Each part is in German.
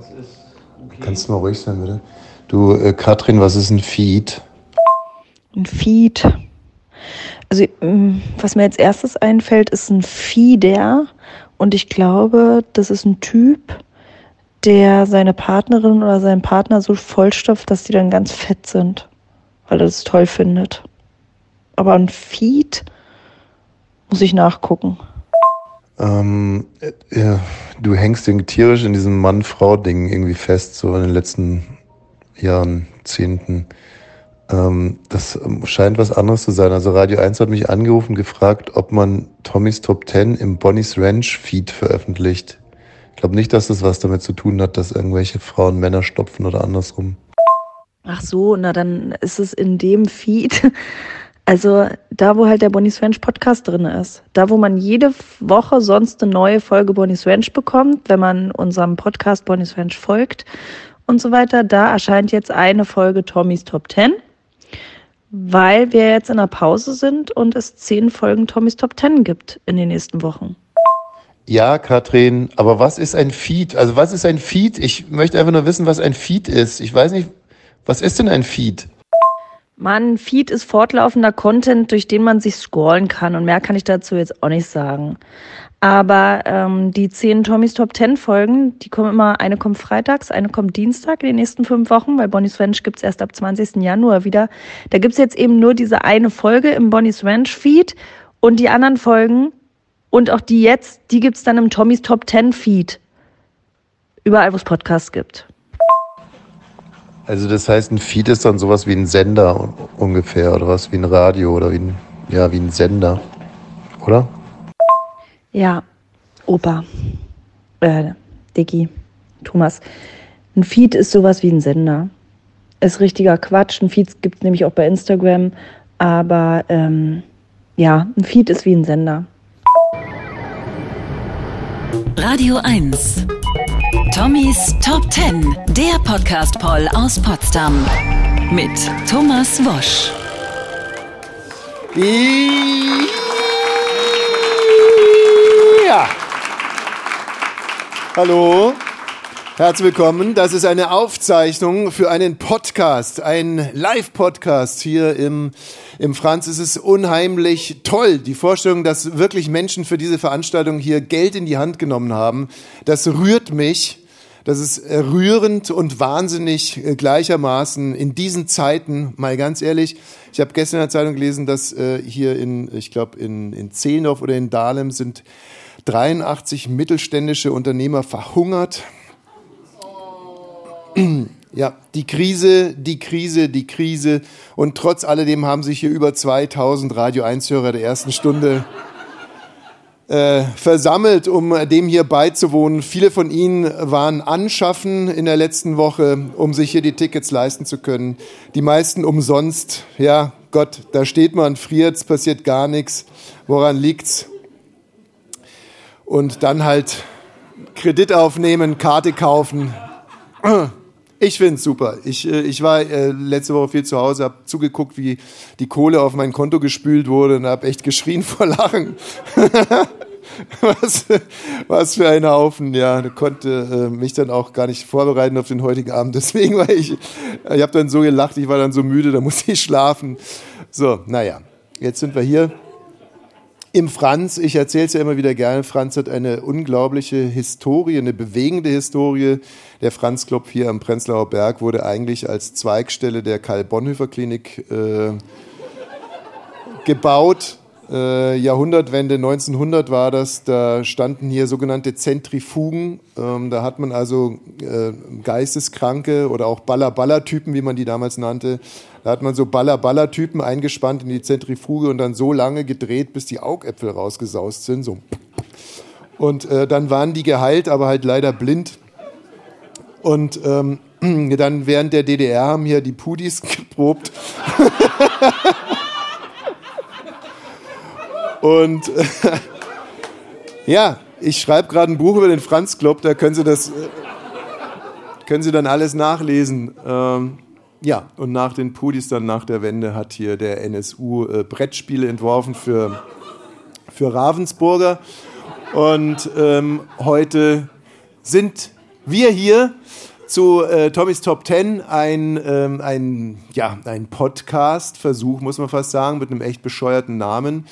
Okay. Kannst du mal ruhig sein, bitte? Du, äh, Katrin, was ist ein Feed? Ein Feed. Also, ähm, was mir als erstes einfällt, ist ein Feeder. Und ich glaube, das ist ein Typ, der seine Partnerin oder seinen Partner so vollstopft, dass die dann ganz fett sind, weil er das toll findet. Aber ein Feed muss ich nachgucken. Ähm, äh, du hängst tierisch in diesem Mann-Frau-Ding irgendwie fest, so in den letzten Jahren, Zehnten. Ähm, das scheint was anderes zu sein. Also Radio 1 hat mich angerufen, gefragt, ob man Tommys Top 10 im Bonnie's Ranch Feed veröffentlicht. Ich glaube nicht, dass das was damit zu tun hat, dass irgendwelche Frauen Männer stopfen oder andersrum. Ach so, na dann ist es in dem Feed. Also da, wo halt der Bonnie's Ranch Podcast drin ist. Da, wo man jede Woche sonst eine neue Folge Bonnie's Ranch bekommt, wenn man unserem Podcast Bonnie's Ranch folgt und so weiter. Da erscheint jetzt eine Folge Tommys Top 10, weil wir jetzt in der Pause sind und es zehn Folgen Tommys Top 10 gibt in den nächsten Wochen. Ja, Katrin, aber was ist ein Feed? Also was ist ein Feed? Ich möchte einfach nur wissen, was ein Feed ist. Ich weiß nicht, was ist denn ein Feed? Mann, Feed ist fortlaufender Content, durch den man sich scrollen kann. Und mehr kann ich dazu jetzt auch nicht sagen. Aber ähm, die zehn Tommys Top 10 Folgen, die kommen immer, eine kommt freitags, eine kommt Dienstag in den nächsten fünf Wochen, weil Bonnie's Ranch gibt's erst ab 20. Januar wieder. Da gibt's jetzt eben nur diese eine Folge im Bonnie's Ranch Feed und die anderen Folgen und auch die jetzt, die gibt's dann im Tommys Top 10 Feed. Überall, wo es Podcasts gibt. Also das heißt, ein Feed ist dann sowas wie ein Sender ungefähr oder was wie ein Radio oder wie ein, ja, wie ein Sender, oder? Ja, Opa, äh, Dicky, Thomas. Ein Feed ist sowas wie ein Sender. Ist richtiger Quatsch. Ein Feed gibt es nämlich auch bei Instagram. Aber ähm, ja, ein Feed ist wie ein Sender. Radio 1. Tommys Top 10. Der Podcast-Poll aus Potsdam. Mit Thomas Wosch. Ja. Hallo. Herzlich willkommen. Das ist eine Aufzeichnung für einen Podcast, ein Live-Podcast hier im, im Franz. Es ist unheimlich toll, die Vorstellung, dass wirklich Menschen für diese Veranstaltung hier Geld in die Hand genommen haben. Das rührt mich. Das ist rührend und wahnsinnig äh, gleichermaßen in diesen Zeiten, mal ganz ehrlich. Ich habe gestern in der Zeitung gelesen, dass äh, hier in, ich glaube, in, in Zehlendorf oder in Dahlem sind 83 mittelständische Unternehmer verhungert ja, die Krise, die Krise, die Krise. Und trotz alledem haben sich hier über 2000 Radio 1-Hörer der ersten Stunde äh, versammelt, um dem hier beizuwohnen. Viele von ihnen waren anschaffen in der letzten Woche, um sich hier die Tickets leisten zu können. Die meisten umsonst. Ja, Gott, da steht man, friert, es passiert gar nichts. Woran liegt's? Und dann halt Kredit aufnehmen, Karte kaufen. Ich finde es super. Ich, äh, ich war äh, letzte Woche viel zu Hause, habe zugeguckt, wie die Kohle auf mein Konto gespült wurde und habe echt geschrien vor Lachen. was, was für ein Haufen. Ja, konnte äh, mich dann auch gar nicht vorbereiten auf den heutigen Abend. Deswegen war ich, ich habe dann so gelacht, ich war dann so müde, da musste ich schlafen. So, naja, jetzt sind wir hier im Franz, ich erzähle es ja immer wieder gerne, Franz hat eine unglaubliche Historie, eine bewegende Historie. Der Franz Club hier am Prenzlauer Berg wurde eigentlich als Zweigstelle der Karl-Bonhoeffer-Klinik äh, gebaut. Äh, Jahrhundertwende 1900 war das, da standen hier sogenannte Zentrifugen. Ähm, da hat man also äh, Geisteskranke oder auch Baller-Baller-Typen, wie man die damals nannte, da hat man so Baller-Baller-Typen eingespannt in die Zentrifuge und dann so lange gedreht, bis die Augäpfel rausgesaust sind. So. Und äh, dann waren die geheilt, aber halt leider blind. Und ähm, dann während der DDR haben hier die Pudis geprobt. Und äh, ja, ich schreibe gerade ein Buch über den Franz Club, da können Sie das, äh, können Sie dann alles nachlesen. Ähm, ja, und nach den Pudis, dann nach der Wende, hat hier der NSU äh, Brettspiele entworfen für, für Ravensburger. Und ähm, heute sind Wir hier zu äh, Tommys Top 10 ein, ähm, ein, ja, ein Podcast-Versuch, muss man fast sagen, mit einem echt bescheuerten Namen.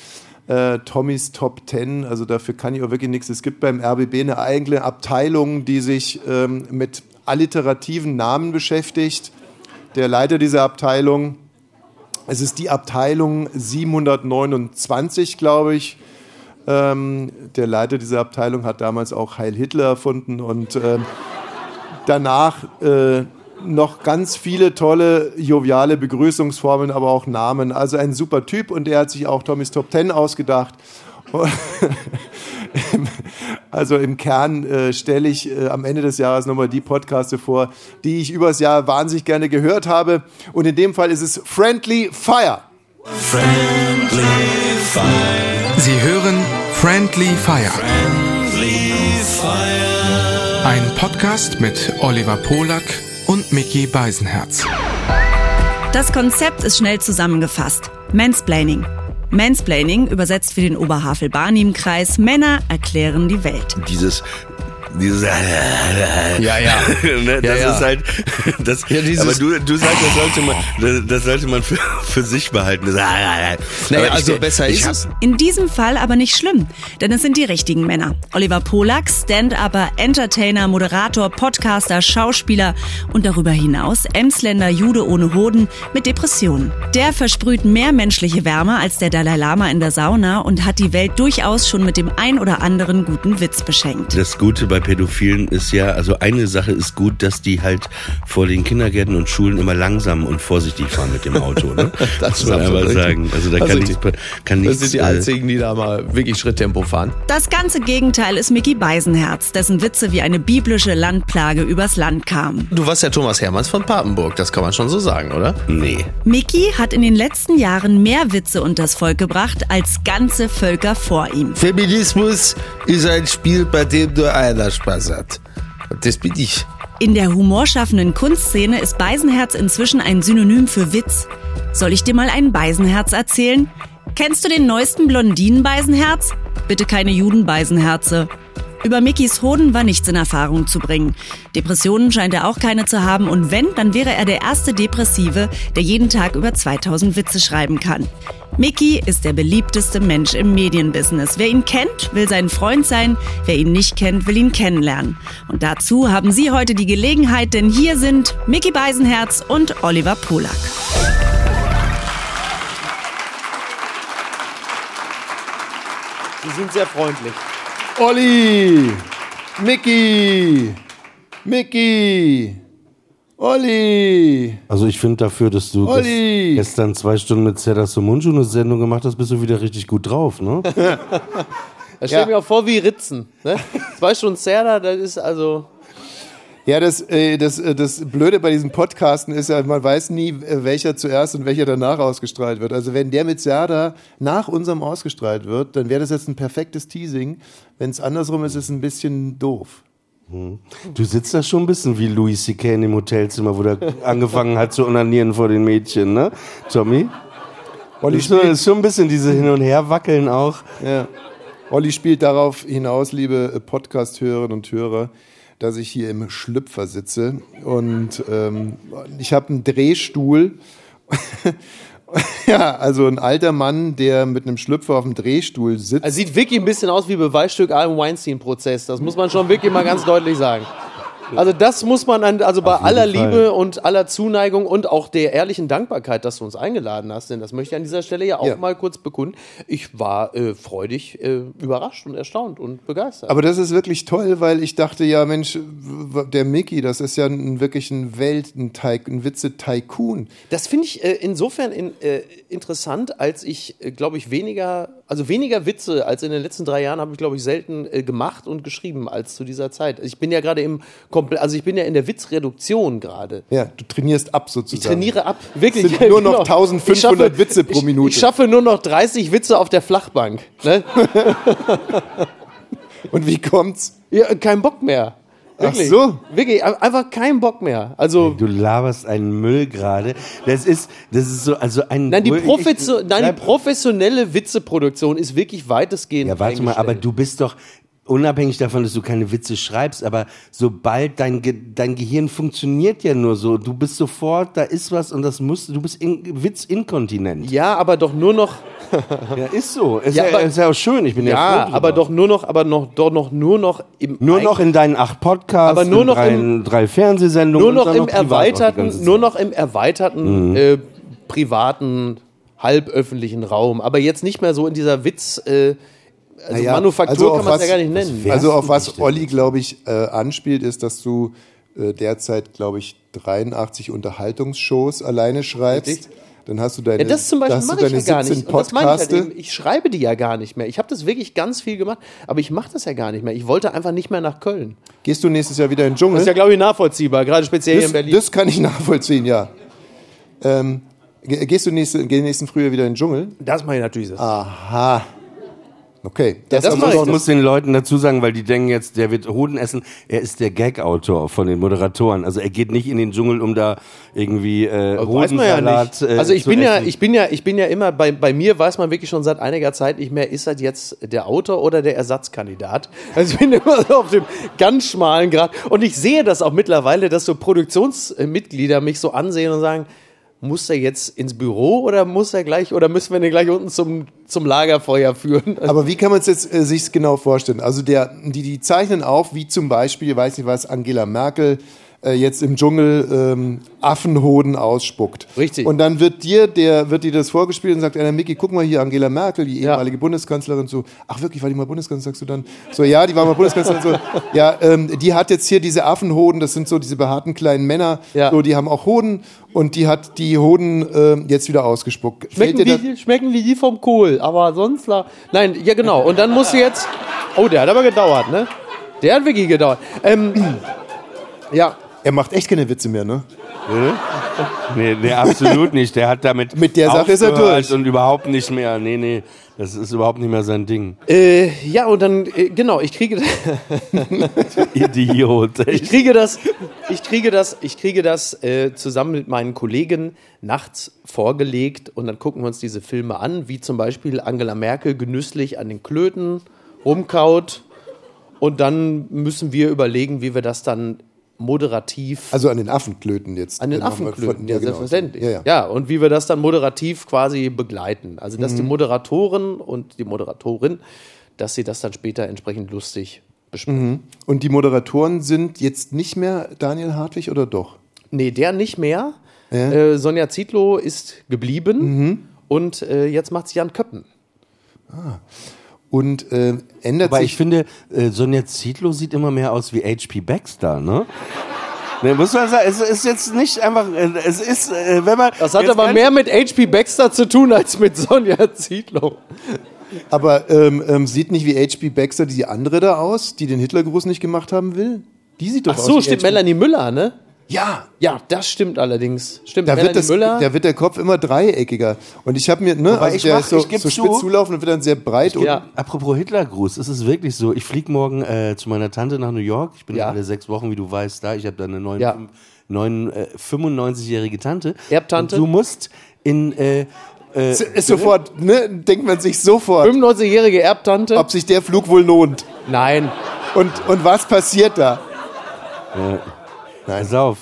Äh, Tommys Top 10, also dafür kann ich auch wirklich nichts. Es gibt beim RBB eine eigene Abteilung, die sich ähm, mit alliterativen Namen beschäftigt. Der Leiter dieser Abteilung, es ist die Abteilung 729, glaube ich. Ähm, der Leiter dieser Abteilung hat damals auch Heil Hitler erfunden und ähm, danach äh, noch ganz viele tolle, joviale Begrüßungsformen, aber auch Namen. Also ein super Typ und er hat sich auch Tommys Top 10 ausgedacht. also im Kern äh, stelle ich äh, am Ende des Jahres nochmal die Podcaste vor, die ich übers Jahr wahnsinnig gerne gehört habe. Und in dem Fall ist es Friendly Fire. Friendly Fire. Sie hören Friendly Fire. Friendly Fire. Ein Podcast mit Oliver Polak und Mickey Beisenherz. Das Konzept ist schnell zusammengefasst. Mansplaining. Mansplaining übersetzt für den Oberhavel-Barnim-Kreis Männer erklären die Welt. Dieses dieses ja ja. Ne, das ja, ist halt das ja, aber du du sagst das sollte man das, das sollte man für, für sich behalten. Das, naja, also ich, besser ist es? In diesem Fall aber nicht schlimm denn es sind die richtigen Männer. Oliver Polak Stand-upper Entertainer Moderator Podcaster Schauspieler und darüber hinaus Emsländer Jude ohne Hoden mit Depressionen. Der versprüht mehr menschliche Wärme als der Dalai Lama in der Sauna und hat die Welt durchaus schon mit dem ein oder anderen guten Witz beschenkt. Das Gute bei Pädophilen ist ja, also eine Sache ist gut, dass die halt vor den Kindergärten und Schulen immer langsam und vorsichtig fahren mit dem Auto. Ne? das muss man einfach sagen. Also da kann, Also nichts, kann nichts. Das sind die äh, einzigen, die da mal wirklich Schritttempo fahren. Das ganze Gegenteil ist Mickey Beisenherz, dessen Witze wie eine biblische Landplage übers Land kamen. Du warst ja Thomas Hermanns von Papenburg, das kann man schon so sagen, oder? Nee. Mickey hat in den letzten Jahren mehr Witze unters Volk gebracht als ganze Völker vor ihm. Feminismus ist ein Spiel, bei dem nur einer Spaß hat. Das bin ich. In der humorschaffenden Kunstszene ist Beisenherz inzwischen ein Synonym für Witz. Soll ich dir mal einen Beisenherz erzählen? Kennst du den neuesten Blondinen-Beisenherz? Bitte keine Juden-Beisenherze. Über Mickys Hoden war nichts in Erfahrung zu bringen. Depressionen scheint er auch keine zu haben und wenn, dann wäre er der erste Depressive, der jeden Tag über 2000 Witze schreiben kann. Mickey ist der beliebteste Mensch im Medienbusiness. Wer ihn kennt, will sein Freund sein. Wer ihn nicht kennt, will ihn kennenlernen. Und dazu haben Sie heute die Gelegenheit, denn hier sind Mickey Beisenherz und Oliver Polak. Sie sind sehr freundlich. Olli! Mickey! Mickey! Olli! Also ich finde dafür, dass du Olli! ges- gestern zwei Stunden mit Serdar Somuncu eine Sendung gemacht hast, bist du wieder richtig gut drauf, ne? Da stell Ja. mir auch vor wie Ritzen. Ne? Zwei Stunden Serda, das ist also. Ja, das, äh, das, äh, das Blöde bei diesen Podcasten ist ja, man weiß nie, äh, welcher zuerst und welcher danach ausgestrahlt wird. Also wenn der mit Serda nach unserem ausgestrahlt wird, dann wäre das jetzt ein perfektes Teasing. Wenn es andersrum ist, ist es ein bisschen doof. Du sitzt da schon ein bisschen wie Louis C.K. in dem Hotelzimmer, wo der angefangen hat zu onanieren vor den Mädchen, ne? Tommy? Olli Ist schon, spielt, ist schon ein bisschen diese Hin- und Herwackeln auch. ja. Olli spielt darauf hinaus, liebe Podcast-Hörerinnen und Hörer, dass ich hier im Schlüpfer sitze und ähm, ich habe einen Drehstuhl. ja, also ein alter Mann, der mit einem Schlüpfer auf dem Drehstuhl sitzt. Also sieht wirklich ein bisschen aus wie Beweisstück Allen Weinstein-Prozess. Das muss man schon wirklich mal ganz deutlich sagen. Also das muss man an, also bei aller Fall. Liebe und aller Zuneigung und auch der ehrlichen Dankbarkeit, dass du uns eingeladen hast, denn das möchte ich an dieser Stelle ja auch Ja. mal kurz bekunden. Ich war äh, freudig äh, überrascht und erstaunt und begeistert. Aber das ist wirklich toll, weil ich dachte, ja Mensch, der Mickey, das ist ja ein, wirklich ein Welt, ein, Witze-Tycoon. Das finde ich äh, insofern in, äh, interessant, als ich, äh, glaube ich, weniger, also weniger Witze als in den letzten drei Jahren habe ich, glaube ich, selten äh, gemacht und geschrieben als zu dieser Zeit. Ich bin ja gerade im komplett, also ich bin ja in der Witzreduktion gerade. Ja, du trainierst ab sozusagen. Ich trainiere ab, wirklich. Es sind nur noch Genau. 1500 Ich schaffe- Witze pro ich, Minute. Ich schaffe nur noch 30 Witze auf der Flachbank. Ne? Und wie kommt's? Ja, kein Bock mehr. Ach Wirklich. so. Wirklich, einfach kein Bock mehr. Also, Du laberst einen Müll gerade. Das ist, das ist so, also ein. nein, die, Ich- Profession, nein, die professionelle Witzeproduktion ist wirklich weitestgehend Ja, warte mal, aber du bist doch unabhängig davon, dass du keine Witze schreibst, aber sobald dein, Ge dein Gehirn funktioniert ja nur so, du bist sofort, da ist was und das musst du bist in, witzinkontinent. Ja, aber doch nur noch. ja, ist so. Ist Ja, ja, aber- ist ja auch schön. Ich bin ja, Ja, froh aber doch nur noch, aber noch, doch noch nur noch im nur noch in deinen acht Podcasts, Aber nur in noch drei, im- drei Fernsehsendungen, nur noch im erweiterten, nur noch im erweiterten äh, privaten halböffentlichen Raum, aber jetzt nicht mehr so in dieser Witz. Äh, also Naja, Manufaktur also auf kann man es ja was- gar nicht nennen. Also auf was Olli, glaube ich, äh, anspielt, ist, dass du äh, derzeit, glaube ich, 83 Unterhaltungsshows alleine schreibst. Richtig. Dann hast du deine, Ja, das zum Beispiel mache ich ja gar 17 nicht. Das meine ich, halt Podcaste. eben. ich schreibe die ja gar nicht mehr. Ich habe das wirklich ganz viel gemacht, aber ich mache das ja gar nicht mehr. Ich wollte einfach nicht mehr nach Köln. Gehst du nächstes Jahr wieder in den Dschungel? Das ist ja, glaube ich, nachvollziehbar, gerade speziell hier in das, Berlin. das kann ich nachvollziehen, ja. Ähm, ge- gehst du nächste, geh nächsten Frühjahr wieder in den Dschungel? Das mache ich natürlich. Das. Aha. Okay. das also mache Ich ich. muss den Leuten dazu sagen, weil die denken jetzt, der wird Hoden essen. Er ist der Gag-Autor von den Moderatoren. Also er geht nicht in den Dschungel, um da irgendwie äh, Weiß man ja Hodensalat nicht. äh, Also ich bin ja, essen. ich bin ja, ich bin ja immer bei, bei mir weiß man wirklich schon seit einiger Zeit nicht mehr, ist das jetzt der Autor oder der Ersatzkandidat. Also ich bin immer so auf dem ganz schmalen Grad und ich sehe das auch mittlerweile, dass so Produktionsmitglieder mich so ansehen und sagen, muss er jetzt ins Büro oder muss er gleich oder müssen wir den gleich unten zum, zum Lagerfeuer führen? Aber wie kann man es jetzt äh, sich genau vorstellen? Also der, die, die zeichnen auf, wie zum Beispiel, weiß nicht was, Angela Merkel äh, jetzt im Dschungel ähm, Affenhoden ausspuckt. Richtig. Und dann wird dir, der, wird dir das vorgespielt und sagt einer, Micky, guck mal hier, Angela Merkel, die Ja. ehemalige Bundeskanzlerin, so, ach wirklich, war die mal Bundeskanzlerin, sagst du dann? So, ja, die war mal Bundeskanzlerin, so, ja, ähm, die hat jetzt hier diese Affenhoden, das sind so diese behaarten kleinen Männer, Ja. so, die haben auch Hoden und die hat die Hoden ähm, jetzt wieder ausgespuckt. Schmecken wie, schmecken wie die vom Kohl, aber sonst. la- Nein, ja genau. Und dann musst du jetzt. Oh, der hat aber gedauert, ne? Der hat wirklich gedauert. Ähm, ja, Er macht echt keine Witze mehr, ne? Nee, nee, absolut nicht. Der hat damit Mit der Sache ist er durch. Und überhaupt nicht mehr. Nee, nee, das ist überhaupt nicht mehr sein Ding. äh, ja und dann äh, genau. Ich kriege, Idiot. ich kriege das, ich kriege das, ich kriege das äh, zusammen mit meinen Kollegen nachts vorgelegt und dann gucken wir uns diese Filme an, wie zum Beispiel Angela Merkel genüsslich an den Klöten rumkaut und dann müssen wir überlegen, wie wir das dann moderativ Also an den Affenklöten jetzt. An den Genau, Affenklöten, ja, genau. selbstverständlich. Ja, ja. und wie wir das dann moderativ quasi begleiten. Also, dass die Mhm. Moderatoren und die Moderatorin, dass sie das dann später entsprechend lustig besprechen. Mhm. Und die Moderatoren sind jetzt nicht mehr Daniel Hartwig oder doch? Nee, der nicht mehr. Ja. Äh, Sonja Zietlow ist geblieben Mhm. und äh, jetzt macht sie Jan Köppen. Und äh, ändert Aber sich. ich finde, äh, Sonja Zietlow sieht immer mehr aus wie H.P. Baxter, ne? Ne, muss man sagen, es ist jetzt nicht einfach, äh, es ist, äh, wenn man. Das hat aber mehr mit H.P. Baxter zu tun als mit Sonja Zietlow. aber ähm, ähm, sieht nicht wie H.P. Baxter die andere da aus, die den Hitlergruß nicht gemacht haben will? Die sieht doch Ach aus. so, wie stimmt H.P. Melanie Müller, ne? Ja, Ja, das stimmt allerdings. Stimmt, da Melanie wird, das, Müller. da wird der Kopf immer dreieckiger. Und ich habe mir, ne, also ich der mach- ist so, ich so spitz zu. zulaufen und wird dann sehr breit. Ja. Und, Apropos Hitlergruß, es ist wirklich so. Ich fliege morgen äh, zu meiner Tante nach New York. Ich bin Ja. alle sechs Wochen, wie du weißt, da. Ich habe da eine neun, Ja. neun, äh, 95-jährige Tante. Erbtante? Und du musst in äh, äh, ist sofort, ne, denkt man sich sofort, 95-jährige Erbtante. ob sich der Flug wohl lohnt. Nein. Und, und was passiert da? Pass auf.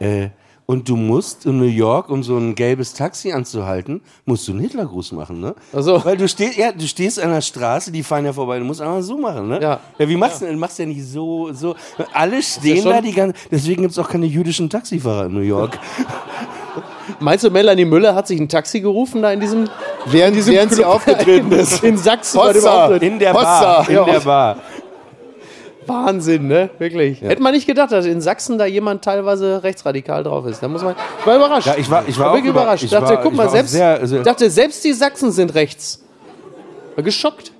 Äh, und du musst in New York, um so ein gelbes Taxi anzuhalten, musst du einen Hitlergruß machen, ne? Ach so. Weil du stehst, ja, du stehst an der Straße, die fahren ja vorbei, du musst einfach so machen, ne? Ja. Ja, wie machst du denn? Du machst ja nicht so, so. Alle stehen schon- da, die ganze, deswegen gibt's auch keine jüdischen Taxifahrer in New York. Meinst du, Melanie Müller hat sich ein Taxi gerufen da in diesem, Während, diesem während sie aufgetreten ist. in Sachsen bei dem Hossa. Auftritt? In der Hossa. Bar, in Ja. der Bar. Wahnsinn, ne? Wirklich. Hätte man nicht gedacht, dass in Sachsen da jemand teilweise rechtsradikal drauf ist. Da muss man. Ich war überrascht. Ja, ich war- ich war auch wirklich über- überrascht. ich dachte, war- guck ich mal, war selbst, sehr- ich dachte, selbst die Sachsen sind rechts. War geschockt.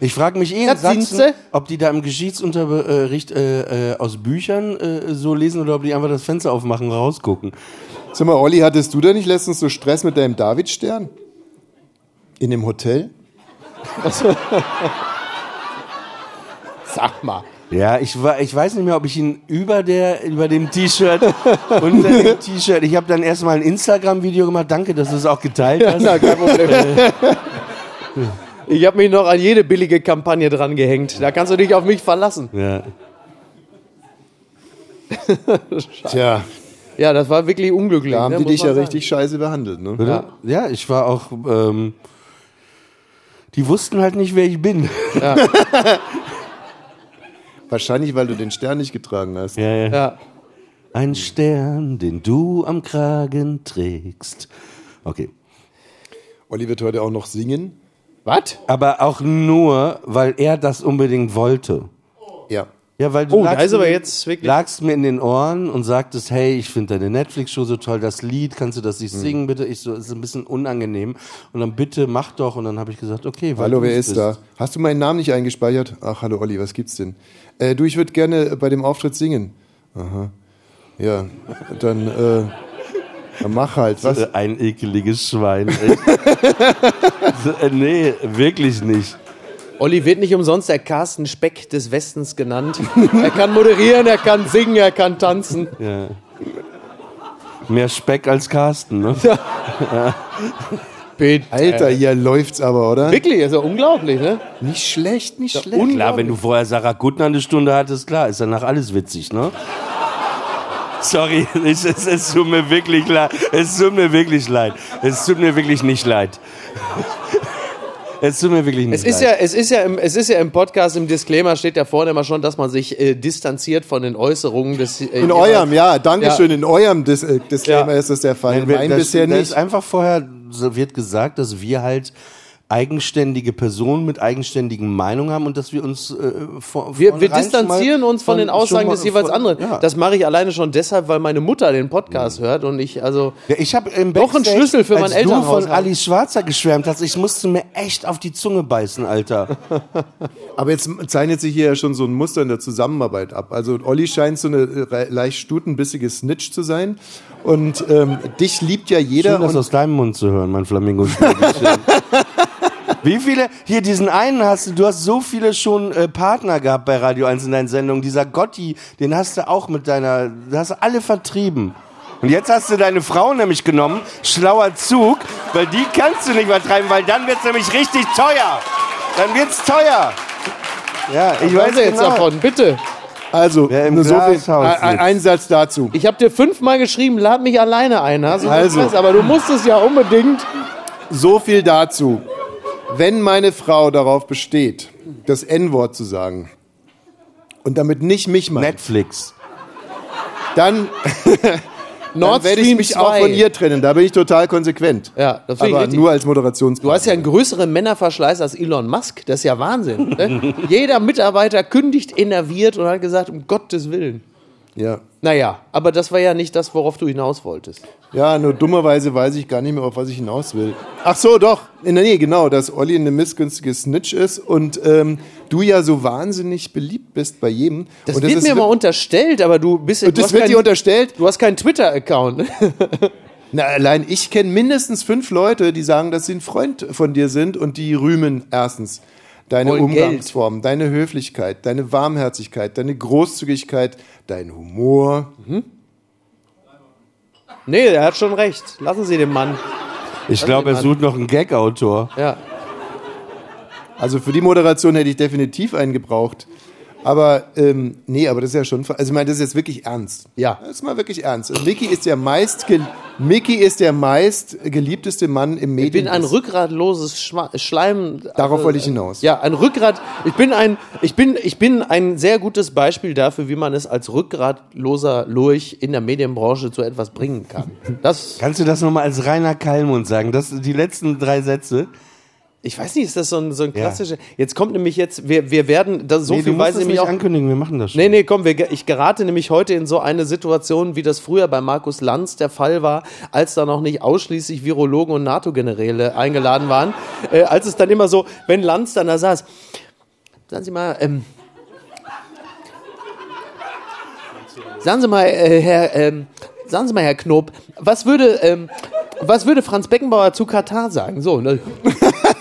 Ich frage mich eh in Ja, Sachsen, ob die da im Geschichtsunterricht äh, äh, aus Büchern äh, so lesen oder ob die einfach das Fenster aufmachen und rausgucken. Sag mal, Olli, hattest du da nicht letztens so Stress mit deinem Davidstern? In dem Hotel? Sag mal. Ja, ich, wa- ich weiß nicht mehr, ob ich ihn über, der, über dem T-Shirt, unter dem T-Shirt, ich habe dann erstmal ein Instagram-Video gemacht, danke, dass du es auch geteilt hast. Na, kein Problem. Ich habe mich noch an jede billige Kampagne dran gehängt. Da kannst du dich auf mich verlassen. Ja. Tja, Ja, das war wirklich unglücklich. da haben ne, die dich ja sagen. richtig scheiße behandelt. Ne? Ja. ja, ich war auch. Ähm, die wussten halt nicht, wer ich bin. Wahrscheinlich, weil du den Stern nicht getragen hast. Ja, ja. Ja. Ein Stern, den du am Kragen trägst. Okay. Olli wird heute auch noch singen. Was? Aber auch nur, weil er das unbedingt wollte. Ja. Ja, weil du Oh, da lagst ist aber mir- jetzt wirklich- lagst mir in den Ohren und sagtest, hey, ich finde deine Netflix-Show so toll, das Lied, kannst du das nicht Hm. singen, bitte? Ich so, es ist ein bisschen unangenehm. Und dann bitte, mach doch. Und dann habe ich gesagt, okay, weil Hallo, wer ist da? bist. Hast du meinen Namen nicht eingespeichert? Ach, hallo Olli, was gibt's denn? Äh, du, ich würde gerne bei dem Auftritt singen. Aha. Ja, dann, äh, dann mach halt. Was? Ein ekeliges Schwein. echt. äh, nee, wirklich nicht. Olli wird nicht umsonst der Carsten Speck des Westens genannt. er kann moderieren, er kann singen, er kann tanzen. Ja. Mehr Speck als Carsten, ne? Bitte. Alter, hier läuft's aber, oder? Wirklich, ist ja unglaublich, ne? Nicht schlecht, nicht schlecht. Klar, wenn du vorher Sarah Kuttner eine Stunde hattest, klar, ist danach alles witzig, ne? Sorry, es, es, es tut mir wirklich leid. Es tut mir wirklich leid. Es tut mir wirklich nicht leid. Es tut mir wirklich nicht Es ist, leid. ja, es, ist ja im, es ist ja im Podcast, im Disclaimer steht ja vorne immer schon, dass man sich äh, distanziert von den Äußerungen des. Äh, In eurem, ja, Dankeschön. Ja. In eurem Dis äh, Disclaimer Ja. ist das der Fall. In Nein, meinem das, bisher das nicht. ist einfach vorher so wird gesagt, dass wir halt eigenständige Personen mit eigenständigen Meinungen haben und dass wir uns äh, vor, Wir, wir distanzieren uns von, den schon Aussagen mal des jeweils von- anderen. Ja. Das mache ich alleine schon deshalb, weil meine Mutter den Podcast hört und ich, also. Ja, ich habe im Doch einen Backstage, Schlüssel für mein als Elternhaus du von haben. Alice Schwarzer geschwärmt hast, ich musste mir echt auf die Zunge beißen, Alter. Aber jetzt zeichnet sich hier ja schon so ein Muster in der Zusammenarbeit ab. Also Olli scheint so eine leicht stutenbissige Snitch zu sein. Und ähm, dich liebt ja jeder. Schön, das und aus deinem Mund zu hören, mein Flamingo. Wie viele, hier diesen einen hast du, du hast so viele schon äh, Partner gehabt bei Radio 1 in deinen Sendungen. Dieser Gotti, den hast du auch mit deiner, du hast du alle vertrieben. Und jetzt hast du deine Frau nämlich genommen, schlauer Zug, weil die kannst du nicht übertreiben, weil dann wird's nämlich richtig teuer. Dann wird's teuer. Ja, ich Was weiß jetzt genau. davon, bitte. also, so ein, ein, Satz dazu. Ich habe dir fünfmal geschrieben, lad mich alleine ein. Hast du Also. also. aber du musstest ja unbedingt. So viel dazu. Wenn meine Frau darauf besteht, das N-Wort zu sagen und damit nicht mich meint, Netflix. dann, dann Nord werde ich Stream mich auch 2. von ihr trennen. Da bin ich total konsequent. Ja, das finde ich Aber richtig. nur als Moderationspartner. Du hast ja einen größeren Männerverschleiß als Elon Musk. Das ist ja Wahnsinn. Ne? Jeder Mitarbeiter kündigt, innerviert und hat gesagt, um Gottes Willen. Ja. Naja, aber das war ja nicht das, worauf du hinaus wolltest. Ja, nur dummerweise weiß ich gar nicht mehr, auf was ich hinaus will. Ach so, doch. In der Nähe, genau, dass Olli eine missgünstige Snitch ist und ähm, du ja so wahnsinnig beliebt bist bei jedem. Das und wird ist mir mal wir- unterstellt, aber du bist Und du das wird kein- dir unterstellt? Du hast keinen Twitter-Account. Na, allein ich kenne mindestens fünf Leute, die sagen, dass sie ein Freund von dir sind und die rühmen erstens deine Umgangsform, deine Höflichkeit, deine Warmherzigkeit, deine Großzügigkeit, dein Humor. nee, er hat schon recht. Lassen Sie den Mann. Ich glaube, er sucht noch einen Gag-Autor. Ja. Also für die Moderation hätte ich definitiv einen gebraucht. Aber ähm, nee, aber das ist ja schon. Also ich meine, das ist jetzt wirklich ernst. Ja. Das ist mal wirklich ernst. Also Mickey ist der meist Mickey ist der meist geliebteste Mann im Ich Medien. bin ein rückgratloses Schma Schleim. Darauf also, wollte ich hinaus. Ja, ein Rückgrat. Ich bin ein, ich bin, ich bin ein sehr gutes Beispiel dafür, wie man es als rückgratloser Lurch in der Medienbranche zu etwas bringen kann. Das, Kannst du das nochmal als Rainer Kallmund sagen? Das die letzten drei Sätze. Ich weiß nicht, ist das so ein, so ein Ja. klassischer. Jetzt kommt nämlich jetzt, wir, wir werden, das, so nee, viel weiß ich nämlich auch. ankündigen, wir machen das schon. Nee, nee, komm, wir, ich gerate nämlich heute in so eine Situation, wie das früher bei Markus Lanz der Fall war, als da noch nicht ausschließlich Virologen und NATO-Generäle eingeladen waren. Äh, als es dann immer so, wenn Lanz dann da saß, sagen Sie mal, ähm, sagen Sie mal, äh, Herr, ähm, sagen Sie mal, Herr Knob, was würde, ähm, was würde Franz Beckenbauer zu Katar sagen? So, ne?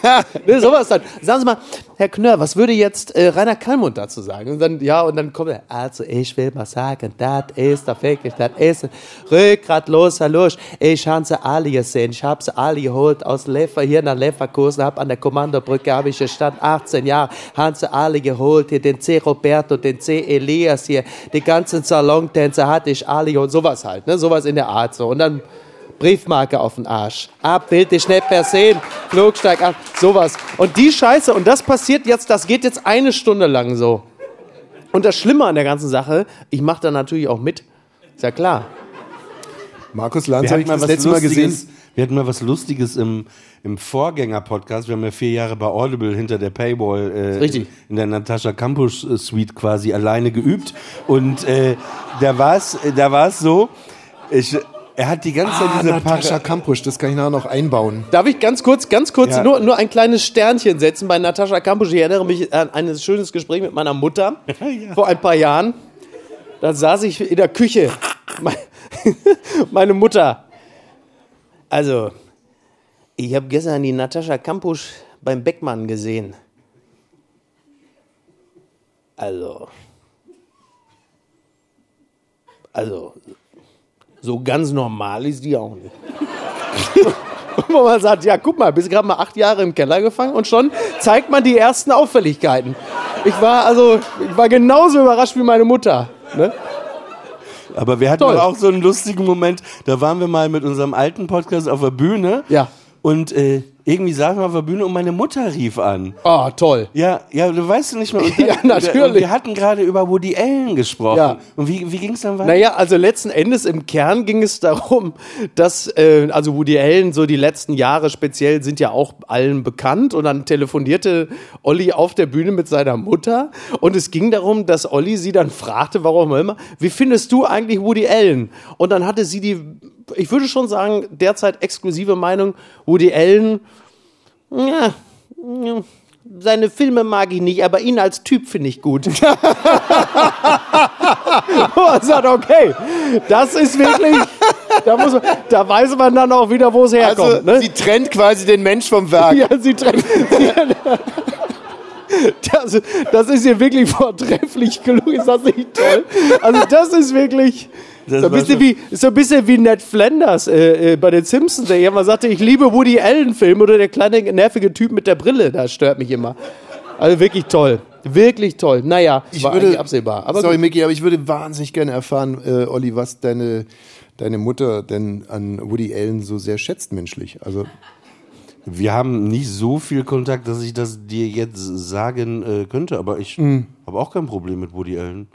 ne, sowas dann. Sagen Sie mal, Herr Knörr, was würde jetzt äh, Rainer Kallmund dazu sagen? Und dann, ja, und dann kommt er, also ich will mal sagen, das ist da wirklich, das ist rückgratloser Lusch. Ich habe sie alle gesehen, ich habe sie alle geholt aus Lever, hier nach Leverkusen, hab an der Kommandobrücke, habe ich gestanden, 18 Jahre, haben sie alle geholt, hier den C. Roberto, den C. Elias hier, die ganzen Salontänzer hatte ich alle geholt, sowas halt, ne, sowas in der Art so. Und dann Briefmarke auf den Arsch. Ab, will dich nicht mehr sehen. Flugsteig ab, sowas. Und die Scheiße, und das passiert jetzt, das geht jetzt eine Stunde lang so. Und das Schlimme an der ganzen Sache, ich mache da natürlich auch mit. Ist ja klar. Markus Lanz Wir habe hatten ich mal das was letzte Mal gesehen. Lustiges, wir hatten mal was Lustiges im, im Vorgänger-Podcast. Wir haben ja vier Jahre bei Audible hinter der Paywall äh, Richtig. in der Natascha Campus äh, Suite quasi alleine geübt. Und äh, da war es da war's so, ich, er hat die ganze Zeit Ah, diese Natascha Kampusch, das kann ich nachher noch einbauen. Darf ich ganz kurz, ganz kurz Ja. nur, nur ein kleines Sternchen setzen bei Natascha Kampusch? Ich erinnere mich an ein schönes Gespräch mit meiner Mutter vor ein paar Jahren. Da saß ich in der Küche. Me- Meine Mutter. Also, ich habe gestern die Natascha Kampusch beim Beckmann gesehen. Also. Also, so ganz normal ist die auch nicht. Wo man sagt, ja, guck mal, bist gerade mal acht Jahre im Keller gefangen und schon zeigt man die ersten Auffälligkeiten. Ich war also, ich war genauso überrascht wie meine Mutter. Ne? Aber wir hatten auch so einen lustigen Moment. Da waren wir mal mit unserem alten Podcast auf der Bühne. Ja. Und äh, irgendwie saßen wir auf der Bühne und meine Mutter rief an. Oh, toll. Ja, ja, du weißt nicht mehr. Und Ja, natürlich. Wir hatten gerade über Woody Allen gesprochen. Ja. Und wie, wie ging es dann weiter? Naja, also letzten Endes im Kern ging es darum, dass, äh, also Woody Allen so die letzten Jahre speziell sind ja auch allen bekannt und dann telefonierte Olli auf der Bühne mit seiner Mutter und es ging darum, dass Olli sie dann fragte, warum immer, wie findest du eigentlich Woody Allen? Und dann hatte sie die, ich würde schon sagen, derzeit exklusive Meinung, Woody Allen, ja, seine Filme mag ich nicht, aber ihn als Typ finde ich gut. Und man sagt, okay, das ist wirklich, da, muss man, da weiß man dann auch wieder, wo es herkommt. Also, ne? sie trennt quasi den Mensch vom Werk. Ja, sie trennt. Das, das ist hier wirklich vortrefflich gelungen. Ist das nicht toll? Also, das ist wirklich. Das so, ein bisschen wie, so ein bisschen wie Ned Flanders äh, äh, bei den Simpsons, der immer sagte, ich liebe Woody Allen-Filme oder der kleine nervige Typ mit der Brille, das stört mich immer. Also wirklich toll. Wirklich toll. Naja, Ich war würde, absehbar. Aber sorry, gut. Micky, aber ich würde wahnsinnig gerne erfahren, äh, Olli, was deine, deine Mutter denn an Woody Allen so sehr schätzt menschlich. Also, Wir haben nicht so viel Kontakt, dass ich das dir jetzt sagen äh, könnte, aber ich Mhm. habe auch kein Problem mit Woody Allen.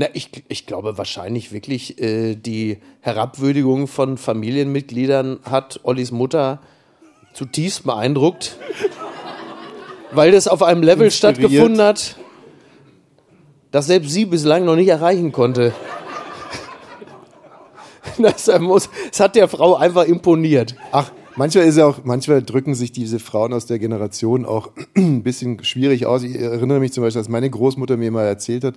Na, ich, ich glaube wahrscheinlich wirklich, äh, die Herabwürdigung von Familienmitgliedern hat Ollis Mutter zutiefst beeindruckt, weil das auf einem Level Inspiriert. stattgefunden hat, das selbst sie bislang noch nicht erreichen konnte. Das, muss, das hat der Frau einfach imponiert. ach, manchmal ist ja auch, manchmal drücken sich diese Frauen aus der Generation auch ein bisschen schwierig aus. Ich erinnere mich zum Beispiel, dass meine Großmutter mir mal erzählt hat,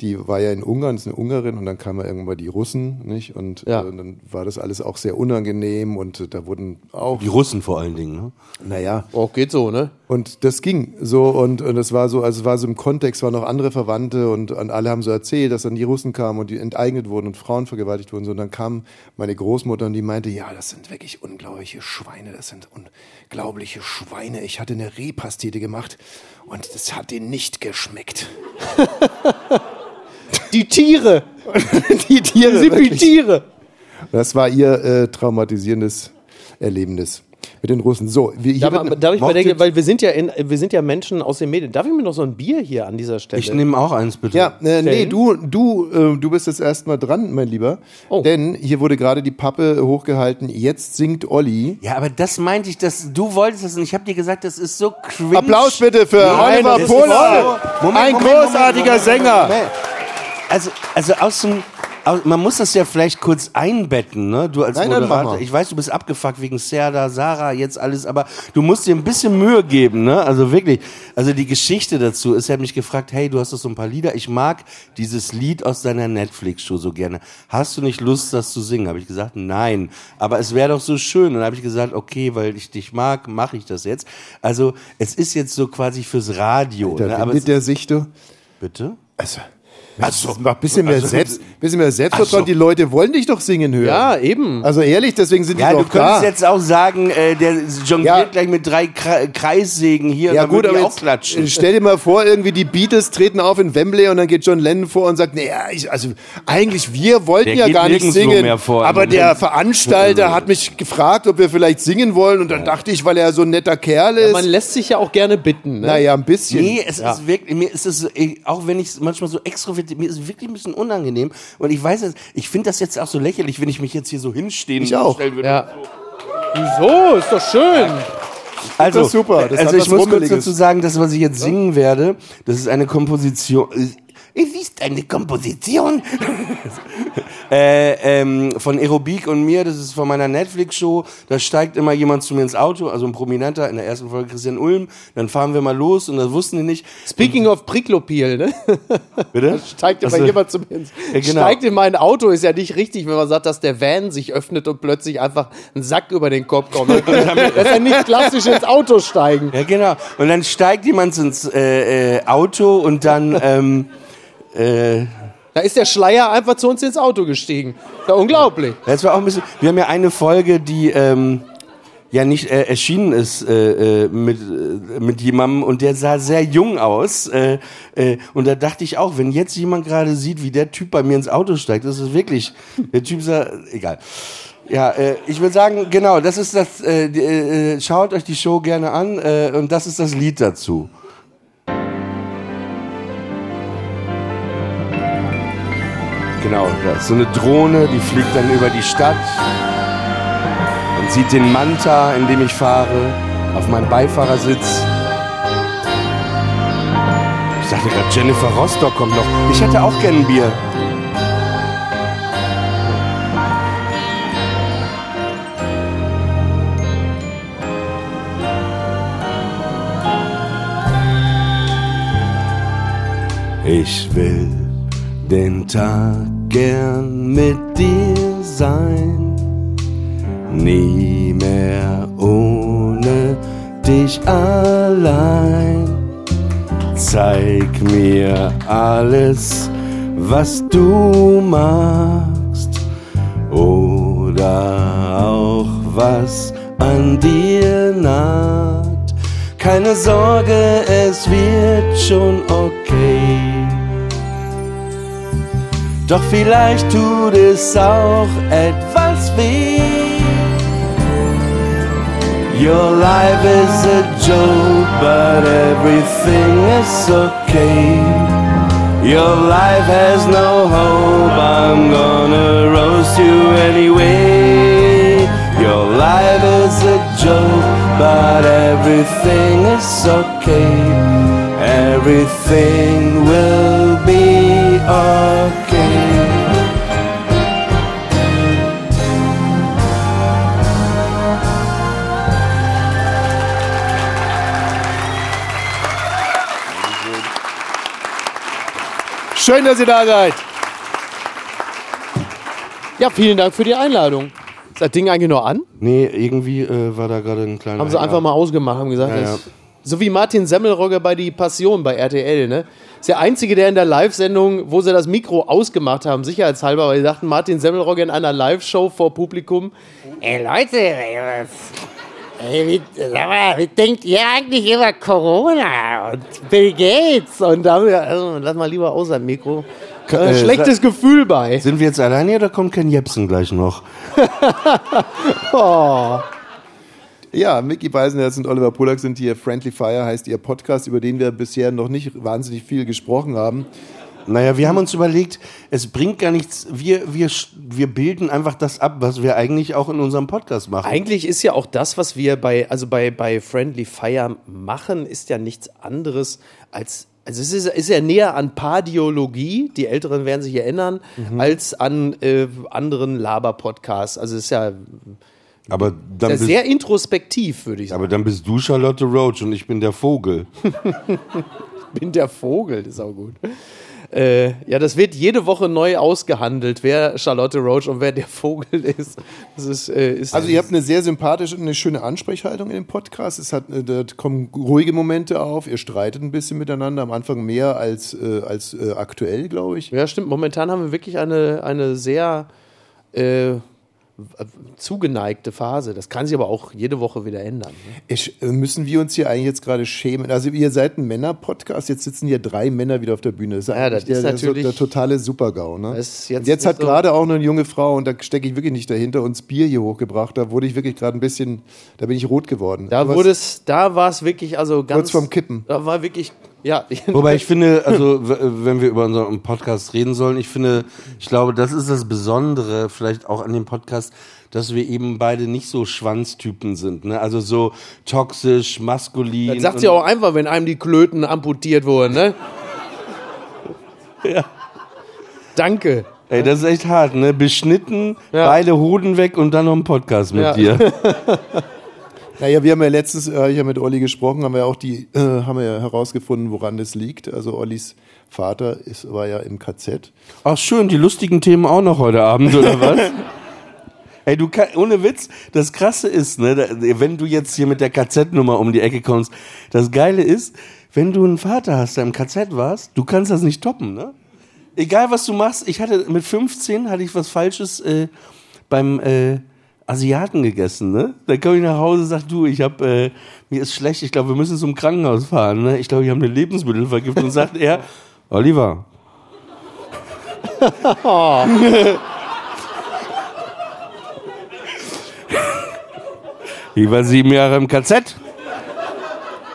die war ja in Ungarn, ist eine Ungarin und dann kamen ja irgendwann mal die Russen, nicht? Und Ja. äh, dann war das alles auch sehr unangenehm und äh, da wurden auch, Die Russen vor allen Dingen, ne? naja, Oh, geht so, ne? Und das ging so und, und das war so, also es war so im Kontext, waren noch andere Verwandte und, und alle haben so erzählt, dass dann die Russen kamen und die enteignet wurden und Frauen vergewaltigt wurden. So, und dann kam meine Großmutter und die meinte, ja, das sind wirklich unglaubliche Schweine, das sind unglaubliche Schweine. Ich hatte eine Rehpastete gemacht und das hat denen nicht geschmeckt. Die Tiere! die Tiere. Sind wirklich. Tiere! Das war ihr äh, traumatisierendes Erlebendes mit den Russen. So, wir, hier Darf, man- darf ich mal denken, weil wir sind ja in, wir sind ja Menschen aus den Medien. Darf ich mir noch so ein Bier hier an dieser Stelle? Ich nehme auch eins, bitte. Ja, äh, nee, du, du, äh, du bist jetzt erstmal dran, mein Lieber. Oh. Denn hier wurde gerade die Pappe hochgehalten. Jetzt singt Olli. Ja, aber das meinte ich, dass du wolltest das und ich habe dir gesagt, das ist so cringe. Applaus bitte für Nein, Oliver so- Moment, Ein Moment, großartiger Moment, Moment, Sänger. Moment. Also, also aus dem Aber man muss das ja vielleicht kurz einbetten, ne? Du als Nein, Moderator. Ich weiß, du bist abgefuckt wegen Serda, Sarah, jetzt alles, aber du musst dir ein bisschen Mühe geben, ne? Also wirklich. Also die Geschichte dazu ist, er hat mich gefragt, hey, du hast doch so ein paar Lieder. Ich mag dieses Lied aus deiner Netflix-Show so gerne. Hast du nicht Lust, das zu singen? Habe ich gesagt, nein. Aber es wäre doch so schön. Und dann habe ich gesagt, okay, weil ich dich mag, mache ich das jetzt. Also es ist jetzt so quasi fürs Radio. Da ne? Aber es, der sich, du. bitte? Also, also mach ein bisschen mehr, Selbst, bisschen mehr Selbstvertrauen. Also- Die Leute wollen dich doch singen hören. Ja, eben. Also ehrlich, deswegen sind Ja, die du doch könntest da. jetzt auch sagen, äh, der jongliert Ja. gleich mit drei Kre Kreissägen hier ja und dann gut, aber jetzt, klatschen. stell dir mal vor, irgendwie die Beatles treten auf in Wembley und dann geht John Lennon vor und sagt, naja, ich, also eigentlich wir wollten Der ja gar nicht singen, mehr vor aber der Moment. Veranstalter hat mich gefragt, ob wir vielleicht singen wollen und dann dachte ich, weil er so ein netter Kerl ist, Man lässt sich ja auch gerne bitten. Ne? naja, ein bisschen. Nee, es ist wirklich, mir ist es, äh, auch wenn ich es manchmal so extrovertiert, mir ist wirklich ein bisschen unangenehm. Und ich weiß es, ich finde das jetzt auch so lächerlich, wenn ich mich jetzt hier so hinstehen Ich auch. stellen würde. Ja. Wieso? Ist doch schön. Also, Das super, das also ich muss kurz dazu sagen, das, was ich jetzt singen werde, das ist eine Komposition. Es ist eine Komposition äh, ähm, von Aerobik und mir. Das ist von meiner Netflix-Show. Da steigt immer jemand zu mir ins Auto, also ein Prominenter, in der ersten Folge Christian Ulm. Dann fahren wir mal los und das wussten die nicht. Speaking of Priklopil, ne? Bitte? Steigt immer Achso. jemand zum ins Ja, genau. Steigt in mein Auto ist ja nicht richtig, wenn man sagt, dass der Van sich öffnet und plötzlich einfach ein Sack über den Kopf kommt. Das ist ja nicht klassisch ins Auto steigen. Ja, genau. Und dann steigt jemand ins äh, äh, Auto und dann ähm, äh, Da ist der Schleier einfach zu uns ins Auto gestiegen. Ja unglaublich. Das war auch ein bisschen. Wir haben ja eine Folge, die ähm, ja nicht äh, erschienen ist äh, äh, mit, äh, jemandem und der sah sehr jung aus. Äh, äh, und da dachte ich auch, wenn jetzt jemand gerade sieht, wie der Typ bei mir ins Auto steigt, das ist wirklich. Der Typ sah. Egal. Ja, äh, ich würde sagen, genau, das ist das. Äh, die, äh, schaut euch die Show gerne an und das ist das Lied dazu. Genau, da so eine Drohne, die fliegt dann über die Stadt. Man sieht den Manta, in dem ich fahre, auf meinem Beifahrersitz. Ich dachte gerade, Jennifer Rostock kommt noch. Ich hätte auch gern ein Bier. Ich will den Tag gern mit dir sein, nie mehr ohne dich allein. Zeig mir alles, was du magst, oder auch was an dir nagt. Keine Sorge, es wird schon okay. Doch vielleicht tut es auch etwas weh. Your life is a joke, but everything is okay. Your life has no hope, I'm gonna roast you anyway. Your life is a joke, but everything is okay. Everything Schön, dass ihr da seid. Ja, vielen Dank für die Einladung. Ist das Ding eigentlich noch an? Nee, irgendwie äh, war da gerade ein kleiner. Haben sie einfach mal ausgemacht, haben gesagt, Ja, ja. so wie Martin Semmelrogge bei Die Passion bei RTL, ne? Ist der Einzige, der in der Live-Sendung, wo sie das Mikro ausgemacht haben, sicherheitshalber, weil sie dachten, Martin Semmelrogge in einer Live-Show vor Publikum. Ey Leute, ey, was- ey, wie, sag mal, wie denkt ihr eigentlich über Corona und Bill Gates? Und da haben wir, also, lass mal lieber aus am Mikro. Äh, Äh, schlechtes Gefühl bei. Sind wir jetzt alleine oder kommt Ken Jebsen gleich noch? Oh. Ja, Mickey Beisenherz und Oliver Polak sind hier. Friendly Fire heißt ihr Podcast, über den wir bisher noch nicht wahnsinnig viel gesprochen haben. Naja, wir haben uns überlegt, es bringt gar nichts. Wir, wir, wir bilden einfach das ab, was wir eigentlich auch in unserem Podcast machen. Eigentlich ist ja auch das, was wir bei, also bei, bei Friendly Fire machen, ist ja nichts anderes als also es ist, ist ja näher an Pardiologie, die Älteren werden sich erinnern, Mhm. als an äh, anderen Laber-Podcasts. Also es ist ja Aber dann, sehr, bist, sehr introspektiv, würde ich sagen. aber dann bist du Charlotte Roach und ich bin der Vogel. Ich bin der Vogel, das ist auch gut. Äh, ja, das wird jede Woche neu ausgehandelt, wer Charlotte Roach und wer der Vogel ist. Ist, äh, ist Also ihr habt eine sehr sympathische und eine schöne Ansprechhaltung in dem Podcast. Es hat, äh, da kommen ruhige Momente auf. Ihr streitet ein bisschen miteinander. Am Anfang mehr als, äh, als äh, aktuell, glaube ich. Ja, stimmt. Momentan haben wir wirklich eine, eine sehr äh, zugeneigte Phase. Das kann sich aber auch jede Woche wieder ändern. Ne? Ich, äh, müssen wir uns hier eigentlich jetzt gerade schämen? Also ihr seid ein Männer-Podcast, jetzt sitzen hier drei Männer wieder auf der Bühne. Das ist, Ja, das ist der, natürlich- der, der totale Supergau. Ne? Jetzt jetzt hat so- gerade auch eine junge Frau, und da stecke ich wirklich nicht dahinter, uns Bier hier hochgebracht. Da wurde ich wirklich gerade ein bisschen, da bin ich rot geworden. Da wurde es, da war es wirklich, also ganz. Kurz vorm Kippen. Da war wirklich, ja. Wobei ich finde, also w- wenn wir über unseren Podcast reden sollen, ich finde, ich glaube, das ist das Besondere vielleicht auch an dem Podcast, dass wir eben beide nicht so Schwanztypen sind. Ne? Also so toxisch, maskulin. Das sagt sie auch einfach, wenn einem die Klöten amputiert wurden, ne? Ja. Danke. Ey, das ist echt hart, ne? Beschnitten, Ja. beide Hoden weg und dann noch ein Podcast mit Ja. dir. Naja, wir haben ja letztes, äh, ich habe mit Olli gesprochen, haben wir auch die, äh, haben wir ja herausgefunden, woran das liegt. Also Ollis Vater ist, war ja im KZ. Ach schön, die lustigen Themen auch noch heute Abend, oder was? Ey, du kann, ohne Witz, das Krasse ist, ne, da, wenn du jetzt hier mit der KZ-Nummer um die Ecke kommst, das Geile ist, wenn du einen Vater hast, der im KZ warst, du kannst das nicht toppen, ne? Egal was du machst, ich hatte mit 15 hatte ich was Falsches äh, beim äh, Asiaten gegessen, ne? Dann komme ich nach Hause, sag du, ich hab, äh, mir ist schlecht, ich glaube, wir müssen zum Krankenhaus fahren, ne? Ich glaube, ich habe eine Lebensmittelvergiftung. Und sagt er, Oliver, Ich war sieben Jahre im KZ.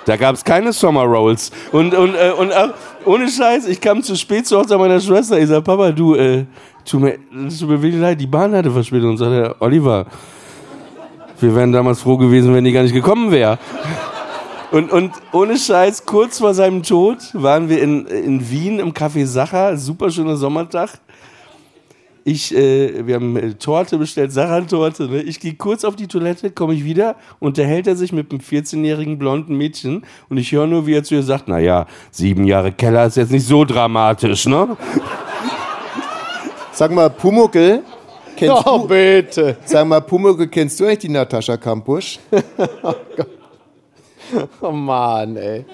Da gab es keine Summer Rolls. Und, und, äh, und äh, ohne Scheiß, ich kam zu spät zur Hochzeit meiner Schwester. Ich sag, Papa, du, äh, tut mir, tut mir wirklich leid, die Bahn hatte Verspätung. Und sagt er, Oliver, wir wären damals froh gewesen, wenn die gar nicht gekommen wäre. Und, und ohne Scheiß, kurz vor seinem Tod waren wir in, in Wien im Café Sacher, super schöner Sommertag. Ich, äh, wir haben äh, Torte bestellt, Sachertorte. Ne? Ich gehe kurz auf die Toilette, komme ich wieder, unterhält er sich mit einem 14-jährigen blonden Mädchen und ich höre nur, wie er zu ihr sagt, naja, sieben Jahre Keller ist jetzt nicht so dramatisch, ne? Sag mal, Pumuckel, kennst Oh, du, bitte. sag mal, Pumuckel, kennst du eigentlich die Natascha Kampusch? Oh Mann, ey.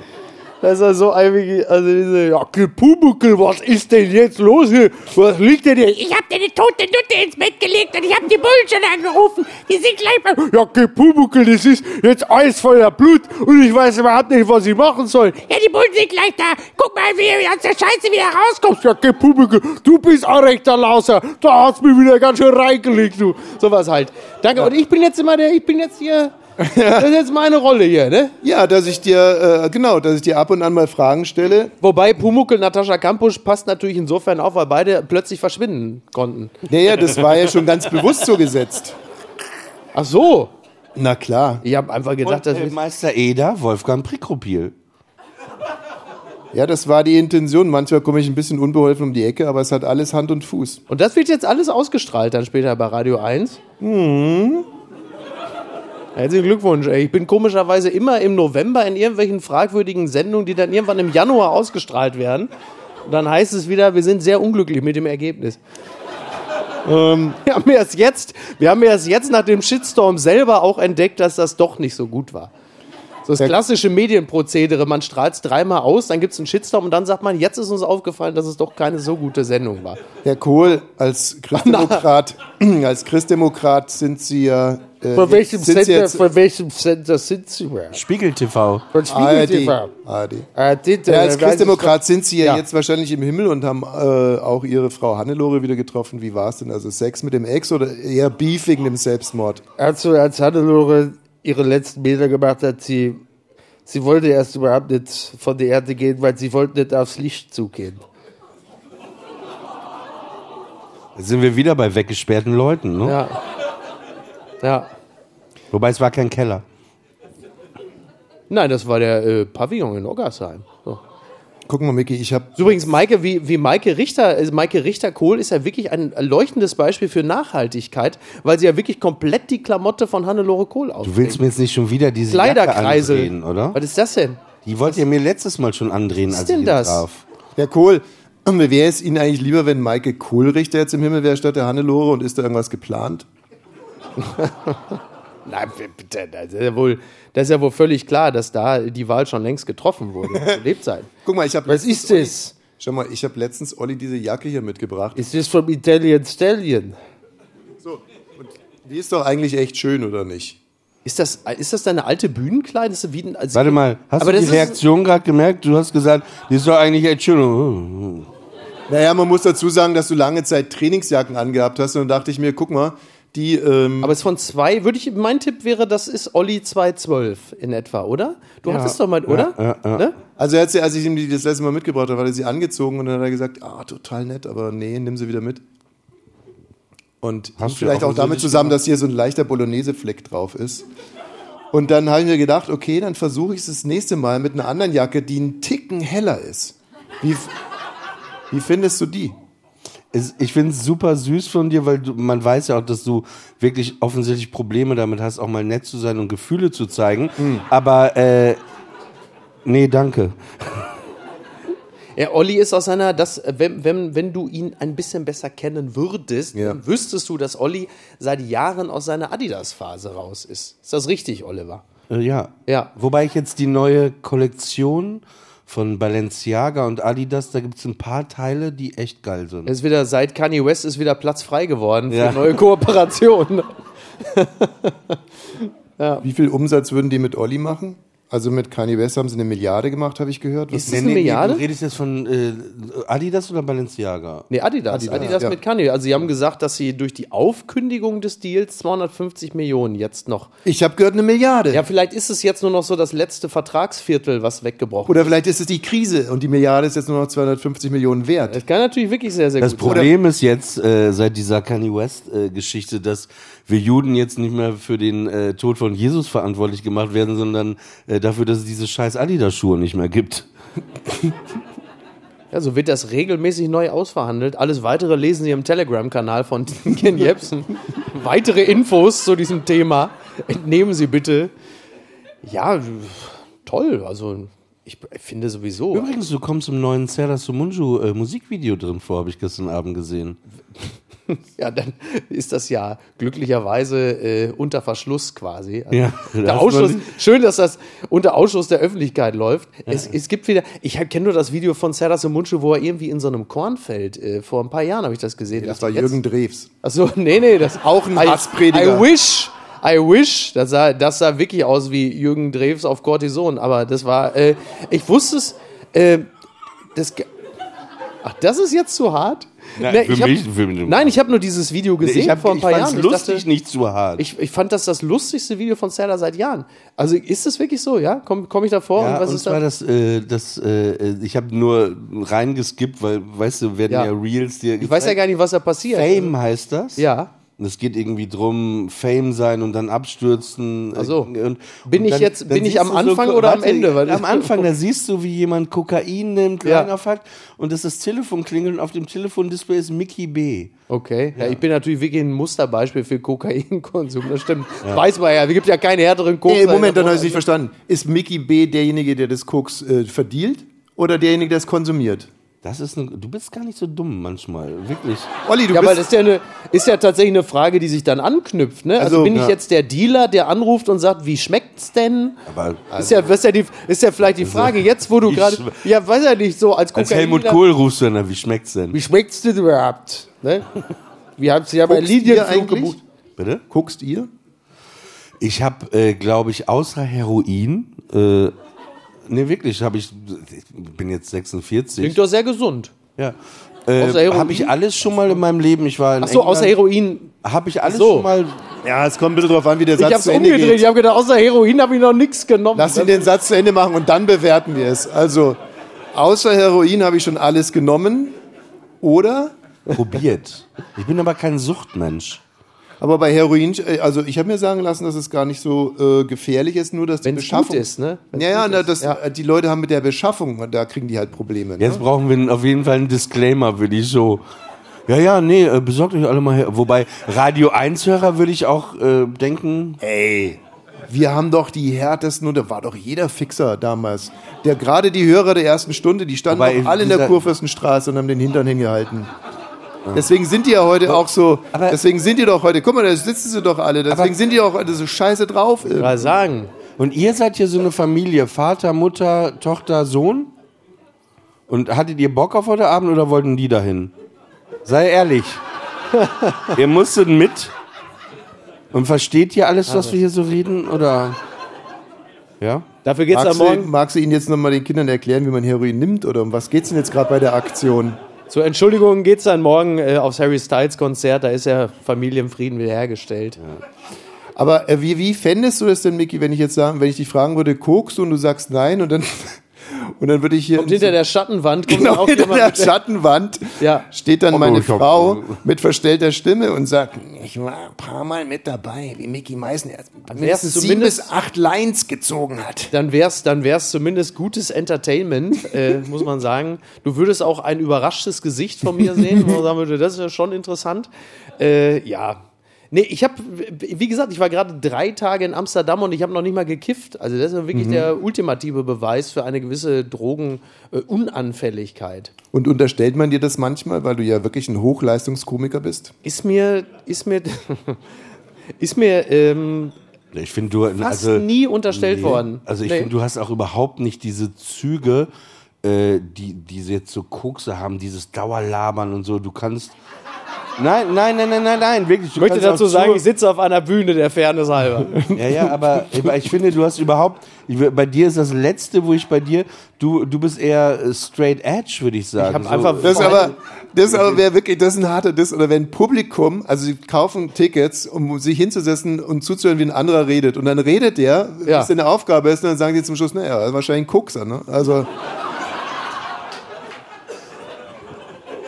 Das ist ja so ein, wie- also diese, ja, Pumuckel, was ist denn jetzt los hier? Was liegt denn hier? Ich hab dir eine tote Nutte ins Bett gelegt und ich hab die Bullen schon angerufen. Die sind gleich bei... Ja, Pumuckel, das ist jetzt Eis voller Blut und ich weiß überhaupt nicht, was ich machen soll. Ja, die Bullen sind gleich da. Guck mal, wie du aus der Scheiße wieder rauskommst. Ja, Pumuckel, du bist auch rechter Lauser. Da hast du mir wieder ganz schön reingelegt, du. Sowas halt. Danke. Und ich bin jetzt immer der, ich bin jetzt hier, das ist jetzt meine Rolle hier, ne? Ja, dass ich dir, äh, genau, dass ich dir ab und an mal Fragen stelle. Wobei Pumuckel, Natascha Kampusch passt natürlich insofern auf, weil beide plötzlich verschwinden konnten. Naja, das war ja schon ganz bewusst so gesetzt. Ach so. Na klar. Ich habe einfach gedacht, Und, dass äh, Meister Eder, Wolfgang Prikopil. Ja, das war die Intention. Manchmal komme ich ein bisschen unbeholfen um die Ecke, aber es hat alles Hand und Fuß. Und das wird jetzt alles ausgestrahlt dann später bei Radio 1. Mhm. Herzlichen Glückwunsch, ey. Ich bin komischerweise immer im November in irgendwelchen fragwürdigen Sendungen, die dann irgendwann im Januar ausgestrahlt werden. Und dann heißt es wieder, wir sind sehr unglücklich mit dem Ergebnis. ähm, wir haben erst jetzt, wir haben erst jetzt nach dem Shitstorm selber auch entdeckt, dass das doch nicht so gut war. So das klassische Medienprozedere, man strahlt es dreimal aus, dann gibt es einen Shitstorm und dann sagt man, jetzt ist uns aufgefallen, dass es doch keine so gute Sendung war. Herr Kohl, als Christdemokrat, als Christdemokrat sind Sie ja. Äh, Von welchem, sind Sie Center, jetzt, von welchem Center sind Sie? Spiegel TV. Von Spiegel TV. ARD. Dit, Ja, als Christdemokrat sind Sie ja, Ja. jetzt wahrscheinlich im Himmel und haben äh, auch Ihre Frau Hannelore wieder getroffen. Wie war es denn? Also Sex mit dem Ex oder eher Beef wegen dem Selbstmord? Also als Hannelore ihre letzten Meter gemacht hat, sie, sie wollte erst überhaupt nicht von der Erde gehen, weil sie wollte nicht aufs Licht zugehen. Jetzt sind wir wieder bei weggesperrten Leuten, ne? Ja. Ja. Wobei es war kein Keller. Nein, das war der äh, Pavillon in Oggersheim. So. Guck mal, Micky, ich habe Übrigens, Maike, wie, wie Maike Richter, also Maike Richter-Kohl ist ja wirklich ein leuchtendes Beispiel für Nachhaltigkeit, weil sie ja wirklich komplett die Klamotte von Hannelore Kohl Du aufbringt. willst mir jetzt nicht schon wieder diese Kleiderkreisel. andrehen, oder? Was ist das denn? Die wollt ihr mir letztes Mal schon andrehen, Was als denn ich das? traf. Herr Kohl, wäre es Ihnen eigentlich lieber, wenn Maike Kohlrichter jetzt im Himmel wäre statt der Hannelore und ist da irgendwas geplant? Nein, bitte, das ist ja wohl, das ist ja wohl völlig klar, dass da die Wahl schon längst getroffen wurde zu Lebzeiten. Guck mal, ich habe Was ist das? Schau mal, ich habe letztens Olli diese Jacke hier mitgebracht. Ist das vom Italian Stallion? Die ist doch eigentlich echt schön, oder nicht? Ist das, ist das deine alte Bühnenkleid? Das ist wie ein, also Warte mal, hast aber du die das ist- Reaktion gerade gemerkt? Du hast gesagt, die ist doch eigentlich echt schön. Naja, man muss dazu sagen, dass du lange Zeit Trainingsjacken angehabt hast. Und dann dachte ich mir, guck mal, die. Ähm, Aber es ist von zwei, würde ich, mein Tipp wäre, das ist Olli 212 in etwa, oder? Du Ja. hattest doch mal, oder? Ja, ja. Ne? also, er hat sie, als ich ihm die das letzte Mal mitgebracht habe, hat er sie angezogen und dann hat er gesagt: Ah, total nett, aber nee, nimm sie wieder mit. Und Hast vielleicht ja auch damit zusammen, dass hier so ein leichter Bolognese-Fleck drauf ist. Und dann habe ich mir gedacht, okay, dann versuche ich es das nächste Mal mit einer anderen Jacke, die einen Ticken heller ist. Wie, wie findest du die? Ich finde es super süß von dir, weil du, man weiß ja auch, dass du wirklich offensichtlich Probleme damit hast, auch mal nett zu sein und Gefühle zu zeigen. Hm. Aber, äh, nee, danke. Ja, Olli ist aus seiner, das, äh, wenn, wenn, wenn du ihn ein bisschen besser kennen würdest, Ja. dann wüsstest du, dass Olli seit Jahren aus seiner Adidas-Phase raus ist. Ist das richtig, Oliver? Äh, ja. Ja. Wobei ich jetzt die neue Kollektion von Balenciaga und Adidas, da gibt es ein paar Teile, die echt geil sind. Ist wieder, seit Kanye West ist wieder Platz frei geworden für Ja. neue Kooperationen. Wie viel Umsatz würden die mit Olli machen? Also mit Kanye West haben sie eine Milliarde gemacht, habe ich gehört. Was Ist das eine Milliarde? Du redest jetzt von äh, Adidas oder Balenciaga? Nee, Adidas. Adidas, Adidas, ja. mit Kanye. Also sie haben gesagt, dass sie durch die Aufkündigung des Deals 250 Millionen jetzt noch. Ich habe gehört, eine Milliarde. Ja, vielleicht ist es jetzt nur noch so das letzte Vertragsviertel, was weggebrochen Oder vielleicht ist es die Krise und die Milliarde ist jetzt nur noch 250 Millionen wert. Das kann natürlich wirklich sehr, sehr Das gut sein. Problem ist jetzt äh, seit dieser Kanye West-Geschichte, dass wir Juden jetzt nicht mehr für den äh, Tod von Jesus verantwortlich gemacht werden, sondern äh, dafür, dass es diese scheiß Adidas-Schuhe nicht mehr gibt. Ja, so wird das regelmäßig neu ausverhandelt. Alles weitere lesen Sie im Telegram-Kanal von Ken Jebsen. weitere Infos zu diesem Thema entnehmen Sie bitte. Ja, toll. Also ich finde sowieso. Übrigens, du kommst im neuen Serra Sumunju äh, Musikvideo drin vor, habe ich gestern Abend gesehen. Ja, dann ist das ja glücklicherweise äh, unter Verschluss quasi. Also Ja, der hat Ausschuss, man- schön, dass das unter Ausschluss der Öffentlichkeit läuft. Es, es gibt wieder, ich kenne nur das Video von Serra Munchu, wo er irgendwie in so einem Kornfeld, äh, vor ein paar Jahren habe ich das gesehen. Das war Jürgen Drews. Achso, nee, nee, das Auch ein I, Hassprediger. I wish, I wish, das sah, das sah wirklich aus wie Jürgen Drews auf Cortison, aber das war, äh, ich wusste es, äh, das, ach, das ist jetzt zu hart? Nein, für ich hab, mich- für mich- nein, ich habe nur dieses Video gesehen ich hab, vor ein ich paar fand's Jahren. lustig, ich, dachte, nicht zu hart. ich, ich fand das das lustigste Video von Sarah seit Jahren. Also ist es wirklich so, ja? Komme komm ich da vor? ja, und was und ist zwar da? das, äh, das äh, ich habe nur reingeskippt, weil, weißt du, werden ja, Ja. Reels dir Ich weiß ja gar nicht, was da passiert. Fame heißt das. Ja. Und es geht irgendwie drum, Fame sein und dann abstürzen. Ach so. Und, und Bin ich dann- jetzt- bin ich am Anfang oder am warte, Ende? Weil- am Anfang, da siehst du, wie jemand Kokain nimmt, Ja. kleiner Fakt, und dass das Telefon klingelt und auf dem Telefondisplay ist Mickey B. Okay, ja. ich bin natürlich wirklich ein Musterbeispiel für Kokainkonsum, das stimmt. Weiß man ja, es gibt ja keine härteren Koks. Nee, Moment, dann habe ich es nicht verstanden. Ist Mickey B. derjenige, der das Koks äh, verdealt oder derjenige, der es konsumiert? Das ist eine, du bist gar nicht so dumm manchmal, wirklich. Olli, du Ja, aber bist... das ist ja, eine, ist ja tatsächlich eine Frage, die sich dann anknüpft. Ne? Also, Also, bin ich ja. jetzt der Dealer, der anruft und sagt, wie schmeckt's denn? Aber ist, ja, ist, ja die, ist ja vielleicht die Frage, jetzt wo du gerade. Ja, weiß ja nicht, so als als Kokain. Helmut Kohl rufst du dann, wie schmeckt's denn? Wie schmeckt's denn überhaupt? Ne? Wie habt ihr ja bei Guckst ihr Linienflug eigentlich? gebucht? Bitte? Guckst ihr? Ich habe, äh, glaube ich, außer Heroin, äh, ne wirklich, habe ich, ich bin jetzt 46. Klingt doch sehr gesund. Ja. Außer Äh, Heroin? habe ich alles schon mal in meinem Leben. Ich war in Ach so, außer Heroin. Habe ich alles so. schon mal. Ja, es kommt ein bisschen drauf an, wie der Ich Satz hab's zu Ende umgedreht. geht. Ich habe gedacht, außer Heroin habe ich noch nichts genommen. Lass ihn den Satz zu Ende machen und dann bewerten wir es. Also, außer Heroin habe ich schon alles genommen. Oder? probiert. Ich bin aber kein Suchtmensch. Aber bei Heroin, äh, also ich habe mir sagen lassen, dass es gar nicht so äh, gefährlich ist, nur dass die Wenn's Beschaffung gut ist, ne? Wenn's Ja, ja, gut na, ist. das, äh, die Leute haben mit der Beschaffung, da kriegen die halt Probleme. Jetzt Ne? brauchen wir auf jeden Fall einen Disclaimer, würde ich so. Ja, ja, nee, äh, besorgt euch alle mal her. Wobei Radio 1-Hörer würde ich auch äh, denken. Ey, wir haben doch die härtesten, und da war doch jeder Fixer damals. Der gerade die Hörer der ersten Stunde, die standen Wobei doch alle in der Kurfürstenstraße und haben den Hintern hingehalten. Deswegen sind die ja heute auch so, deswegen sind die doch heute, guck mal, da sitzen sie doch alle, deswegen sind die auch heute so scheiße drauf. Mal sagen. Und ihr seid hier so eine Familie, Vater, Mutter, Tochter, Sohn? Und hattet ihr Bock auf heute Abend oder wollten die dahin? Sei ehrlich. ihr musstet mit? Und versteht ihr alles, was wir hier so reden? Oder? Ja? Dafür geht's magst, am Morgen. du, magst du Ihnen jetzt nochmal den Kindern erklären, wie man Heroin nimmt? Oder um was geht's denn jetzt gerade bei der Aktion? Zur Entschuldigung geht's dann morgen äh, aufs Harry Styles Konzert. Da ist ja Familienfrieden wiederhergestellt. Aber äh, wie, wie fändest du das denn, Micky, wenn ich jetzt sagen, wenn ich dich fragen würde, kokst du und du sagst nein und dann, und dann würde ich hier. Und hinter der Schattenwand Genau, auch hinter der Schattenwand Ja. steht dann Oh, meine ich hab- Frau mit verstellter Stimme und sagt, ich war ein paar Mal mit dabei, wie Micky Meißner mindestens sieben zumindest- bis acht Lines gezogen hat. Dann wär's, dann wär's zumindest gutes Entertainment, äh, muss man sagen. Du würdest auch ein überraschtes Gesicht von mir sehen, wo man sagen würde, das ist ja schon interessant. Äh, ja. Nee, ich habe, wie gesagt, ich war gerade drei Tage in Amsterdam und ich habe noch nicht mal gekifft. Also das ist ja wirklich Mhm. der ultimative Beweis für eine gewisse Drogenunanfälligkeit. Und unterstellt man dir das manchmal, weil du ja wirklich ein Hochleistungskomiker bist? Ist mir, ist mir, ist mir ähm, Ich finde, du fast also, nie unterstellt worden. Also ich Nee. finde, du hast auch überhaupt nicht diese Züge, äh, die, die sie jetzt so Kokse haben, dieses Dauerlabern und so. Du kannst. Nein, nein, nein, nein, nein, nein, wirklich. Ich Du möchte kannst dazu auch sagen, ich sitze auf einer Bühne der Fairness halber. Ja, ja, aber, ich finde, du hast überhaupt. Ich, bei dir ist das letzte, wo ich bei dir. Du, du bist eher äh, straight edge, würde ich sagen. hab einfach- Das ist aber, das ist aber wäre wirklich, das ist ein harter Diss. Oder wenn Publikum, also sie kaufen Tickets, um sich hinzusetzen und zuzuhören, wie ein anderer redet. Und dann redet der, Ja. was seine Aufgabe ist, und dann sagen die zum Schluss, naja, das ist wahrscheinlich ein Kuxer, ne? Also,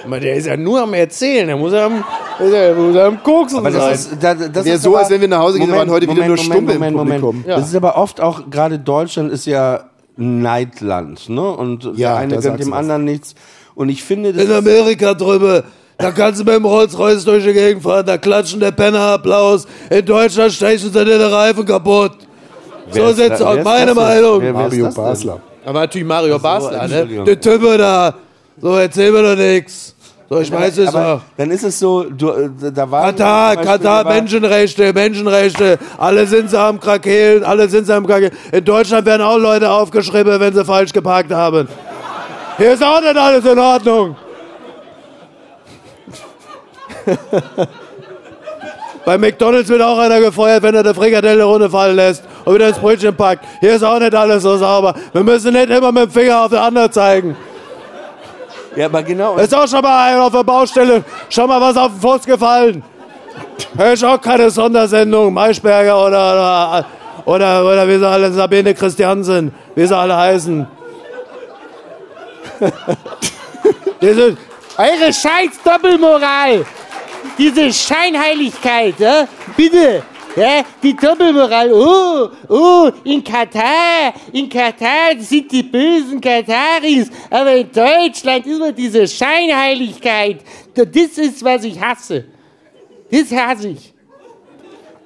Aber der ist ja nur am Erzählen, der muss ja am, der muss ja am Koksen Aber sein. das ist, da, das Wäre ist so, aber- als wenn wir nach Hause gehen, waren heute wieder nur Stumme im Publikum. Ja. Das ist aber oft auch, gerade Deutschland ist ja ein Neidland, ne? Und Ja, der eine gönnt dem du was. anderen nichts. Und ich finde, das In Amerika drüber, da kannst du mit dem Rolls-Royce durch die Gegend fahren, da klatschen der Penner Applaus. In Deutschland stechen sie dir den Reifen kaputt. Wer so ist sieht's aus, ist meine? Meinung. Wer- wer Mario? Basler. Aber natürlich Mario Basler, ne? Der Typ da. So, erzähl mir doch nix. So, ich weiß es auch. dann ist es so, du, äh, da war Katar, Katar, Menschenrechte, Menschenrechte. Alle sind sie am Krakehlen, alle sind sie am Krakehlen. In Deutschland werden auch Leute aufgeschrieben, wenn sie falsch geparkt haben. Hier ist auch nicht alles in Ordnung. Bei McDonalds wird auch einer gefeuert, wenn er der Frikadelle runterfallen lässt und wieder ins Brötchen packt. Hier ist auch nicht alles so sauber. Wir müssen nicht immer mit dem Finger auf den anderen zeigen. Ja, aber genau. Ist auch schon mal einer auf der Baustelle schon mal was auf den Fuß gefallen. Ich auch keine Sondersendung, Maischberger oder, oder, oder, oder wie sie alle, Sabine Christiansen, wie sie alle heißen. Diese, Eure scheiß Doppelmoral. Diese Scheinheiligkeit, ja? Bitte. Ja, die Doppelmoral. Oh, oh, in Katar, in Katar sind die bösen Kataris. Aber in Deutschland ist immer diese Scheinheiligkeit. Das ist, was ich hasse. Das hasse ich.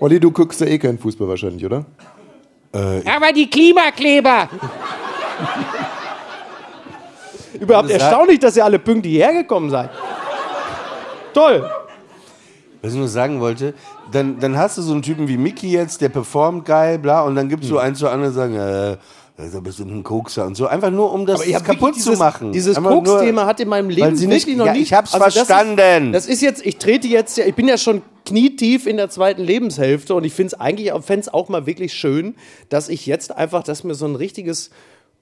Olli, du guckst ja eh keinen Fußball wahrscheinlich, oder? Aber die Klimakleber. Überhaupt Das- erstaunlich, dass ihr alle pünktlich hergekommen seid. Toll. Was ich nur sagen wollte, dann, dann hast du so einen Typen wie Mickey jetzt, der performt geil, bla, und dann gibst Hm. du einen zu anderen, sagen, äh, da bist du ein Kokser und so. Einfach nur, um das kaputt wirklich zu dieses, machen. Dieses Koks-Thema hat in meinem Leben sie wirklich nicht- noch ja, nie. ich hab's das ist- verstanden. Das ist, jetzt, ich trete jetzt, ja- ich bin ja schon knietief in der zweiten Lebenshälfte und ich finde es eigentlich, fände es auch mal wirklich schön, dass ich jetzt einfach, dass mir so ein richtiges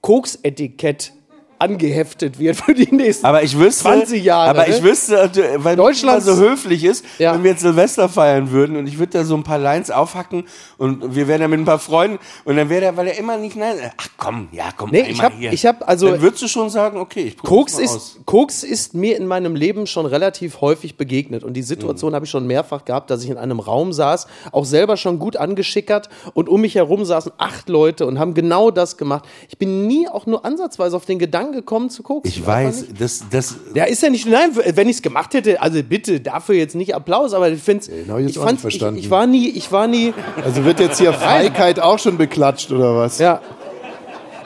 Koks-Etikett angeheftet wird für die nächsten Aber ich wüsste, 20 Jahre. aber ne? ich wüsste, weil Deutschland so höflich ist, Ja. wenn wir jetzt Silvester feiern würden und ich würde da so ein paar Lines aufhacken und wir wären da mit ein paar Freunden und dann wäre der, weil er immer nicht nein, ach komm, ja komm, Nee, ich hab- hier. ich hab also- dann würdest du schon sagen, okay, ich Koks mal aus. ist, Koks ist mir in meinem Leben schon relativ häufig begegnet. Und die Mhm. Situation habe ich schon mehrfach gehabt, dass ich in einem Raum saß, auch selber schon gut angeschickert und um mich herum saßen acht Leute und haben genau das gemacht. Ich bin nie auch nur ansatzweise auf den Gedanken gekommen zu koksen. Ich weiß, das, das, Ja, ist ja nicht, nein, wenn ich es gemacht hätte, also bitte, dafür jetzt nicht Applaus, aber ich finde hab ich jetzt ich. Ich, ich war nie, ich war nie, Also wird jetzt hier Feigheit auch schon beklatscht oder was? ja.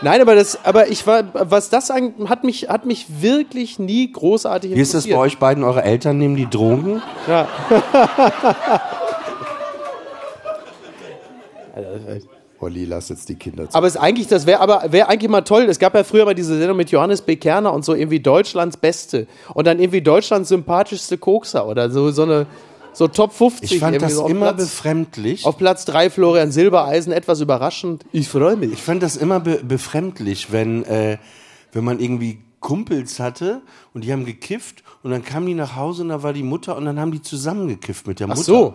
Nein, aber das, aber ich war, was das angeht, hat mich, hat mich wirklich nie großartig wie ist das bei euch beiden? Eure Eltern nehmen die Drogen? Ja. Olli, lass jetzt die Kinder zu. Aber es ist eigentlich, das wäre aber wäre eigentlich mal toll. Es gab ja früher mal diese Sendung mit Johannes B. Kerner und so irgendwie Deutschlands Beste und dann irgendwie Deutschlands sympathischste Kokser oder so so eine so Top 50. Ich fand das so immer Platz, befremdlich. Auf Platz 3 Florian Silbereisen, etwas überraschend. Ich freue mich. Ich fand das immer be befremdlich, wenn, äh, wenn man irgendwie Kumpels hatte und die haben gekifft und dann kamen die nach Hause und da war die Mutter und dann haben die zusammen gekifft mit der Ach Mutter. so.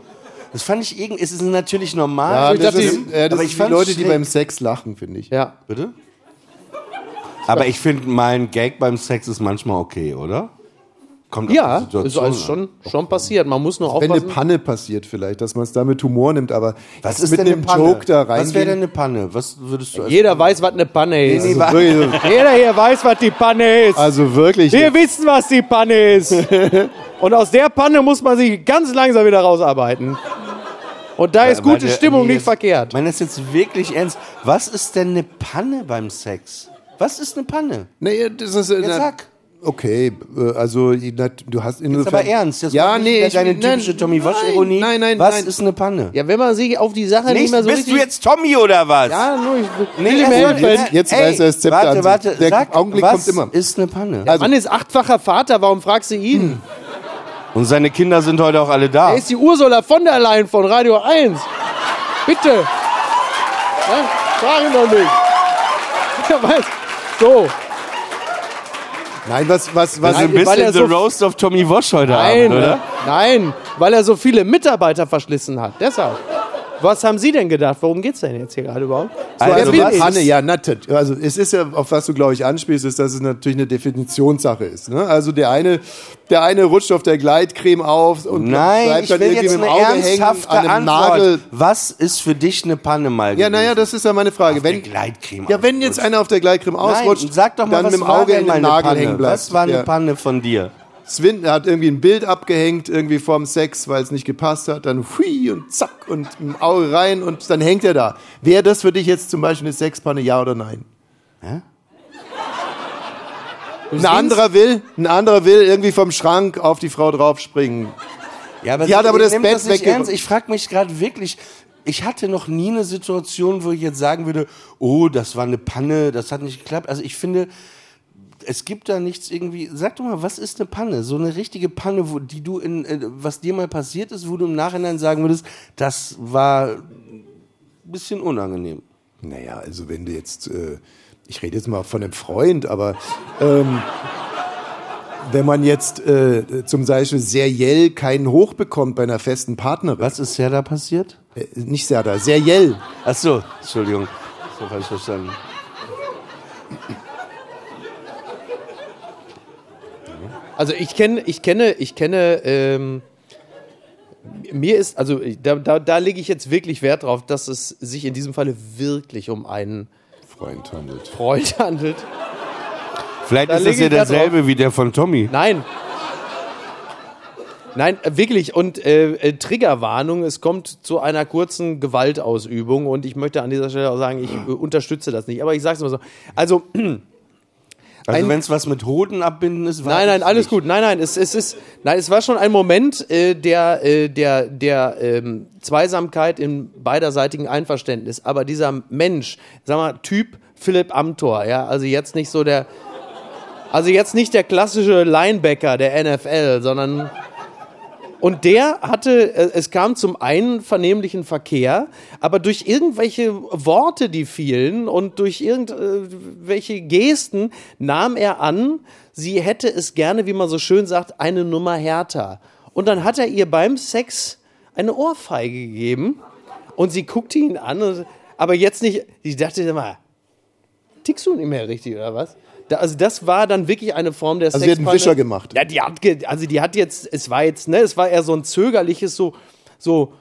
Das fand ich irgendwie, es ist natürlich normal. Ja, ich das, dachte, ist, ja, das aber ich die fand Leute, die schräg. beim Sex lachen, finde ich. Ja. Bitte? Aber ich finde, mein Gag beim Sex ist manchmal okay, oder? Kommt Ja, die ist alles schon, schon passiert. Man muss nur Wenn eine aufpassen. Panne passiert vielleicht, dass man es da mit Humor nimmt, aber Was jetzt ist mit denn einem eine Panne? Joke da Was wäre denn eine Panne? Was würdest du Jeder weiß, was eine Panne ist. nee, also, wirklich, Jeder hier weiß, was die Panne ist. also wirklich. Wir wissen, was die Panne ist. Und aus der Panne muss man sich ganz langsam wieder rausarbeiten. Und da ist gute Warte, Stimmung nee, nicht jetzt- verkehrt. Meine das jetzt wirklich ernst. Was ist denn eine Panne beim Sex? Was ist eine Panne? Nee, das ist, äh, Jetzt sag. Okay, äh, also du hast insofern. aber ernst, das ja, war nicht nee, ich, deine nein, typische Tommy nein, Walsh-Ironie. Nein, nein, Was nein. ist eine Panne? Ja, wenn man sich auf die Sache nicht Nicht, mehr so bist richtig... du jetzt Tommy oder was? ja, nur ich Nee, will ihm also, helfen. jetzt- Jetzt ey, weiß er das Zepter Warte, warte, Der sag, Augenblick was kommt immer. ist eine Panne? Der Mann ist achtfacher Vater, warum fragst du ihn? Und seine Kinder sind heute auch alle da. Er ist die Ursula von der Leyen von Radio 1. Bitte. Ja, frag ihn doch nicht. Ja, weiß. So. Nein, was, was, was. Also ein bisschen er The so- Roast of Tommy Walsh heute Nein, Abend, oder? nein, weil er so viele Mitarbeiter verschlissen hat. Deshalb. Was haben Sie denn gedacht? Worum geht's denn jetzt hier gerade überhaupt? So, Also also was Panne, ja, nattet. Also es ist ja, auf was du glaube ich anspielst, ist, dass es natürlich eine Definitionssache ist. Ne? Also der eine, der eine rutscht auf der Gleitcreme auf und Nein, bleibt dann irgendwie mit dem eine Auge hängen ernsthafte an einem Antwort. Nagel. Was ist für dich eine Panne mal Ja, gewesen? naja, das ist ja meine Frage. Auf wenn, der Gleitcreme ja, wenn jetzt einer auf der Gleitcreme ausrutscht, Nein, sag doch mal, dann was mit dem Auge in den Nagel Panne? hängen bleibt. Was war eine ja. Panne von dir? Sven hat irgendwie ein Bild abgehängt, irgendwie vorm Sex, weil es nicht gepasst hat. Dann hui und zack und im Auge rein und dann hängt er da. Wäre das für dich jetzt zum Beispiel eine Sexpanne, ja oder nein? Hä? Ein anderer will, ein anderer will irgendwie vom Schrank auf die Frau draufspringen. Ja, aber Die hat aber das Bett das nicht ernst. Ich frage mich gerade wirklich, ich hatte noch nie eine Situation, wo ich jetzt sagen würde, oh, das war eine Panne, das hat nicht geklappt. Also ich finde, es gibt da nichts irgendwie. Sag doch mal, was ist eine Panne? So eine richtige Panne, wo, die du in, äh, was dir mal passiert ist, wo du im Nachhinein sagen würdest, das war ein bisschen unangenehm. Naja, also wenn du jetzt, äh, ich rede jetzt mal von einem Freund, aber ähm, wenn man jetzt äh, zum Beispiel seriell keinen Hoch bekommt bei einer festen Partnerin. Was ist ja da passiert? Äh, nicht Serda, seriell. Ach so, Entschuldigung. So falsch verstanden. Also ich kenne, ich kenne, ich kenne, ähm, mir ist, also da, da, da lege ich jetzt wirklich Wert drauf, dass es sich in diesem Falle wirklich um einen Freund handelt. Freund handelt. Vielleicht Da ist das lege ja ich Wert derselbe wie der von Tommy. Nein. Nein, äh, wirklich. Und äh, äh, Triggerwarnung, es kommt zu einer kurzen Gewaltausübung und ich möchte an dieser Stelle auch sagen, ich äh, unterstütze das nicht. Aber ich sage es mal so. Also, Also wenn es was mit Hoden abbinden ist, war nein, nein, es alles nicht. gut. Nein, nein, es, es ist, nein, es war schon ein Moment äh, der, äh, der, der ähm, Zweisamkeit im beiderseitigen Einverständnis. Aber dieser Mensch, sag mal, Typ Philipp Amthor, ja, also jetzt nicht so der, also jetzt nicht der klassische Linebacker der NFL, sondern Und der hatte, äh, es kam zum einen vernehmlichen Verkehr, aber durch irgendwelche Worte, die fielen und durch irgendwelche Gesten nahm er an, sie hätte es gerne, wie man so schön sagt, eine Nummer härter. Und dann hat er ihr beim Sex eine Ohrfeige gegeben und sie guckte ihn an, aber jetzt nicht, ich dachte immer, tickst du nicht mehr richtig oder was? Da, also das war dann wirklich eine Form der Also sie hat einen. Wischer gemacht. Ja, die hat, ge- also die hat jetzt, es war jetzt, ne, es war eher so ein zögerliches, so, so,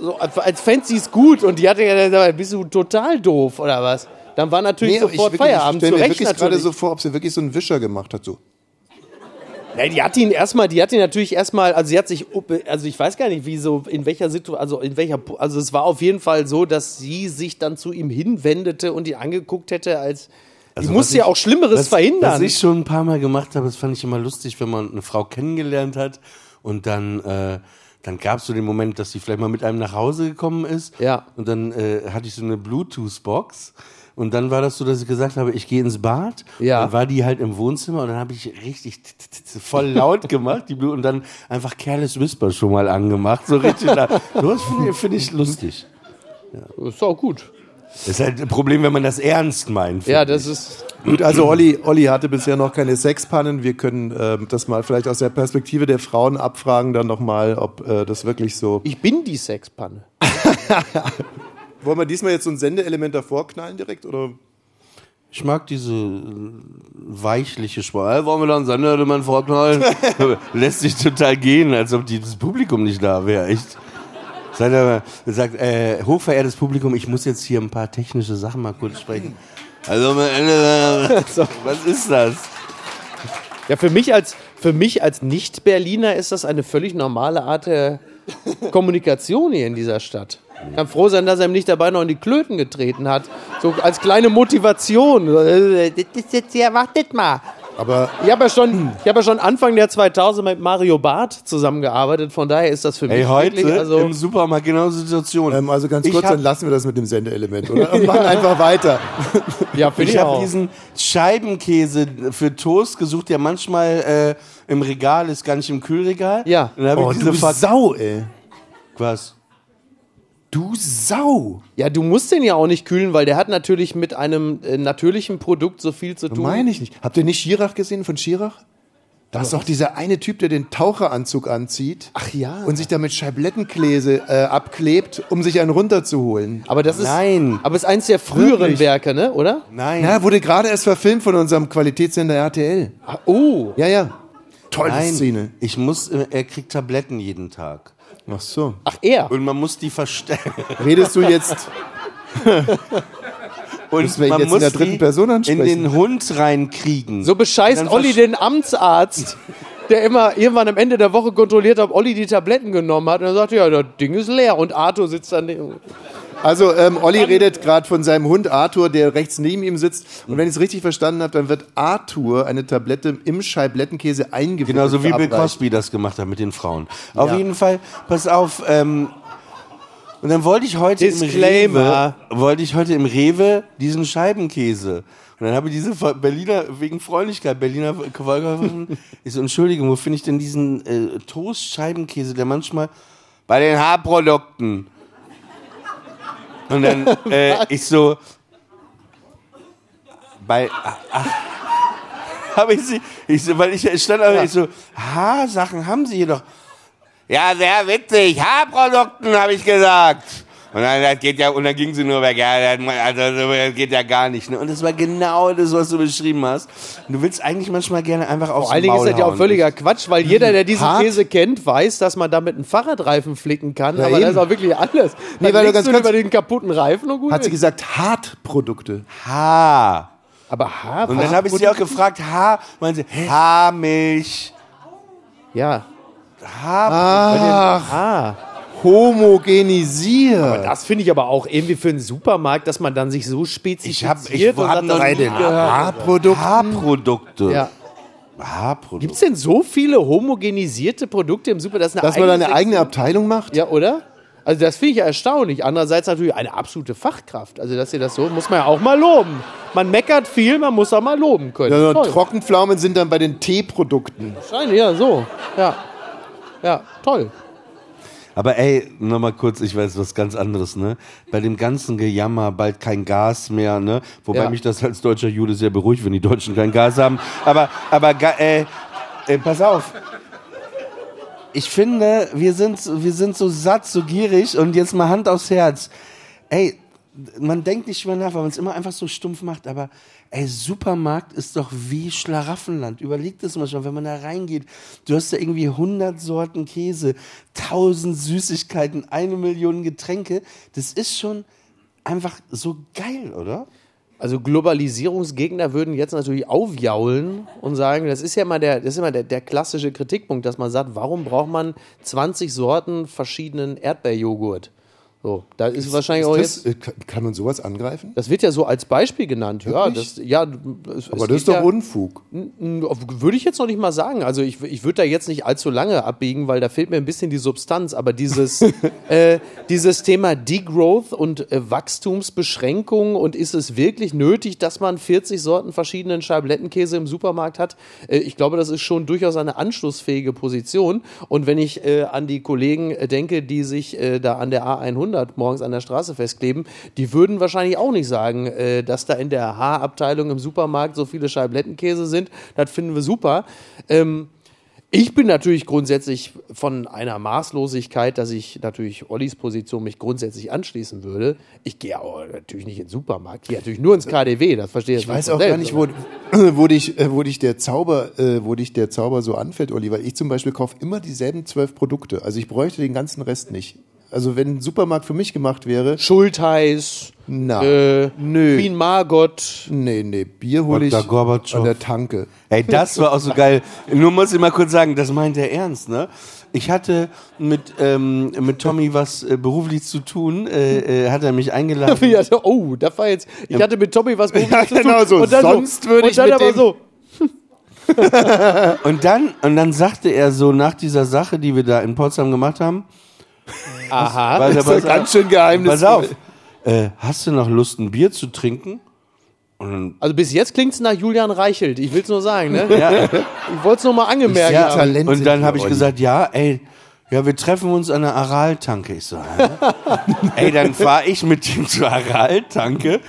so als, als fänd sie es gut und die hatte ja gesagt, bist du total doof oder was? Dann war natürlich Nee, sofort ich, wirklich, Feierabend, ich stelle mir wirklich gerade so vor, ob sie wirklich so einen Wischer gemacht hat. So. Ja, die hat ihn erstmal, die hat ihn natürlich erstmal, also sie hat sich, also ich weiß gar nicht, wie so, in welcher Situation, also in welcher, also es war auf jeden Fall so, dass sie sich dann zu ihm hinwendete und ihn angeguckt hätte, als, die Also, musste was ja auch Schlimmeres was, verhindern. Was ich schon ein paar Mal gemacht habe, das fand ich immer lustig, wenn man eine Frau kennengelernt hat und dann, äh, dann gab es so den Moment, dass sie vielleicht mal mit einem nach Hause gekommen ist. Ja. Und dann äh, hatte ich so eine Bluetooth-Box. Und dann war das so, dass ich gesagt habe, ich gehe ins Bad. Ja. Dann war die halt im Wohnzimmer und dann habe ich richtig voll laut gemacht, die Blut und dann einfach Careless Whisper schon mal angemacht. So richtig. da. Sowas finde ich, find ich lustig. ist auch gut. Das ist halt ein Problem, wenn man das ernst meint. Ja, das ist. Gut, also Olli, Olli hatte bisher noch keine Sexpannen. Wir können ähm, das mal vielleicht aus der Perspektive der Frauen abfragen, dann nochmal, ob äh, das wirklich so. Ich bin die Sexpanne. Wollen wir diesmal jetzt so ein Sendeelement davor knallen direkt? Oder? Ich mag diese äh, weichliche Sprache. Wollen wir da einen Sendeelement vorknallen? Lässt sich total gehen, als ob dieses Publikum nicht da wäre. Echt. Seid aber, sagt, äh, hochverehrtes Publikum, ich muss jetzt hier ein paar technische Sachen mal kurz sprechen. Also, Ende, was ist das? Ja, für mich als, für mich als Nicht-Berliner ist das eine völlig normale Art der Kommunikation hier in dieser Stadt. Ich kann froh sein, dass er ihm nicht dabei noch in die Klöten getreten hat. So als kleine Motivation. Das ist jetzt ja, wartet mal. Aber Ich habe ja, schon- ich hab ja schon Anfang der 2000 mit Mario Barth zusammengearbeitet. Von daher ist das für mich Ey, heute wirklich, also im Supermarkt genau Situation. Ähm, also ganz Ich kurz, dann lassen wir das mit dem Sendeelement, oder? Und machen einfach weiter. ja, Ich ich habe diesen Scheibenkäse für Toast gesucht, der manchmal äh, im Regal ist, gar nicht im Kühlregal. Ja. Und dann Oh, ich diese Sau, ey. Was? Du Sau. Ja, du musst den ja auch nicht kühlen, weil der hat natürlich mit einem äh, natürlichen Produkt so viel zu tun. Meine ich nicht. Habt ihr nicht Schirach gesehen von Schirach? Da ist doch dieser eine Typ, der den Taucheranzug anzieht. Ach ja. Und sich damit Scheiblettenkläse äh, abklebt, um sich einen runterzuholen. Aber das ist, Nein. aber es ist eins der früheren Wirklich? Werke, ne? Oder? Nein. Ja, wurde gerade erst verfilmt von unserem Qualitätssender RTL. Ah, Oh. Ja, ja. Tolle Nein. Szene. Ich muss, äh, er kriegt Tabletten jeden Tag. Ach so. Ach, er. Und man muss die verstellen. Redest du jetzt? Und man jetzt in muss der dritten Person in ansprechen? den Hund reinkriegen. So bescheißt Olli den Amtsarzt, der immer irgendwann am Ende der Woche kontrolliert, ob Olli die Tabletten genommen hat. Und er sagt, ja, das Ding ist leer. Und Arthur sitzt dann. Also, ähm, Olli redet gerade von seinem Hund Arthur, der rechts neben ihm sitzt. Und wenn ich es richtig verstanden habe, dann wird Arthur eine Tablette im Scheiblettenkäse eingewickelt. Genauso wie Bill. Cosby das gemacht hat mit den Frauen. Auf Ja. jeden Fall, pass auf, ähm, und dann wollte ich heute im Disclaimer. Rewe, wollte ich heute im Rewe diesen Scheibenkäse. Und dann habe ich diese Berliner, wegen Freundlichkeit, Berliner Verkäuferin, ich so, Entschuldigung, wo finde ich denn diesen äh, Toast-Scheibenkäse, der manchmal bei den Haarprodukten. Und dann, äh, ich so, bei, habe ich sie, ich so, weil ich stand aber, ich so, Haarsachen haben sie hier doch. Ja, sehr witzig, Haarprodukten, habe ich gesagt. Und dann, das geht ja, und dann ging sie nur weg, ja, das, also, das geht ja gar nicht. Ne? Und das war genau das, was du beschrieben hast. Und du willst eigentlich manchmal gerne einfach aufs Vor allen Dingen ist das ja auch völliger Quatsch, weil jeder, der diesen Hart? Käse kennt, weiß, dass man damit einen Fahrradreifen flicken kann. Ja, aber eben. das ist auch wirklich alles. Nee, Dann weil du ganz du über den kaputten Reifen und gut Hat sie gesagt, Hartprodukte. Haar. Aber Haar, Und dann habe ich sie auch gefragt, Haar, meinen sie, Haarmilch, Ja. Haar. Ach, Ah. Homogenisiert. Das finde ich aber auch irgendwie für einen Supermarkt, dass man dann sich so spezifiziert Ich hab- ich und noch nie den. Haarprodukten. Haarprodukte. Ja. Haarprodukte. Gibt es denn so viele homogenisierte Produkte im Supermarkt? Das ist eine Dass man da eine eigene Abteilung macht? Ja, oder? Also das finde ich erstaunlich. Andererseits natürlich eine absolute Fachkraft. Also dass ihr das so, muss man ja auch mal loben. Man meckert viel, man muss auch mal loben können. Ja. Trockenpflaumen sind dann bei den Teeprodukten. Wahrscheinlich, ja, so. Ja. Ja, toll. Aber ey, nochmal kurz, ich weiß was ganz anderes, ne? Bei dem ganzen Gejammer, bald kein Gas mehr, ne? Wobei Ja. mich das als deutscher Jude sehr beruhigt, wenn die Deutschen kein Gas haben. Aber, aber, äh, äh, pass auf. Ich finde, wir sind, wir sind so satt, so gierig und jetzt mal Hand aufs Herz. Ey, man denkt nicht mehr nach, weil man es immer einfach so stumpf macht, aber ey, Supermarkt ist doch wie Schlaraffenland. Überlegt es mal schon, wenn man da reingeht. Du hast da irgendwie 100 Sorten Käse, 1000 Süßigkeiten, eine Million Getränke. Das ist schon einfach so geil, oder? Also Globalisierungsgegner würden jetzt natürlich aufjaulen und sagen, das ist ja mal der, das ist immer der, der klassische Kritikpunkt, dass man sagt, warum braucht man 20 Sorten verschiedenen Erdbeerjoghurt? So, da ist, wahrscheinlich auch das, jetzt. äh, kann- man sowas angreifen? Das wird ja so als Beispiel genannt. Ja, das, ja, es, Aber es das ist doch ja, Unfug. Würde ich jetzt noch nicht mal sagen. Also ich, ich würde da jetzt nicht allzu lange abbiegen, weil da fehlt mir ein bisschen die Substanz. Aber dieses, äh, dieses Thema Degrowth und äh, Wachstumsbeschränkung und ist es wirklich nötig, dass man 40 Sorten verschiedenen Scheiblettenkäse im Supermarkt hat? Äh, ich glaube, das ist schon durchaus eine anschlussfähige Position. Und wenn ich äh, an die Kollegen äh, denke, die sich da an der A100 morgens an der Straße festkleben, die würden wahrscheinlich auch nicht sagen, äh, dass da in der Haarabteilung im Supermarkt so viele Scheiblettenkäse sind. Das finden wir super. Ähm, ich bin natürlich grundsätzlich von einer Maßlosigkeit, dass ich natürlich Ollis Position mich grundsätzlich anschließen würde. Ich gehe aber natürlich nicht in den Supermarkt, ich gehe natürlich nur ins KDW, das verstehe Ich weiß auch gar nicht, wo, wo, dich, äh, wo, dich der Zauber, äh, wo dich der Zauber so anfällt, Olli, weil ich zum Beispiel kaufe immer dieselben zwölf Produkte. Also ich bräuchte den ganzen Rest nicht. Also wenn ein Supermarkt für mich gemacht wäre. Schultheiß, Na, äh, nö. Queen Margot. Nee, nee, Bier hole ich an der Tanke. Ey, das war auch so geil. Nur muss ich mal kurz sagen, das meint er ernst, ne? Ich hatte mit, ähm, mit Tommy was äh, beruflich zu tun, äh, äh, hat er mich eingeladen. Ich hatte, oh, das war jetzt. Ich hatte mit Tommy was beruflich Ja, zu tun. genau so. Und dann Sonst so, würde und ich dann mit aber dem- so. Und dann, und dann sagte er so nach dieser Sache, die wir da in Potsdam gemacht haben, Aha. Das ist doch ganz auf. schön geheimnisvoll. Pass auf. Äh, hast du noch Lust, ein Bier zu trinken? Also bis jetzt klingt es nach Julian Reichelt. Ich will es nur sagen, ne? ja, Ich wollte es nur mal angemerkt ja, haben. Und dann habe ich gesagt, ja, ey, ja, wir treffen uns an der Aral-Tanke. Ich so, hä? ey, dann fahre ich mit ihm zur Aral-Tanke,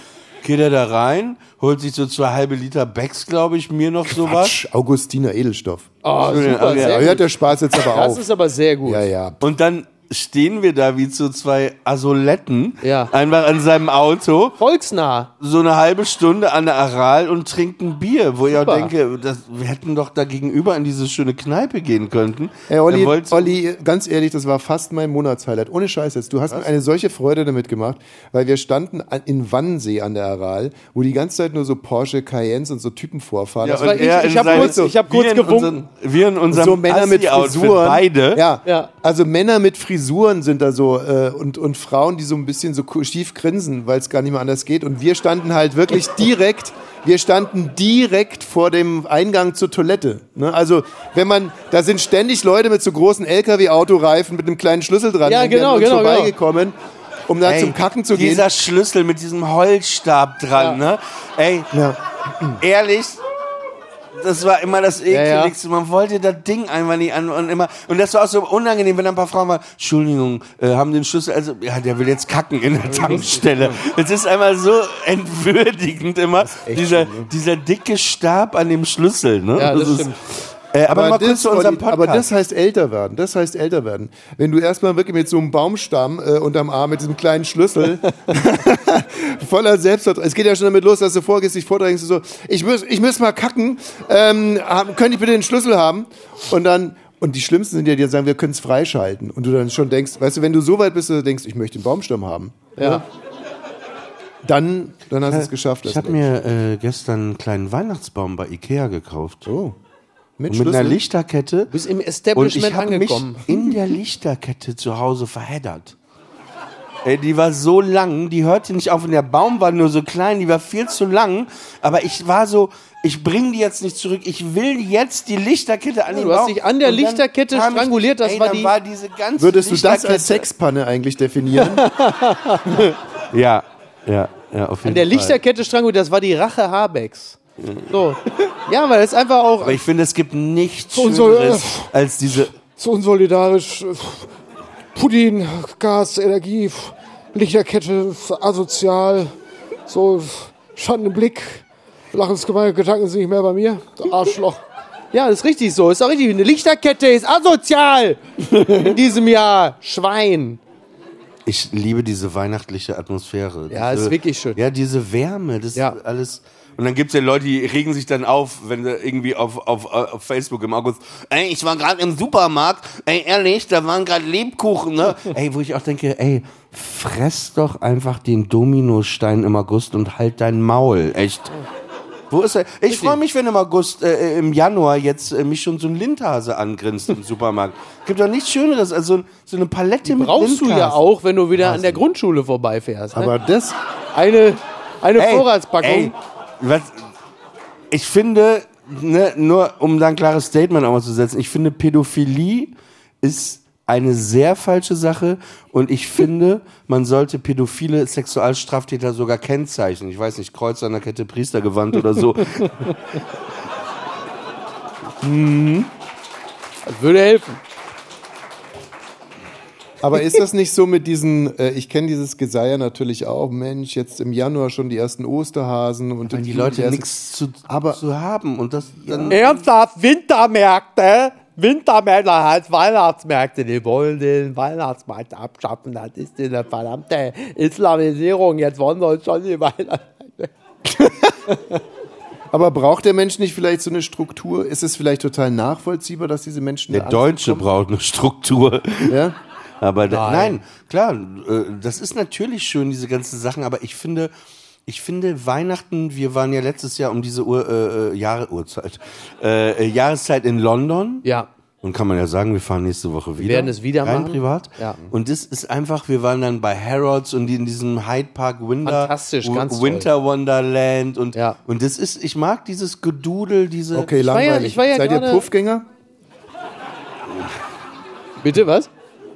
geht er da rein, holt sich so zwei halbe Liter Becks, glaube ich, mir noch sowas. Augustiner Edelstoff. Oh, Ja, super, Aber hört der Spaß jetzt aber Das auf. ist aber sehr gut. Ja, ja. Und dann stehen wir da wie zu zwei Asoletten, Ja. einfach an seinem Auto, Volksnah. so eine halbe Stunde an der Aral und trinken Bier, wo ich auch Super. denke, das, wir hätten doch da gegenüber in diese schöne Kneipe gehen könnten. Ey, Olli, Olli, ganz ehrlich, das war fast mein Monatshighlight. Ohne Scheiß jetzt. Du hast mir eine solche Freude damit gemacht, weil wir standen an- in Wannsee an der Aral, wo die ganze Zeit nur so Porsche Cayennes und so Typen vorfahren. Ja, Das und war ich- ich in hab seinem- kurz- ich hab kurz wir in gewunken. unseren- Wir in unserem so Männer mit Frisuren. beide. Ja, Ja. Also Männer mit Frisuren sind da so äh, und, und Frauen, die so ein bisschen so schief grinsen, weil es gar nicht mehr anders geht. Und wir standen halt wirklich direkt, wir standen direkt vor dem Eingang zur Toilette. Ne? Also wenn man, da sind ständig Leute mit so großen LKW-Autoreifen mit einem kleinen Schlüssel dran, Ja, die genau, uns genau, genau. vorbeigekommen, um da zum Kacken zu gehen. Dieser Schlüssel mit diesem Holzstab dran, ne? Ey, Ja. ehrlich, das war immer das ja. ekligste. Man wollte das Ding einfach nicht an und immer. Und das war auch so unangenehm, wenn ein paar Frauen waren, Entschuldigung, äh, haben den Schlüssel, also, ja, der will jetzt kacken in der Tankstelle. Es ist einmal so entwürdigend immer, dieser, dieser dicke Stab an dem Schlüssel, ne? Ja, das ist, stimmt. Äh, aber, mal kurz das, zu unserem Podcast. aber das heißt älter werden. Das heißt älter werden. Wenn du erstmal wirklich mit so einem Baumstamm äh, unterm Arm, mit diesem kleinen Schlüssel, voller Selbstvertrauen. Es geht ja schon damit los, dass du vorgehst, dich vordrängst, so, ich muss, ich muss mal kacken, ähm, könnte ich bitte den Schlüssel haben? Und dann, und die Schlimmsten sind ja, die sagen, wir können es freischalten. Und du dann schon denkst, weißt du, wenn du so weit bist, dass du denkst, ich möchte den Baumstamm haben. Ja. Dann, dann hast du es geschafft. ich habe mir äh, gestern einen kleinen Weihnachtsbaum bei Ikea gekauft. Oh. Mit, Und mit einer? Lichterkette. Bist im Und Establishment ich habe mich angekommen. in der Lichterkette zu Hause verheddert. Ey, die war so lang, die hörte nicht auf und der Baum war nur so klein, die war viel zu lang. Aber ich war so, ich bring die jetzt nicht zurück, ich will jetzt die Lichterkette an den Du hast Baum. dich an der Und Lichterkette stranguliert, das ey, war die- war diese ganze Würdest du das Lichterkette- als Sexpanne eigentlich definieren? Ja, ja, ja, auf jeden An der Fall. Lichterkette stranguliert, das war die Rache Habecks. So. Ja, weil es einfach auch. Aber ich finde, es gibt nichts Schöneres als diese. So unsolidarisch. äh, Putin, Gas, Energie, Lichterkette, asozial. So, Schanden im Blick. Lachensgemeine Gedanken sind nicht mehr bei mir. Arschloch. Ja, das ist richtig so. Ist auch richtig. Eine Lichterkette ist asozial in diesem Jahr. Schwein. Ich liebe diese weihnachtliche Atmosphäre. Ja, diese, ist wirklich schön. Ja, diese Wärme, das Ja. ist alles. Und dann gibt's ja Leute, die regen sich dann auf, wenn sie irgendwie auf, auf, auf Facebook im August, ey, ich war gerade im Supermarkt, ey, ehrlich, da waren gerade Lebkuchen, ne? ey, wo ich auch denke, ey, fress doch einfach den Dominostein im August und halt dein Maul, echt. Wo ist er? Ich freue mich, wenn im August, äh, im Januar jetzt äh, mich schon so ein Lindhase angrinst im Supermarkt. Gibt doch nichts Schöneres als so, so eine Palette mit Brauchst du ja Lindhasen. auch, wenn du wieder an der Grundschule vorbeifährst. Ne? Aber das, eine, eine Ey, Vorratspackung. ey, was, ich finde, ne, nur um da ein klares Statement auch mal zu setzen, ich finde, Pädophilie ist eine sehr falsche Sache und ich finde, man sollte pädophile Sexualstraftäter sogar kennzeichnen. Ich weiß nicht, Kreuz an der Kette, Priestergewand oder so. Das würde helfen. Aber ist das nicht so mit diesen, äh, ich kenne dieses Geseier natürlich auch, Mensch, jetzt im Januar schon die ersten Osterhasen und Wenn die im Leute nichts zu, Aber- zu haben und das dann. Ernsthaft, Wintermärkte, Wintermärkte als Weihnachtsmärkte, die wollen den Weihnachtsmarkt abschaffen. Das ist eine verdammte Islamisierung. Jetzt wollen sie uns schon die Weihnachtsmärkte. Aber braucht der Mensch nicht vielleicht so eine Struktur? Ist es vielleicht total nachvollziehbar, dass diese Menschen Der Deutsche braucht eine Struktur. Ja? Aber da, nein. klar, äh, das ist natürlich schön, diese ganzen Sachen, aber ich finde, ich finde Weihnachten, wir waren ja letztes Jahr um diese Uhr, äh, äh, Jahre, Uhrzeit, äh, äh, Jahreszeit in London. Ja. Und kann man ja sagen, wir fahren nächste Woche wieder. werden es wieder rein machen. privat. Ja. Und das ist einfach, wir waren dann bei Harrods und in diesem Hyde Park Winter, Fantastisch, ganz toll. Winter Wonderland und, Ja. und das ist, ich mag dieses Gedudel, diese. Okay, war ja- langweilig. ich war ja Seid ihr Puffgänger? Bitte, was?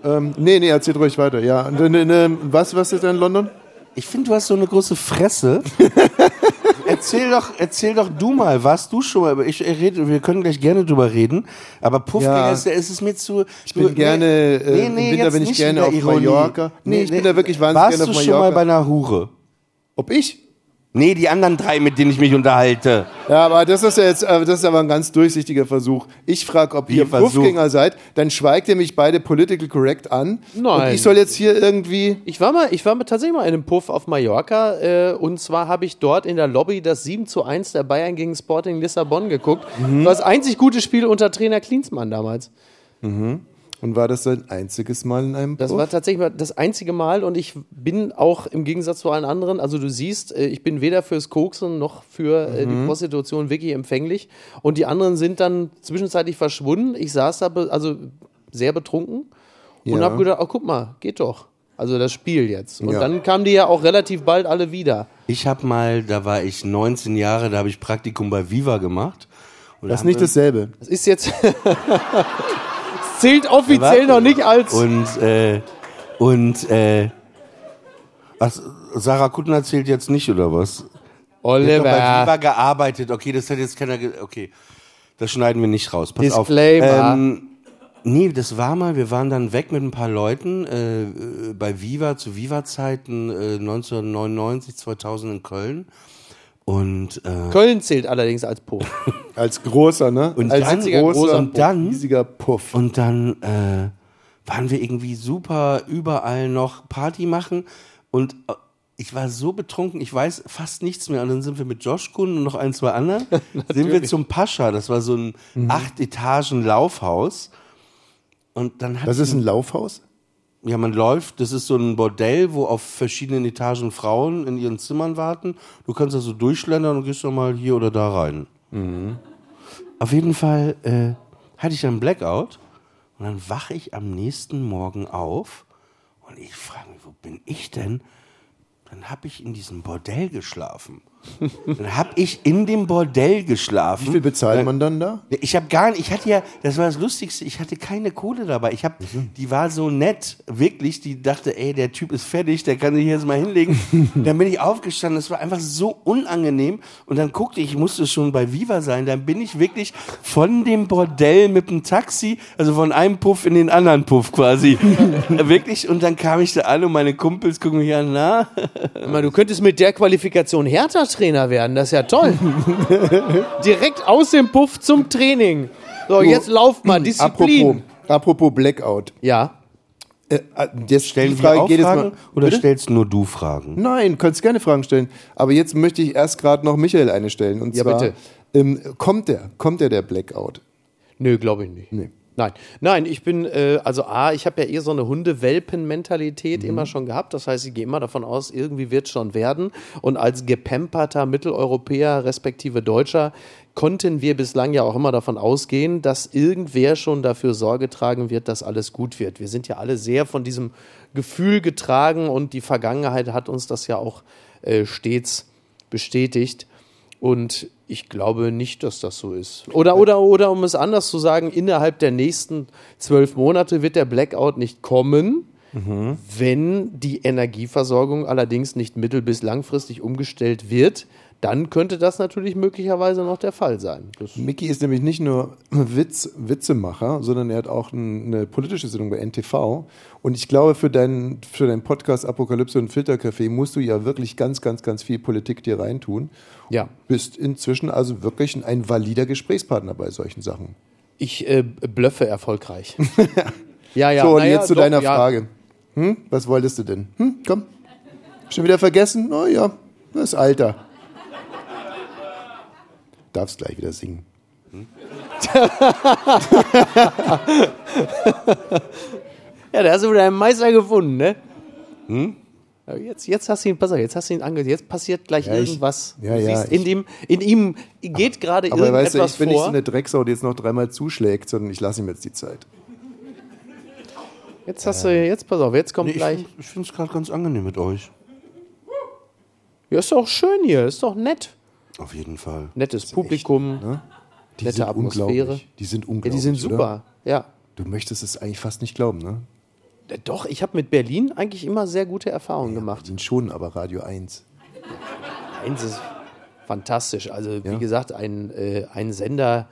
Ähm, nee, nee, erzählt ruhig weiter. Ja, und, äh, äh, was, was ist da in London? Ich finde, du hast so eine große Fresse. erzähl doch, erzähl doch du mal, warst du schon mal, aber ich rede, wir können gleich gerne drüber reden, aber Puffgänger Ja. ist, ist es mir zu. Ich bin gerne, äh, im Winter bin ich gerne auf Mallorca. Nee, ich bin da wirklich wahnsinnig Warst gerne auf du schon mal Mallorca. bei einer Hure? Ob ich? Nee, die anderen drei, mit denen ich mich unterhalte. Ja, aber das ist ja jetzt, äh, das ist aber ein ganz durchsichtiger Versuch. Ich frage, ob Wie ihr Versuch? Puffgänger seid, dann schweigt ihr mich beide political correct an. Nein. Und ich soll jetzt hier irgendwie. Ich war mal, ich war mal tatsächlich mal in einem Puff auf Mallorca äh, und zwar habe ich dort in der Lobby das 7 zu 1 der Bayern gegen Sporting Lissabon geguckt. Mhm. Das einzig gute Spiel unter Trainer Klinsmann damals. Und war das sein einziges Mal in einem Das Puff? war tatsächlich mal das einzige Mal und ich bin auch im Gegensatz zu allen anderen, also du siehst, äh, ich bin weder fürs Koksen noch für äh, die Mhm. Prostitution wirklich empfänglich und die anderen sind dann zwischenzeitlich verschwunden. Ich saß da be- also sehr betrunken und Ja. habe gedacht, oh guck mal, geht doch. Also das Spiel jetzt. Und Ja. dann kamen die ja auch relativ bald alle wieder. Ich habe mal, da war ich 19 Jahre, da habe ich Praktikum bei Viva gemacht. Und Das da ist nicht dasselbe. Das ist jetzt. Zählt offiziell noch nicht als. Und, äh, und, äh, ach, Sarah Kuttner zählt jetzt nicht, oder was? Hat doch bei Viva Oliver. gearbeitet. Okay, das hat jetzt keiner. Okay, das schneiden wir nicht raus. Pass Disclaimer. auf. Ähm, nee, das war mal. Wir waren dann weg mit ein paar Leuten äh, bei Viva zu Viva-Zeiten äh, 1999, 2000 in Köln. Und äh, Köln zählt allerdings als Puff. Als großer, ne? Und als dann- einziger großer und dann riesiger Puff. und dann äh, waren wir irgendwie super überall noch Party machen und äh, ich war so betrunken, ich weiß fast nichts mehr. Und dann sind wir mit Josh Kuhn und noch ein, zwei anderen, sind wir zum Pascha. Das war so ein Mhm. acht Etagen Laufhaus. Und dann hat Das ist ein Laufhaus? ja, man läuft, das ist so ein Bordell, wo auf verschiedenen Etagen Frauen in ihren Zimmern warten. Du kannst also durchschlendern und gehst doch mal hier oder da rein. Auf jeden Fall äh, hatte ich einen Blackout und dann wache ich am nächsten Morgen auf Und ich frage mich, wo bin ich denn? Dann habe ich in diesem Bordell geschlafen. Dann habe ich in dem Bordell geschlafen. Wie viel bezahlt man dann da? Ich habe gar nicht, ich hatte ja, das war das Lustigste, ich hatte keine Kohle dabei. Ich habe, die war so nett, wirklich, die dachte, ey, der Typ ist fertig, der kann sich jetzt mal hinlegen. dann bin ich aufgestanden, das war einfach so unangenehm. Und dann guckte ich, ich musste schon bei Viva sein, dann bin ich wirklich von dem Bordell mit dem Taxi, also von einem Puff in den anderen Puff quasi. wirklich, und dann kam ich da an und meine Kumpels gucken mich an, na? Du könntest mit der Qualifikation Hertha-Trainer werden, das ist ja toll. Direkt aus dem Puff zum Training. So, jetzt lauft mal, Disziplin. Apropos, apropos Blackout. Ja. Äh, jetzt Stellen die wir Frage auch jedes Fragen Mal. oder Bitte? stellst nur du Fragen? Nein, du kannst gerne Fragen stellen. Aber jetzt möchte ich erst gerade noch Michael eine stellen. Und Ja, zwar, bitte. Ähm, kommt der? Kommt der, der Blackout? Nö, glaube ich nicht. Nee. Nein, nein, ich bin, äh, also A, ich habe ja eh so eine Hunde-Welpen-Mentalität Mhm. immer schon gehabt. Das heißt, ich gehe immer davon aus, irgendwie wird schon werden. Und als gepemperter Mitteleuropäer respektive Deutscher konnten wir bislang ja auch immer davon ausgehen, dass irgendwer schon dafür Sorge tragen wird, dass alles gut wird. Wir sind ja alle sehr von diesem Gefühl getragen und die Vergangenheit hat uns das ja auch äh, stets bestätigt. Und ich glaube nicht, dass das so ist. Oder, oder, oder um es anders zu sagen, innerhalb der nächsten zwölf Monate wird der Blackout nicht kommen, wenn die Energieversorgung allerdings nicht mittel- bis langfristig umgestellt wird. Dann könnte das natürlich möglicherweise noch der Fall sein. Das Mickey ist nämlich nicht nur Witz, Witzemacher, sondern er hat auch ein, eine politische Sendung bei NTV. Und ich glaube, für deinen, für deinen Podcast Apokalypse und Filtercafé musst du ja wirklich ganz, ganz, ganz viel Politik dir reintun. Ja. Bist inzwischen also wirklich ein valider Gesprächspartner bei solchen Sachen. ich äh, blöffe erfolgreich. ja, ja. so, und naja, jetzt zu doch, deiner ja. Frage. Hm? Was wolltest du denn? Hm? Komm. Schon wieder vergessen? Oh ja, das Alter. Darfst gleich wieder singen. Ja, da hast du wieder einen Meister gefunden, ne? Hm? Jetzt, jetzt hast du ihn, pass auf, jetzt hast du ihn ange, jetzt passiert gleich Ja, ich- irgendwas. ja, Du ja, siehst, in, ich- dem, in ihm geht gerade Aber weißt du, ich bin nicht so vor. eine Drecksau, die jetzt noch dreimal zuschlägt, sondern ich lasse ihm jetzt die Zeit. Jetzt hast du, jetzt pass auf, jetzt kommt Nee, ich gleich. find- ich finde es gerade ganz angenehm mit euch. Ja, ist doch schön hier, ist doch nett. Auf jeden Fall. Nettes Publikum, Die nette sind Atmosphäre. unglaublich. Die sind Ja, unglaublich. die sind super. Oder? Ja. Du möchtest es eigentlich fast nicht glauben, ne? Äh, Doch, ich habe mit Berlin eigentlich immer sehr gute Erfahrungen gemacht. Sind schon, aber Radio 1. Eins ist fantastisch. Also, wie gesagt, ein, äh, ein Sender,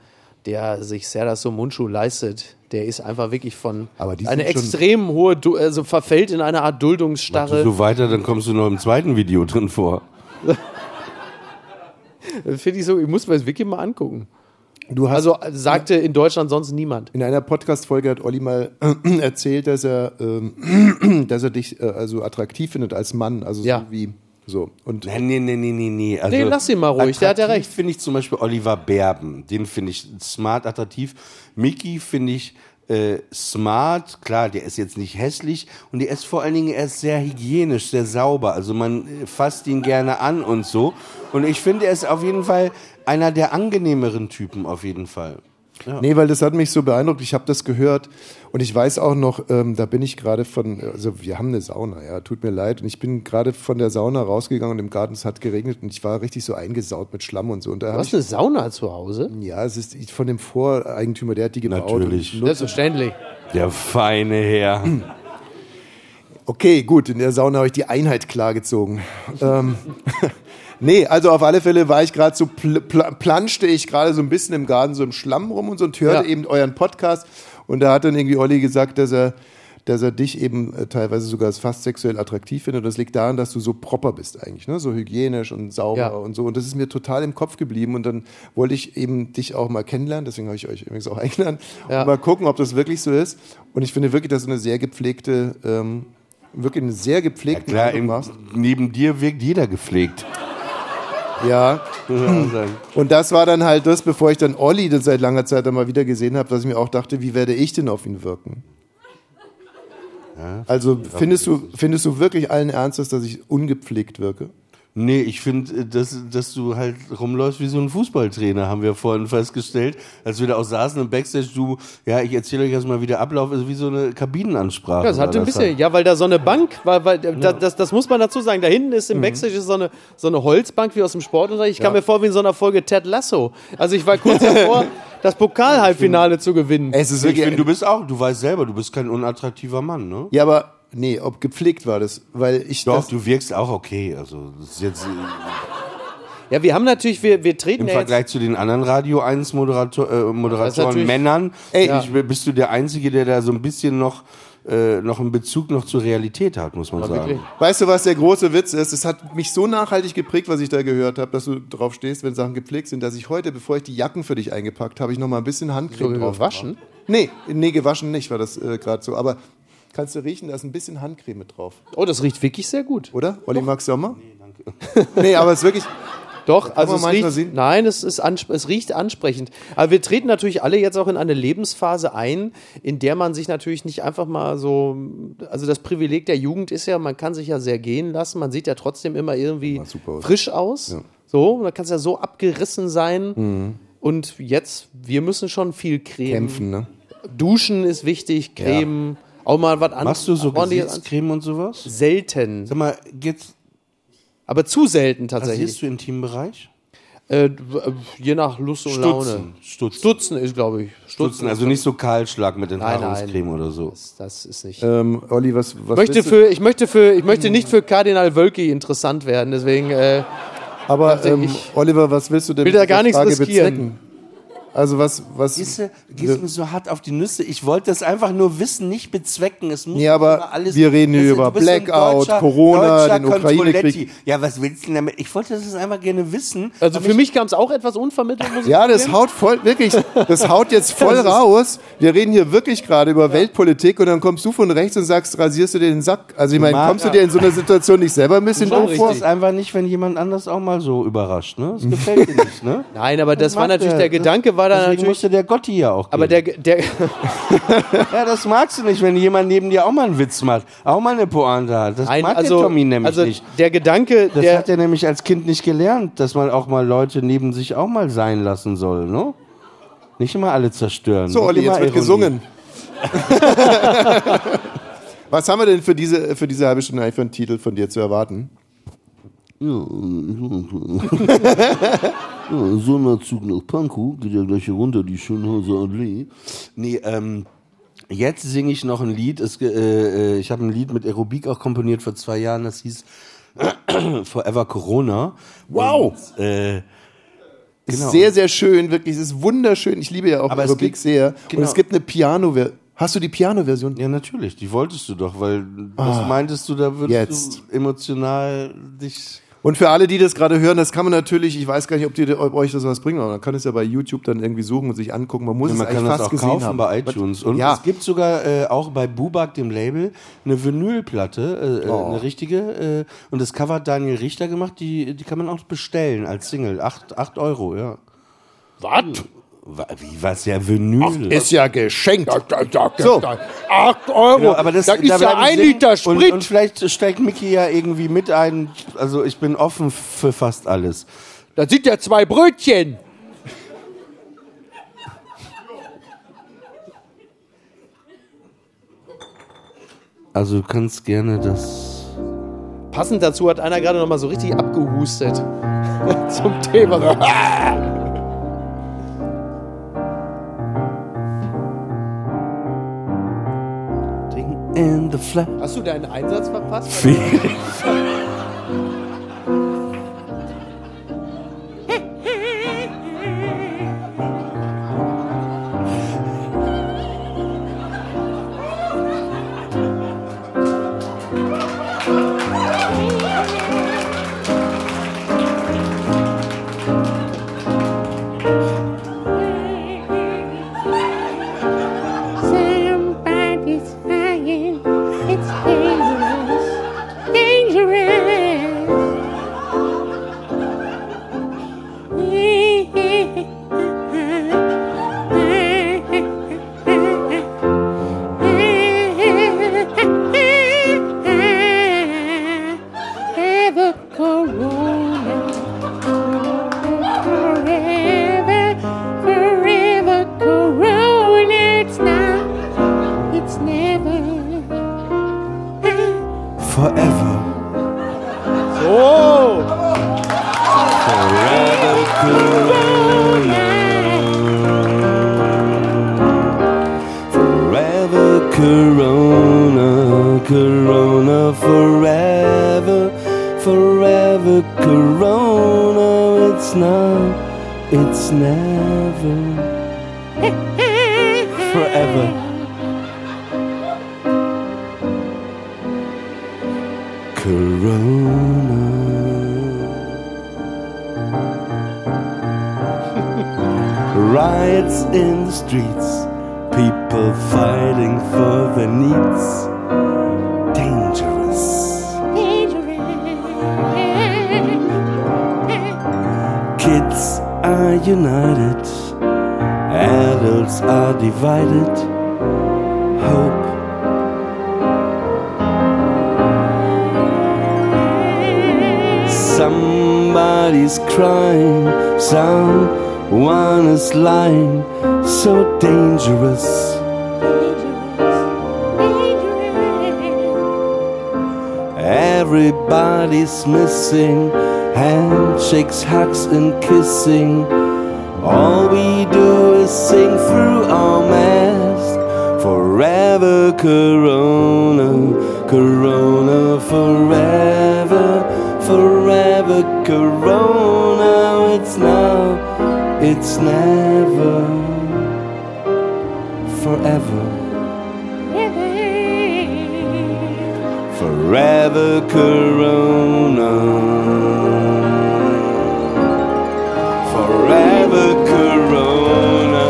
der sich Serdar Mundschuh leistet, der ist einfach wirklich von eine extrem hohe, Du- also verfällt in eine Art Mach du Duldungsstarre. so weiter, dann kommst du noch im zweiten Video drin vor. Finde ich so, ich muss mir das wirklich mal angucken. Du hast also sagte in Deutschland sonst niemand. In einer Podcast-Folge hat Olli mal erzählt, dass er, ähm, dass er dich äh, also attraktiv findet als Mann. Also Ja. so wie so. Und Nee, nee, nee, nee, nee, nee. Also Nee, lass ihn mal ruhig, der hat ja attraktiv finde ich zum Beispiel Oliver Berben. Den finde ich smart, attraktiv. Mickey finde ich äh, smart. Klar, der ist jetzt nicht hässlich und der ist vor allen Dingen, er ist sehr hygienisch, sehr sauber. Also man äh, fasst ihn gerne an und so. Und ich finde, er ist auf jeden Fall einer der angenehmeren Typen, auf jeden Fall. Ja. Nee, weil das hat mich so beeindruckt. Ich habe das gehört und ich weiß auch noch, ähm, da bin ich gerade von, also wir haben eine Sauna, ja, tut mir leid. Und ich bin gerade von der Sauna rausgegangen und im Garten, es hat geregnet und ich war richtig so eingesaut mit Schlamm und so. Und da Du hast ich, eine Sauna zu Hause? ja, es ist von dem Voreigentümer, der hat die gebaut. Natürlich. Selbstverständlich. Der feine Herr. Okay, gut, in der Sauna habe ich die Einheit klargezogen. ähm, nee, also auf alle Fälle war ich gerade so, pl pl planschte ich gerade so ein bisschen im Garten, so im Schlamm rum und so und hörte Ja. eben euren Podcast. Und da hat dann irgendwie Olli gesagt, dass er, dass er dich eben äh, teilweise sogar als fast sexuell attraktiv findet. Und das liegt daran, dass du so proper bist eigentlich, ne? so hygienisch und sauber Ja. und so. Und das ist mir total im Kopf geblieben. Und dann wollte ich eben dich auch mal kennenlernen. Deswegen habe ich euch übrigens auch eingeladen. Ja. Und mal gucken, ob das wirklich so ist. Und ich finde wirklich, dass du eine sehr gepflegte, ähm, wirklich eine sehr gepflegte Klar, Eindruck im, machst. neben dir wirkt jeder gepflegt. Ja. Und das war dann halt das, bevor ich dann Olli dann seit langer Zeit dann mal wieder gesehen habe, dass ich mir auch dachte, wie werde ich denn auf ihn wirken? Also findest du, findest du wirklich allen Ernstes, dass ich ungepflegt wirke? Nee, ich finde, dass, dass du halt rumläufst wie so ein Fußballtrainer, haben wir vorhin festgestellt. Als wir da auch saßen im Backstage, du, ja, ich erzähle euch jetzt mal, wie der Ablauf ist, wie so eine Kabinenansprache. Ja, das hatte ein bisschen, ja, weil da so eine Bank, weil, weil da, das, das muss man dazu sagen, da hinten ist im Backstage ist so eine, so eine Holzbank wie aus dem Sportunterricht. Ich kam Ja. mir vor wie in so einer Folge Ted Lasso. Also ich war kurz davor, das Pokal-Halbfinale zu gewinnen. Es ist Ich wirklich. finde, du bist auch, du weißt selber, du bist kein unattraktiver Mann, ne? ja, aber nee, ob gepflegt war das, weil ich Doch, das, du wirkst auch okay. Also, das ist jetzt Ja, wir haben natürlich, wir, wir treten im ja jetzt, Vergleich zu den anderen Radio 1 Moderator, äh, Moderatoren, natürlich- Männern, Ey, ich, bist du der Einzige, der da so ein bisschen noch, äh, noch einen Bezug noch zur Realität hat, muss man sagen. wirklich. Weißt du, was der große Witz ist? Es hat mich so nachhaltig geprägt, was ich da gehört habe, dass du drauf stehst, wenn Sachen gepflegt sind, dass ich heute, bevor ich die Jacken für dich eingepackt habe, ich noch mal ein bisschen Handcreme drauf gewaschen? Nee, nee, gewaschen nicht, war das äh, gerade so. Aber kannst du riechen, da ist ein bisschen Handcreme mit drauf. oh, das riecht wirklich sehr gut. Oder? Olli Max Sommer? Nee, danke. nee, aber es ist wirklich. Doch, also es riecht, sehen. nein, es, ist es riecht ansprechend. Aber wir treten natürlich alle jetzt auch in eine Lebensphase ein, in der man sich natürlich nicht einfach mal so, also das Privileg der Jugend ist ja, man kann sich ja sehr gehen lassen, man sieht ja trotzdem immer irgendwie super aus. frisch aus. So, da kannst ja so abgerissen sein. Und jetzt, wir müssen schon viel Creme. Kämpfen, ne? Duschen ist wichtig, Creme, auch mal was anderes. Machst du so Gesichtscreme und sowas? Selten. Sag mal, geht's, Aber zu selten tatsächlich. rasierst du Intimbereich? Äh, d- äh, je nach Lust und Laune. Stutzen. Stutzen. Stutzen ist, glaube ich. Stutzen, also nicht so Kahlschlag mit Nein, Enthaarungscreme oder so. Das, das ist nicht. Ähm, Olli, was, was möchte willst du- für, ich, möchte für, ich möchte nicht für Kardinal Wölki interessant werden, deswegen. Äh, Aber ähm, ich- Oliver, was willst du denn Will da mit gar nichts Frage riskieren. bezwecken? Also was, was? Siehste, gehst mir so hart auf die Nüsse. Ich wollte das einfach nur wissen, nicht bezwecken. Es muss Nee, aber alles, wir reden hier über Blackout, deutscher- Corona, deutscher den Ukraine-Krieg. Ja, was willst du denn damit? Ich wollte das einfach gerne wissen. also für ich- mich kam es auch etwas unvermittelt, muss ich Ja, das haut voll, wirklich, das haut jetzt voll Das raus. Wir reden hier wirklich gerade über Weltpolitik und dann kommst du von rechts und sagst, rasierst du dir den Sack? Also ich meine, kommst du dir in so einer Situation nicht selber ein bisschen Du doof vor? es einfach nicht, wenn jemand anders auch mal so überrascht. Ne? Das gefällt dir nicht. Ne? Nein, aber das, war natürlich, der, der? Gedanke war da Deswegen natürlich. musste der Gotti ja auch Aber gehen. der, der, Ja, das magst du nicht, wenn jemand neben dir auch mal einen Witz macht. Auch mal eine Pointe hat. Das Nein, mag also, der Tommy nämlich also nicht. der Gedanke, Das der, hat er nämlich als Kind nicht gelernt, dass man auch mal Leute neben sich auch mal sein lassen soll, ne? Nicht immer alle zerstören. So, Olli, jetzt wird Ironie. gesungen. Was haben wir denn für diese, für diese halbe Stunde eigentlich für einen Titel von dir zu erwarten? Ja, Sonderzug nach Pankow, geht ja gleich hier runter, die Schönhauser Allee. Nee, ähm, jetzt singe ich noch ein Lied. Es, äh, äh, ich habe ein Lied mit Aerobik auch komponiert vor zwei Jahren. Das hieß Forever Corona. Wow! Und, äh, Ist Genau. sehr, sehr schön, wirklich. Es ist wunderschön. Ich liebe ja auch Aber es Aerobic gibt- sehr. Und genau. es gibt eine Piano-Version. Hast du die Piano-Version? ja, natürlich. Die wolltest du doch, weil was meintest du, da würdest Ah. jetzt. du emotional dich. Und für alle, die das gerade hören, das kann man natürlich, ich weiß gar nicht, ob, die, ob euch das was bringt, aber man kann es ja bei YouTube dann irgendwie suchen und sich angucken. Man muss Ja, es man eigentlich kann das fast auch gesehen kaufen haben. bei iTunes. Und ja, es gibt sogar äh, auch bei Bubak, dem Label, eine Vinylplatte, äh, Oh. eine richtige. Äh, und das Cover hat Daniel Richter gemacht. Die, die kann man auch bestellen als Single. Acht, acht Euro, ja. was? Wie was ja Vinyl? Ist ja geschenkt. So, 8 Euro. Genau, aber das, das ist da ja ein singen. Liter Sprit. Und, und vielleicht steigt Mickey ja irgendwie mit ein. Also ich bin offen für fast alles. da sind ja zwei Brötchen. Also du kannst gerne das. passend dazu hat einer gerade noch mal so richtig abgehustet zum Thema. In the flat. Hast du deinen Einsatz verpasst? Everybody's missing handshakes, hugs, and kissing. All we do is sing through our mask. Forever, Corona, Corona, forever, forever, Corona. It's now, it's never, forever. Forever Corona. Forever Corona.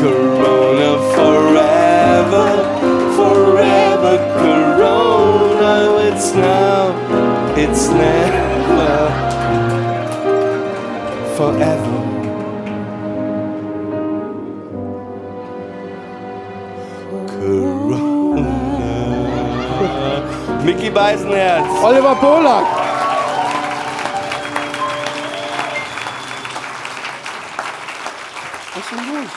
Corona forever. Forever Corona. It's now. It's never. Forever. Beisenherz. Oliver Polak. Was ist denn los?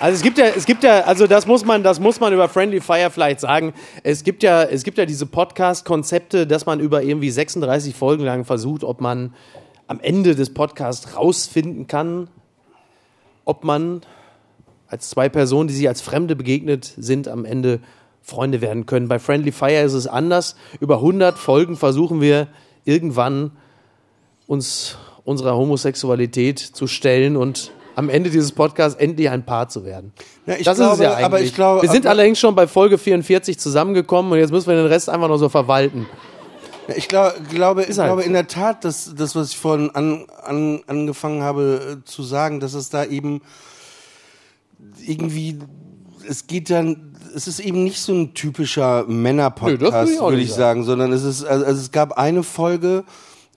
Also es gibt ja, es gibt ja, also das muss man, das muss man über Friendly Fire vielleicht sagen. Es gibt ja, es gibt ja diese Podcast-Konzepte, dass man über irgendwie 36 Folgen lang versucht, ob man am Ende des Podcasts rausfinden kann, ob man als zwei Personen, die sich als Fremde begegnet sind, am Ende Freunde werden können. Bei Friendly Fire ist es anders. Über 100 Folgen versuchen wir irgendwann uns unserer Homosexualität zu stellen und am Ende dieses Podcasts endlich ein Paar zu werden. Ja, das glaube, ist ja eigentlich. aber ich glaube- wir sind allerdings schon bei Folge 44 zusammengekommen und jetzt müssen wir den Rest einfach noch so verwalten. Ja, Ich glaub, glaube, ich halt glaube in der Tat, dass das, was ich vorhin an, an, angefangen habe äh, zu sagen, dass es da eben irgendwie, es geht dann, es ist eben nicht so ein typischer Männer-Podcast, würde ich würde sagen. sagen, sondern es ist, also, also es gab eine Folge,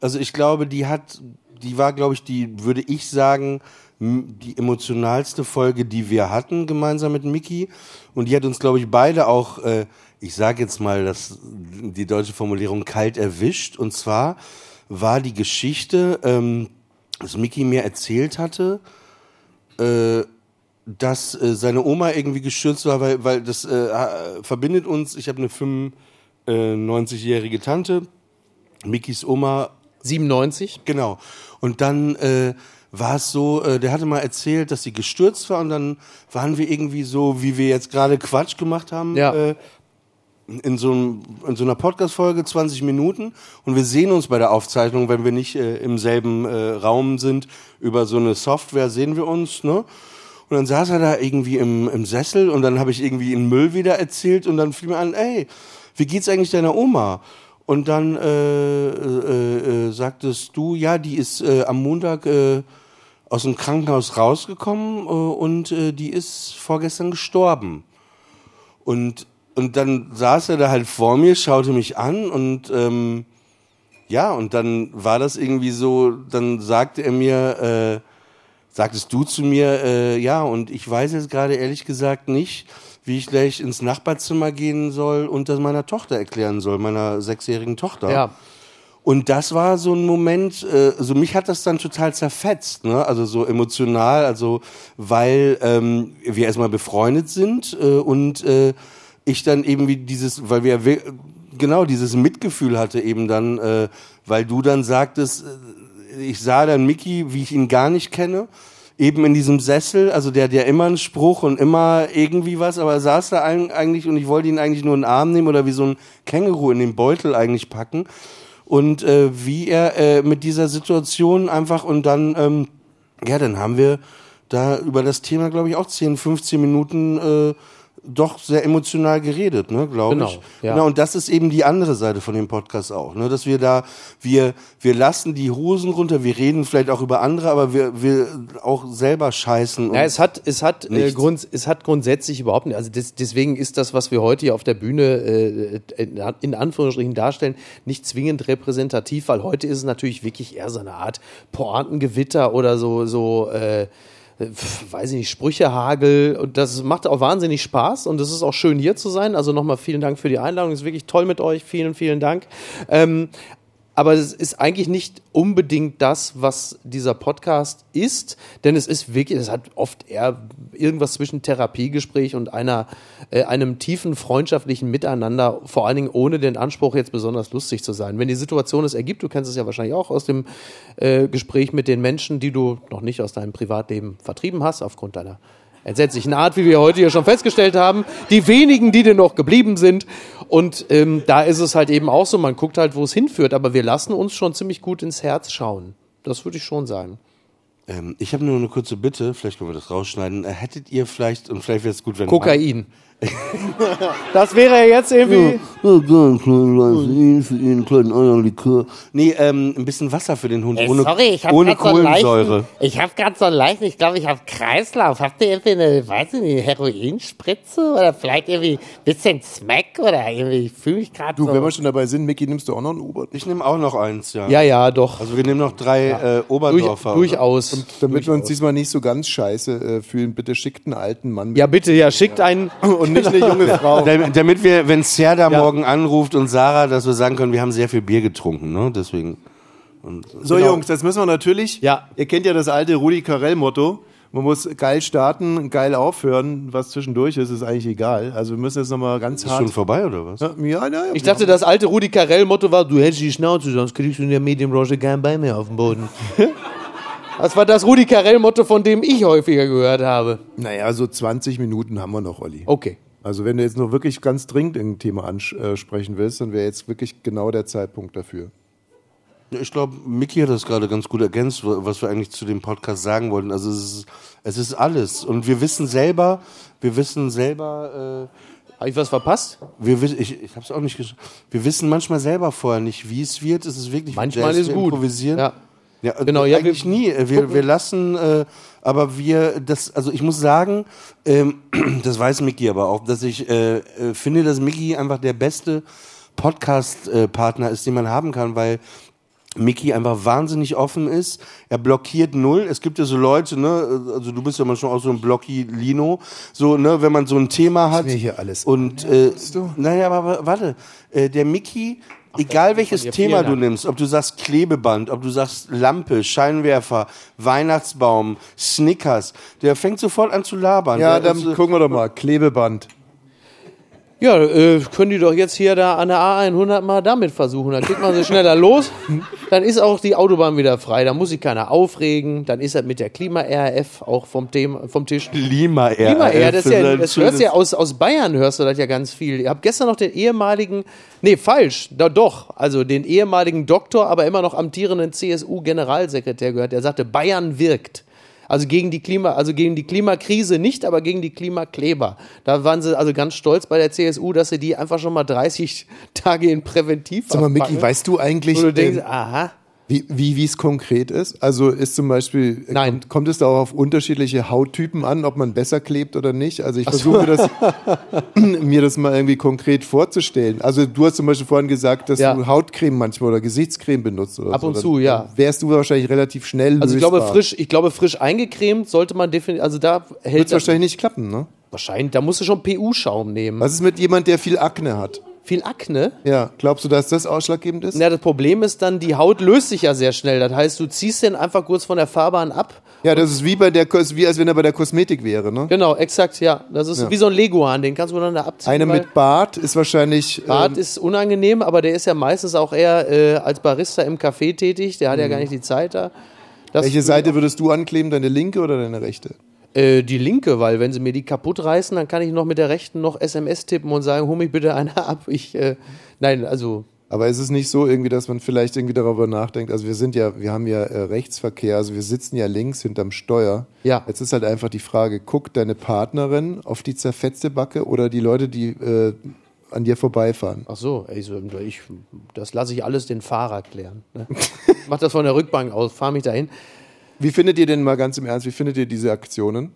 also ich glaube, die hat, die war, glaube ich, die, würde ich sagen, die emotionalste Folge, die wir hatten, gemeinsam mit Mickey. Und die hat uns, glaube ich, beide auch, äh, ich sage jetzt mal das, die deutsche Formulierung kalt erwischt. Und zwar war die Geschichte, ähm, dass Mickey mir erzählt hatte, äh, dass äh, seine Oma irgendwie gestürzt war, weil, weil das äh, verbindet uns. Ich habe eine 95-jährige Tante, Mickys Oma 97. Genau. Und dann äh, war es so, äh, der hatte mal erzählt, dass sie gestürzt war und dann waren wir irgendwie so, wie wir jetzt gerade Quatsch gemacht haben. Ja. Äh, in so, einem, in so einer Podcast-Folge 20 Minuten und wir sehen uns bei der Aufzeichnung, wenn wir nicht äh, im selben äh, Raum sind, über so eine Software sehen wir uns, ne? Und dann saß er da irgendwie im, im Sessel und dann habe ich irgendwie in Müll wieder erzählt und dann fiel mir an, ey, wie geht's eigentlich deiner Oma? Und dann äh, äh, äh, sagtest du, ja, die ist äh, am Montag äh, aus dem Krankenhaus rausgekommen äh, und äh, die ist vorgestern gestorben. Und, und dann saß er da halt vor mir, schaute mich an und ähm, ja, und dann war das irgendwie so, dann sagte er mir, äh, sagtest du zu mir, äh, ja, und ich weiß jetzt gerade ehrlich gesagt nicht, wie ich gleich ins Nachbarzimmer gehen soll und das meiner Tochter erklären soll, meiner sechsjährigen Tochter. Ja. Und das war so ein Moment, äh, also mich hat das dann total zerfetzt, ne? Also so emotional, also weil ähm, wir erstmal befreundet sind äh, und äh, ich dann eben wie dieses, weil wir we- genau dieses Mitgefühl hatte eben dann, äh, weil du dann sagtest, äh, ich sah dann Mickey, wie ich ihn gar nicht kenne, eben in diesem Sessel, also der hat ja immer einen Spruch und immer irgendwie was, aber er saß da eigentlich und ich wollte ihn eigentlich nur in den Arm nehmen oder wie so ein Känguru in den Beutel eigentlich packen. und äh, wie er äh, mit dieser Situation einfach und dann, ähm, ja, dann haben wir da über das Thema, glaube ich, auch 10, 15 Minuten äh, doch sehr emotional geredet, ne, glaube Genau, ich. ja. Genau, und das ist eben die andere Seite von dem Podcast auch, ne, dass wir da, wir, wir lassen die Hosen runter, wir reden vielleicht auch über andere, aber wir, wir auch selber scheißen. Ja, es hat, es hat, äh. Grund, es hat grundsätzlich überhaupt nicht, also des, deswegen ist das, was wir heute hier auf der Bühne äh, in, Anführungsstrichen darstellen, nicht zwingend repräsentativ, weil heute ist es natürlich wirklich eher so eine Art Pointengewitter oder so, so, äh, weiß ich nicht, Sprüchehagel und das macht auch wahnsinnig Spaß und es ist auch schön hier zu sein. Also nochmal vielen Dank für die Einladung, ist wirklich toll mit euch, vielen, vielen Dank. Ähm, aber es ist eigentlich nicht unbedingt das, was dieser Podcast ist, denn es ist wirklich, es hat oft eher irgendwas zwischen Therapiegespräch und einer, äh, einem tiefen freundschaftlichen Miteinander, vor allen Dingen ohne den Anspruch, jetzt besonders lustig zu sein. Wenn die Situation es ergibt, du kennst es ja wahrscheinlich auch aus dem äh, Gespräch mit den Menschen, die du noch nicht aus deinem Privatleben vertrieben hast, aufgrund deiner entsetzlichen Art, wie wir heute hier schon festgestellt haben. Die wenigen, die denn noch geblieben sind. Und ähm, da ist es halt eben auch so, man guckt halt, wo es hinführt, aber wir lassen uns schon ziemlich gut ins Herz schauen. Das würde ich schon sagen. Ähm, ich habe nur eine kurze Bitte, vielleicht können wir das rausschneiden. Äh, hättet ihr vielleicht, und vielleicht wäre es gut, wenn. Kokain. Das wäre jetzt irgendwie. Ja, ja gerne, kleinen Vaseline für ihn, kleinen Eierlikör. Nee, ähm, ein bisschen Wasser für den Hund, Ey, ohne, sorry, ich habe ohne gerade so einen Kohlensäure. ich habe gerade so einen leichten, ich glaube, ich habe Kreislauf. Habt ihr irgendwie eine, weiß ich nicht, Heroinspritze oder vielleicht irgendwie ein bisschen Smack oder irgendwie, ich fühle mich gerade Du, so. wenn wir schon dabei sind, Micky, nimmst du auch noch einen Obert? Ich nehme auch noch eins, ja. Ja, ja, doch. Also wir nehmen noch drei äh, Oberdorfer. Durch, durchaus. Und damit wir uns diesmal nicht so ganz scheiße äh, fühlen, bitte schickt einen alten Mann mit. Ja, bitte, ja, schickt einen. Und nicht eine junge Frau. Damit, damit wir, wenn Serda morgen anruft und Sarah, dass wir sagen können, wir haben sehr viel Bier getrunken, ne? Deswegen. Und, So, genau. Jungs, das müssen wir natürlich. Ja. Ihr kennt ja das alte Rudi Carell-Motto. Man muss geil starten, geil aufhören. Was zwischendurch ist, ist eigentlich egal. Also wir müssen jetzt nochmal ganz Ist hart. schon vorbei, oder was? Ja, ja, ja, Ich dachte, das alte Rudi Carell-Motto war, du hältst die Schnauze, sonst kriegst du in der Medienbranche kein Bein mehr auf dem Boden. Das war das Rudi Carell-Motto, von dem ich häufiger gehört habe. Naja, so 20 Minuten haben wir noch, Olli. Okay. Also wenn du jetzt noch wirklich ganz dringend ein Thema ansprechen willst, dann wäre jetzt wirklich genau der Zeitpunkt dafür. Ich glaube, Miki hat das gerade ganz gut ergänzt, was wir eigentlich zu dem Podcast sagen wollten. Also es ist, es ist alles. Und wir wissen selber, wir wissen selber, äh, Habe ich was verpasst? wir, ich, ich habe es auch nicht gesch- Wir wissen manchmal selber vorher nicht, wie es wird. Es ist wirklich Manchmal Jazz, ist wir gut. improvisieren. Ja. Ja, Genau, genau, ja, eigentlich wir nie. Wir, wir lassen, äh, aber wir, das, also ich muss sagen, ähm, das weiß Micky aber auch, dass ich äh, äh, finde, dass Micky einfach der beste Podcast-Partner ist, den man haben kann, weil Mickey einfach wahnsinnig offen ist. Er blockiert null. Es gibt ja so Leute, ne, also du bist ja manchmal auch so ein Blocki-Lino, so, ne, wenn man so ein Thema hat. mir hier alles Und, äh, naja, aber warte, äh, der Mickey, egal welches Thema du nimmst, ob du sagst Klebeband, ob du sagst Lampe, Scheinwerfer, Weihnachtsbaum, Snickers, der fängt sofort an zu labern. Ja, der, dann äh, gucken wir doch mal. Klebeband. Ja, äh, können die doch jetzt hier da an der A100 mal damit versuchen. Dann kriegt man sie schneller los. Dann ist auch die Autobahn wieder frei. Da muss sich keiner aufregen. Dann ist das mit der Klima-RF auch vom, Thema, vom Tisch. Klima R. Klima das, ist ja, das hörst du ja aus, aus Bayern, hörst du das ja ganz viel. Ihr habt gestern noch den ehemaligen, nee, falsch, da doch, also den ehemaligen Doktor, aber immer noch amtierenden CSU-Generalsekretär gehört, der sagte, Bayern wirkt. Also gegen die Klima, also gegen die Klimakrise nicht, aber gegen die Klimakleber. Da waren sie also ganz stolz bei der CSU, dass sie die einfach schon mal 30 Tage in Präventiv Sag mal, Micky, weißt du eigentlich, Wo du denkst, ähm, aha. Wie, wie wie es konkret ist? Also ist zum Beispiel, Nein. Kommt, kommt es da auch auf unterschiedliche Hauttypen an, ob man besser klebt oder nicht? Also ich versuche das, mir das mal irgendwie konkret vorzustellen. Also du hast zum Beispiel vorhin gesagt, dass Ja. du Hautcreme manchmal oder Gesichtscreme benutzt oder Ab so. und Dann- zu, ja. dann Wärst du wahrscheinlich relativ schnell Also ich glaube, frisch, ich glaube, frisch eingecremt sollte man definitiv, also da hält Wird wahrscheinlich nicht klappen, ne? wahrscheinlich, da musst du schon PU-Schaum nehmen. Was ist mit jemand, der viel Akne hat? Viel Akne? Ja, glaubst du, dass das ausschlaggebend ist? Na, das Problem ist dann, die Haut löst sich ja sehr schnell. Das heißt, du ziehst den einfach kurz von der Fahrbahn ab. Ja, das ist wie bei der wie als wenn er bei der Kosmetik wäre, ne? Genau, exakt, ja. Das ist Ja. wie so ein Leguan, den kannst du dann da abziehen. Eine weil mit Bart ist wahrscheinlich. Bart ähm, ist unangenehm, aber der ist ja meistens auch eher äh, als Barista im Café tätig. Der hat ja gar nicht die Zeit da. Das, welche Seite würdest du ankleben, deine linke oder deine rechte? Äh, die linke, weil wenn sie mir die kaputt reißen, dann kann ich noch mit der rechten noch SMS tippen und sagen, hol mich bitte einer ab. Ich, äh, nein, also Aber ist es nicht so irgendwie, dass man vielleicht irgendwie darüber nachdenkt, also wir sind ja, wir haben ja äh, Rechtsverkehr, also wir sitzen ja links hinterm Steuer. Ja. Jetzt ist halt einfach die Frage, guckt deine Partnerin auf die zerfetzte Backe oder die Leute, die äh, an dir vorbeifahren? Ach so, ey, so, ich, das lasse ich alles den Fahrer klären. Ne? Mach das von der Rückbank aus, fahr mich dahin. Wie findet ihr denn mal ganz im Ernst, wie findet ihr diese Aktionen?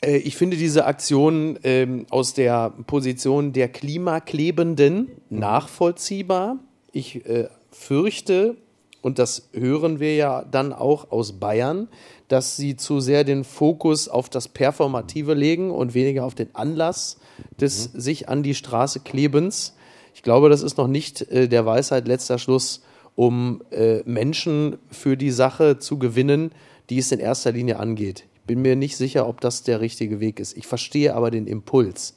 Äh, Ich finde diese Aktion ähm, aus der Position der Klimaklebenden nachvollziehbar. Ich äh, fürchte, und das hören wir ja dann auch aus Bayern, dass sie zu sehr den Fokus auf das Performative legen und weniger auf den Anlass des sich an die Straße klebens. Ich glaube, das ist noch nicht äh, der Weisheit letzter Schluss, um äh, Menschen für die Sache zu gewinnen, die es in erster Linie angeht. Ich bin mir nicht sicher, ob das der richtige Weg ist. Ich verstehe aber den Impuls.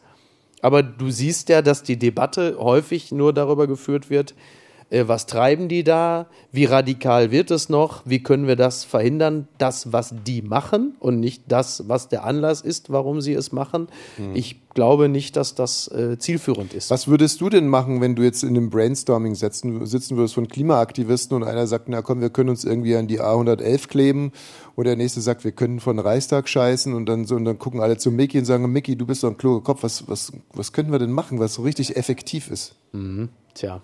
Aber du siehst ja, dass die Debatte häufig nur darüber geführt wird, was treiben die da, wie radikal wird es noch, wie können wir das verhindern, das, was die machen und nicht das, was der Anlass ist, warum sie es machen. Hm. Ich glaube nicht, dass das äh, zielführend ist. Was würdest du denn machen, wenn du jetzt in einem Brainstorming sitzen, sitzen würdest von Klimaaktivisten und einer sagt, na komm, wir können uns irgendwie an die A111 kleben und der nächste sagt, wir können von Reichstag scheißen und dann so und dann gucken alle zu Mickey und sagen, Mickey, du bist doch ein kluger Kopf, was, was, was könnten wir denn machen, was so richtig effektiv ist? Mhm. Tja.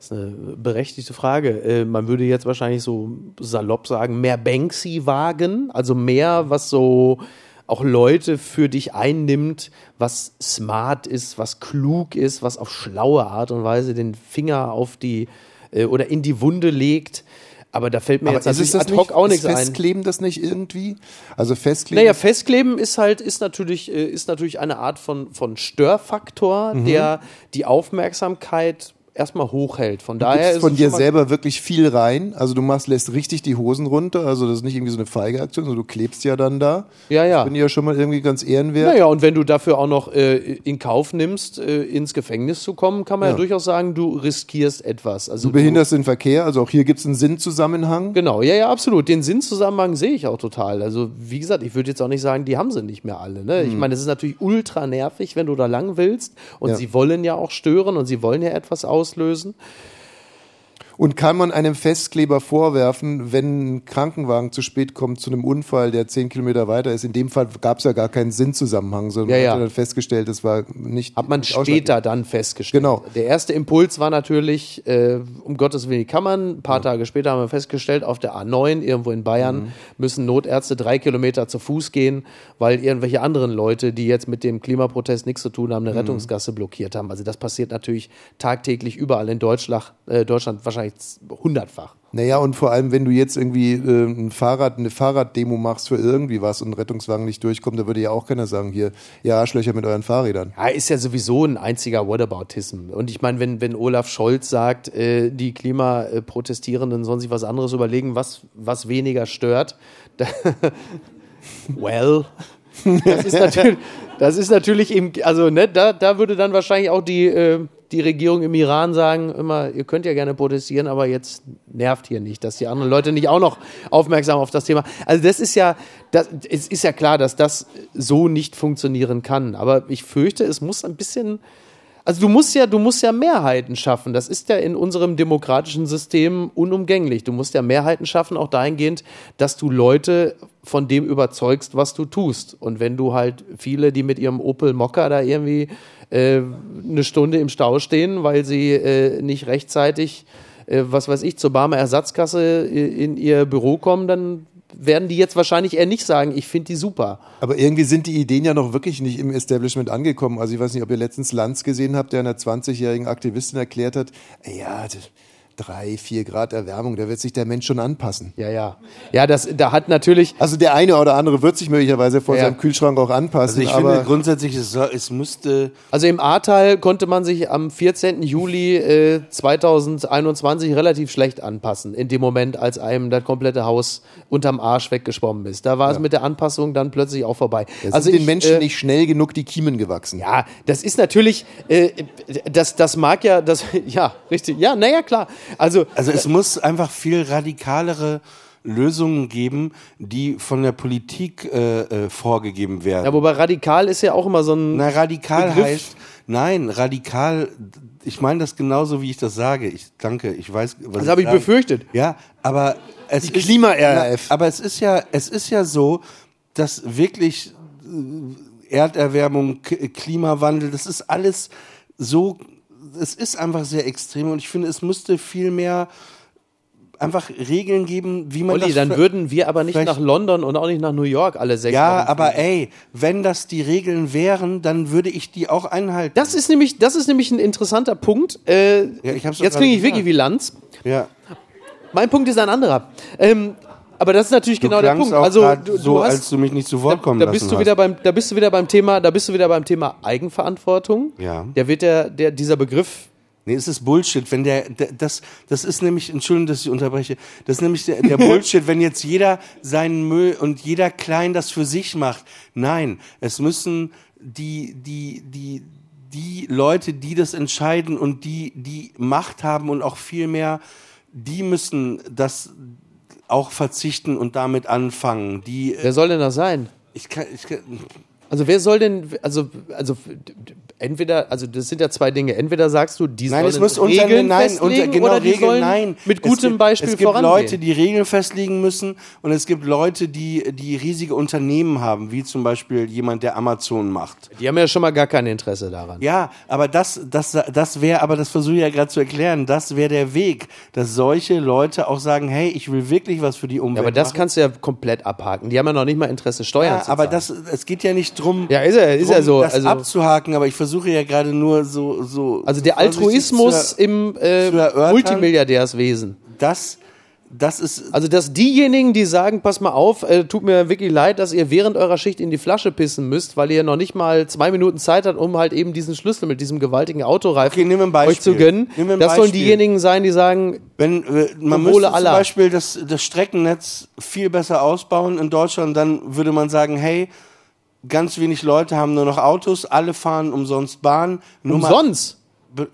Das ist eine berechtigte Frage. Äh, man würde jetzt wahrscheinlich so salopp sagen, mehr Banksy wagen, also mehr, was so auch Leute für dich einnimmt, was smart ist, was klug ist, was auf schlaue Art und Weise den Finger auf die äh, oder in die Wunde legt. Aber da fällt mir Aber jetzt natürlich das ad hoc nicht, auch ist nichts ein. Festkleben das nicht irgendwie? Also Festkleben. Naja, Festkleben ist halt, ist natürlich, äh, ist natürlich eine Art von, von Störfaktor, Mhm. der die Aufmerksamkeit erstmal hochhält. Von Du daher ist von dir selber wirklich viel rein. Also du machst, lässt richtig die Hosen runter. Also das ist nicht irgendwie so eine feige Aktion, sondern du klebst ja dann da. Ja, ja. Das finde ich ja schon mal irgendwie ganz ehrenwert. Naja, und wenn du dafür auch noch äh, in Kauf nimmst, äh, ins Gefängnis zu kommen, kann man ja, Ja. durchaus sagen, du riskierst etwas. Also du behinderst den Verkehr, also auch hier gibt es einen Sinnzusammenhang. Genau, ja, ja, absolut. Den Sinnzusammenhang sehe ich auch total. Also, wie gesagt, ich würde jetzt auch nicht sagen, die haben sie nicht mehr alle. Ne? Ich Mhm. meine, es ist natürlich ultra nervig, wenn du da lang willst. Und Ja. sie wollen ja auch stören und sie wollen ja etwas auslösen. Und kann man einem Festkleber vorwerfen, wenn ein Krankenwagen zu spät kommt zu einem Unfall, der zehn Kilometer weiter ist? In dem Fall gab es ja gar keinen Sinnzusammenhang, sondern Ja, man ja. hat dann festgestellt, das war nicht. Hat man später dann festgestellt. Genau. Der erste Impuls war natürlich, äh, um Gottes Willen kann man. Ein paar Tage später haben wir festgestellt, auf der A9 irgendwo in Bayern Mhm. müssen Notärzte drei Kilometer zu Fuß gehen, weil irgendwelche anderen Leute, die jetzt mit dem Klimaprotest nichts zu tun haben, eine Mhm. Rettungsgasse blockiert haben. Also das passiert natürlich tagtäglich überall in Deutschland, äh, Deutschland wahrscheinlich hundertfach. Naja, und vor allem, wenn du jetzt irgendwie äh, ein Fahrrad, eine Fahrraddemo machst für irgendwie was und ein Rettungswagen nicht durchkommt, da würde ja auch keiner sagen, hier, ihr Arschlöcher mit euren Fahrrädern. Ja, ist ja sowieso ein einziger Whataboutism. Und ich meine, wenn, wenn Olaf Scholz sagt, äh, die Klimaprotestierenden sollen sich was anderes überlegen, was, was weniger stört, well, das ist natürlich, das ist natürlich im, also ne, da, da würde dann wahrscheinlich auch die, äh, die Regierung im Iran sagen, immer, ihr könnt ja gerne protestieren, aber jetzt nervt hier nicht, dass die anderen Leute nicht auch noch aufmerksam auf das Thema. Also das ist ja, das, es ist ja klar, dass das so nicht funktionieren kann. Aber ich fürchte, es muss ein bisschen, also du musst ja, du musst ja Mehrheiten schaffen. Das ist ja in unserem demokratischen System unumgänglich. Du musst ja Mehrheiten schaffen, auch dahingehend, dass du Leute von dem überzeugst, was du tust. Und wenn du halt viele, die mit ihrem Opel Mokka da irgendwie äh, eine Stunde im Stau stehen, weil sie äh, nicht rechtzeitig, äh, was weiß ich, zur Barmer Ersatzkasse äh, in ihr Büro kommen, dann werden die jetzt wahrscheinlich eher nicht sagen, ich finde die super. Aber irgendwie sind die Ideen ja noch wirklich nicht im Establishment angekommen. Also ich weiß nicht, ob ihr letztens Lanz gesehen habt, der einer 20-jährigen Aktivistin erklärt hat, ja, das- drei, vier Grad Erwärmung, da wird sich der Mensch schon anpassen. Ja, ja. Ja, das, da hat natürlich. Also der eine oder andere wird sich möglicherweise vor Ja. seinem Kühlschrank auch anpassen. Also ich aber finde grundsätzlich, es, es müsste. Also im Ahrtal konnte man sich am 14. Juli äh, 2021 relativ schlecht anpassen, in dem Moment, als einem das komplette Haus unterm Arsch weggeschwommen ist. Da war es mit der Anpassung dann plötzlich auch vorbei. da also sind den ich, Menschen äh, nicht schnell genug die Kiemen gewachsen. Ja, das ist natürlich, äh, das, das mag ja, das, ja, richtig, ja, naja, klar. Also, Also es muss einfach viel radikalere Lösungen geben, die von der Politik äh, äh, vorgegeben werden. ja, wobei radikal ist ja auch immer so ein. Na, radikal Begriff. heißt, nein, radikal ich meine das genauso, wie ich das sage. Ich danke, ich weiß, was Das habe ich befürchtet. Ja, aber es Die ist Klima-RAF. Aber es ist ja, es ist ja so, dass wirklich äh, Erderwärmung, Klimawandel, das ist alles so, es ist einfach sehr extrem und ich finde, es müsste viel mehr einfach Regeln geben, wie man Olli, das dann würden wir aber nicht nach London und auch nicht nach New York alle sechs Ja, Wochen aber ey, wenn das die Regeln wären, dann würde ich die auch einhalten. Das ist nämlich, das ist nämlich ein interessanter Punkt. Äh, Ja, jetzt klinge ich wirklich wie Lanz. Ja. Mein Punkt ist ein anderer. Ähm, aber das ist natürlich Du genau der Punkt. Also du, so, du hast, als du mich nicht zu Wort kommen da lassen bist du hast. wieder beim, da bist du wieder beim Thema, da bist du wieder beim Thema Eigenverantwortung. Ja. Der wird der, der dieser Begriff Nee, es ist Bullshit, wenn der, der das, das ist nämlich, Entschuldigung, dass ich unterbreche, das ist nämlich der, der Bullshit, wenn jetzt jeder seinen Müll und jeder klein das für sich macht. Nein, es müssen die, die, die, die Leute, die das entscheiden und die, die Macht haben und auch viel mehr, die müssen das auch verzichten und damit anfangen. Die, Wer soll denn das sein? Ich kann, ich kann, Also wer soll denn, also, also entweder, also das sind ja zwei Dinge. Entweder sagst du, die Nein, sollen es muss unter, Regeln nein, festlegen unter, genau, oder die Regeln, sollen nein. mit gutem gibt, Beispiel Es gibt vorangehen. Leute, die Regeln festlegen müssen und es gibt Leute, die, die riesige Unternehmen haben, wie zum Beispiel jemand, der Amazon macht. Die haben ja schon mal gar kein Interesse daran. Ja, aber das, das, das wäre, aber das versuche ich ja gerade zu erklären, das wäre der Weg, dass solche Leute auch sagen, hey, ich will wirklich was für die Umwelt Ja, aber das machen. kannst du ja komplett abhaken. Die haben ja noch nicht mal Interesse, Steuern Ja, zu aber zahlen. das, es geht ja nicht drum, Ja, ist ja- ist drum ja so, das also- abzuhaken, aber ich versuche ja gerade nur so, so. Also der Altruismus zu- im äh. Multimilliardärswesen. Das, das ist. Also, dass diejenigen, die sagen, pass mal auf, äh, tut mir wirklich leid, dass ihr während eurer Schicht in die Flasche pissen müsst, weil ihr noch nicht mal zwei Minuten Zeit habt, um halt eben diesen Schlüssel mit diesem gewaltigen Autoreifen Beispiel. euch zu gönnen. Das sollen Beispiel. diejenigen sein, die sagen, Wenn äh, man Zum müsste zum aller. Beispiel das, das Streckennetz viel besser ausbauen in Deutschland, dann würde man sagen, hey, ganz wenig Leute haben nur noch Autos, alle fahren umsonst Bahn. Nur umsonst.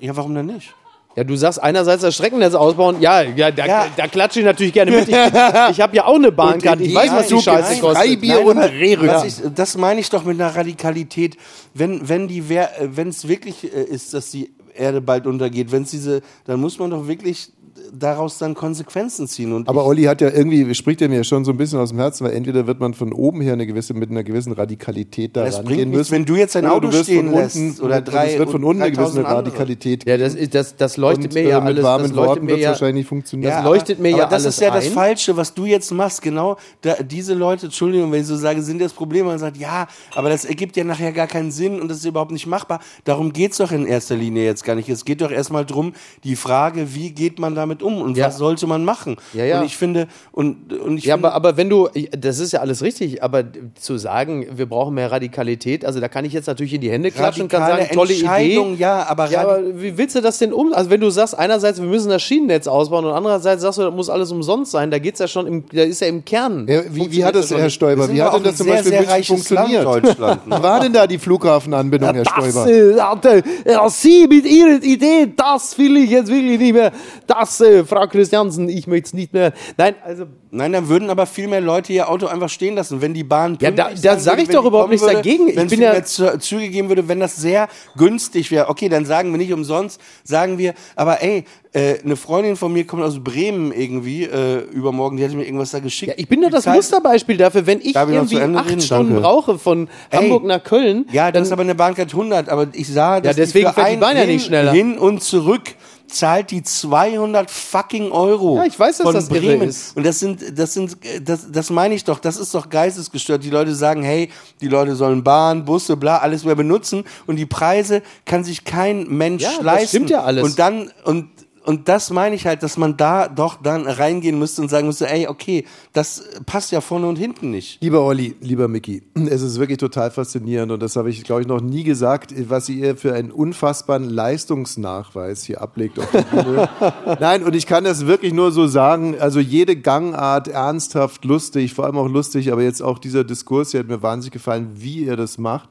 Ja, warum denn nicht? Ja, du sagst einerseits das Streckennetz ausbauen. Ja, ja, da, Ja. da klatsche ich natürlich gerne mit. Ich, ich habe ja auch eine Bahnkarte. Ich weiß, was die Scheiße kostet. Nein, und Rehrücken. ich, das meine ich doch mit einer Radikalität. Wenn, wenn die, äh, wenn es wirklich äh, ist, dass die Erde bald untergeht, wenn es diese, dann muss man doch wirklich daraus dann Konsequenzen ziehen. Und Aber Olli hat ja irgendwie, spricht er mir schon so ein bisschen aus dem Herzen, weil entweder wird man von oben her eine gewisse, mit einer gewissen Radikalität da Das rangehen müssen. wenn du jetzt dein Auto du wirst stehen von lässt unten, oder und drei Es wird von unten eine gewisse 3000 andere. Radikalität Ja, das, ist- das, das leuchtet und, mir ja äh, mit alles. warmen das leuchtet Worten mir wird es ja, wahrscheinlich nicht funktionieren. Das leuchtet mir aber ja das alles ist ja das ein. Falsche, was du jetzt machst. Genau, da, diese Leute, Entschuldigung, wenn ich so sage, sind das Problem. Man sagt, ja, aber das ergibt ja nachher gar keinen Sinn und das ist überhaupt nicht machbar. Darum geht's doch in erster Linie jetzt gar nicht. Es geht doch erstmal drum, die Frage, wie geht man damit um und Ja. was sollte man machen? Ja, ja. Und ich finde, und, und ich Ja, finde, aber, aber wenn du, das ist ja alles richtig, aber zu sagen, wir brauchen mehr Radikalität, also da kann ich jetzt natürlich in die Hände klatschen und kann sagen, tolle Idee. Entscheidung, ja, aber ja, aber wie willst du das denn um? Also wenn du sagst, einerseits, wir müssen das Schienennetz ausbauen und andererseits sagst du, das muss alles umsonst sein, da geht's ja schon, im, da ist ja im Kern. Ja, wie, wie hat das, Herr Stoiber, wie hat denn das zum Beispiel in München funktioniert? Wie war denn da die Flughafenanbindung, Herr Stoiber? äh, Sie mit Ihren Ideen, das will ich jetzt wirklich nicht mehr. Das, äh, Frau Christiansen, ich möchte es nicht mehr. Nein, also Nein, dann würden aber viel mehr Leute ihr Auto einfach stehen lassen, wenn die Bahn. Ja, da- da sein sag würde, ich doch überhaupt nichts würde, dagegen. Ich Wenn es bin ja- Züge geben würde, wenn das sehr günstig wäre. Okay, dann sagen wir nicht umsonst, sagen wir, aber ey, äh, eine Freundin von mir kommt aus Bremen irgendwie äh, übermorgen, die hat mir irgendwas da geschickt. ich bin nur Die das zahlt- Musterbeispiel dafür, wenn ich ich irgendwie acht reden? Stunden Danke. brauche von Ey. Hamburg nach Köln. Ja, das ist aber eine Bahncard 100, aber ich sah, dass deswegen die für fährt die Bahn ja hin, nicht schneller. Hin und zurück zahlt die 200 fucking Euro. Ja, ich weiß, dass von das irre Bremen. ist. Und das sind, das sind, das, das meine ich doch, das ist doch geistesgestört. Die Leute sagen, hey, die Leute sollen Bahn, Busse, bla, alles mehr benutzen und die Preise kann sich kein Mensch Ja, das leisten. stimmt ja alles. Und dann, und, und das meine ich halt, dass man da doch dann reingehen müsste und sagen müsste, ey, okay, das passt ja vorne und hinten nicht. Lieber Olli, lieber Micky, es ist wirklich total faszinierend und das habe ich, glaube ich, noch nie gesagt, was ihr für einen unfassbaren Leistungsnachweis hier ablegt auf der Bühne. Nein, und ich kann das wirklich nur so sagen, also jede Gangart ernsthaft, lustig, vor allem auch lustig, aber jetzt auch dieser Diskurs hier hat mir wahnsinnig gefallen, wie ihr das macht.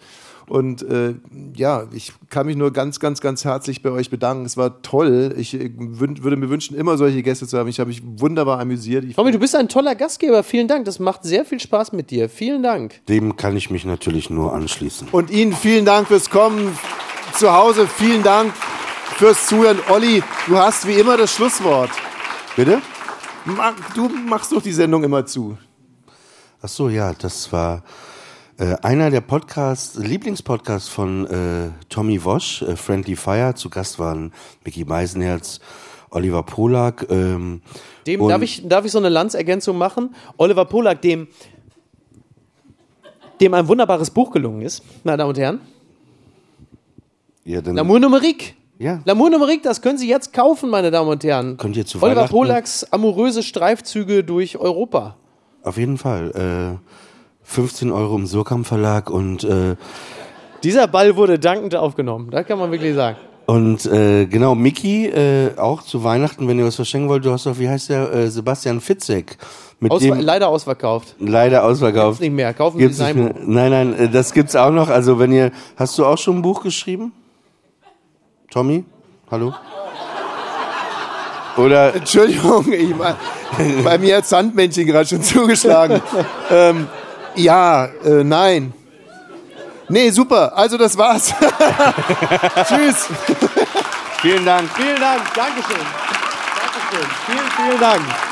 Und äh, ja, ich kann mich nur ganz, ganz, ganz herzlich bei euch bedanken. Es war toll. Ich äh, würde mir wünschen, immer solche Gäste zu haben. Ich habe mich wunderbar amüsiert. Ich Tommy, du bist ein toller Gastgeber. Vielen Dank. Das macht sehr viel Spaß mit dir. Vielen Dank. Dem kann ich mich natürlich nur anschließen. Und Ihnen vielen Dank fürs Kommen zu Hause. Vielen Dank fürs Zuhören. Olli, du hast wie immer das Schlusswort. Bitte? Du machst doch die Sendung immer zu. Ach so, ja, das war äh, einer der Podcasts, Lieblingspodcasts von äh, Tommy Wosch, äh, Friendly Fire. Zu Gast waren Mickey Meisenherz, Oliver Polak. Ähm, Dem darf ich, darf ich so eine Lanzergänzung machen? Oliver Polak, dem, dem ein wunderbares Buch gelungen ist, meine Damen und Herren. Ja, L'amour numérique. Ja. L'amour numérique, das können Sie jetzt kaufen, meine Damen und Herren. Könnt ihr zu Oliver Polaks amoröse Streifzüge durch Europa. Auf jeden Fall. Äh, 15 Euro im Surkamp Verlag und äh, Dieser Ball wurde dankend aufgenommen, das kann man wirklich sagen. und äh, genau Mickey äh, auch zu Weihnachten, wenn ihr was verschenken wollt, du hast doch wie heißt der äh, Sebastian Fitzek mit Ausver dem leider ausverkauft. leider ausverkauft. Gibt's nicht mehr. Kaufen Gibt's Sie sein nicht mehr. Buch. Nein, nein, äh, das gibt's auch noch. Also wenn ihr hast du auch schon ein Buch geschrieben? Tommy, hallo. Oder Entschuldigung, ich mein, bei mir hat Sandmännchen gerade schon zugeschlagen. ähm, ja, äh, nein. Nee, super. Also das war's. Tschüss. Vielen Dank. Vielen Dank. Dankeschön. Dankeschön. Vielen, vielen Dank.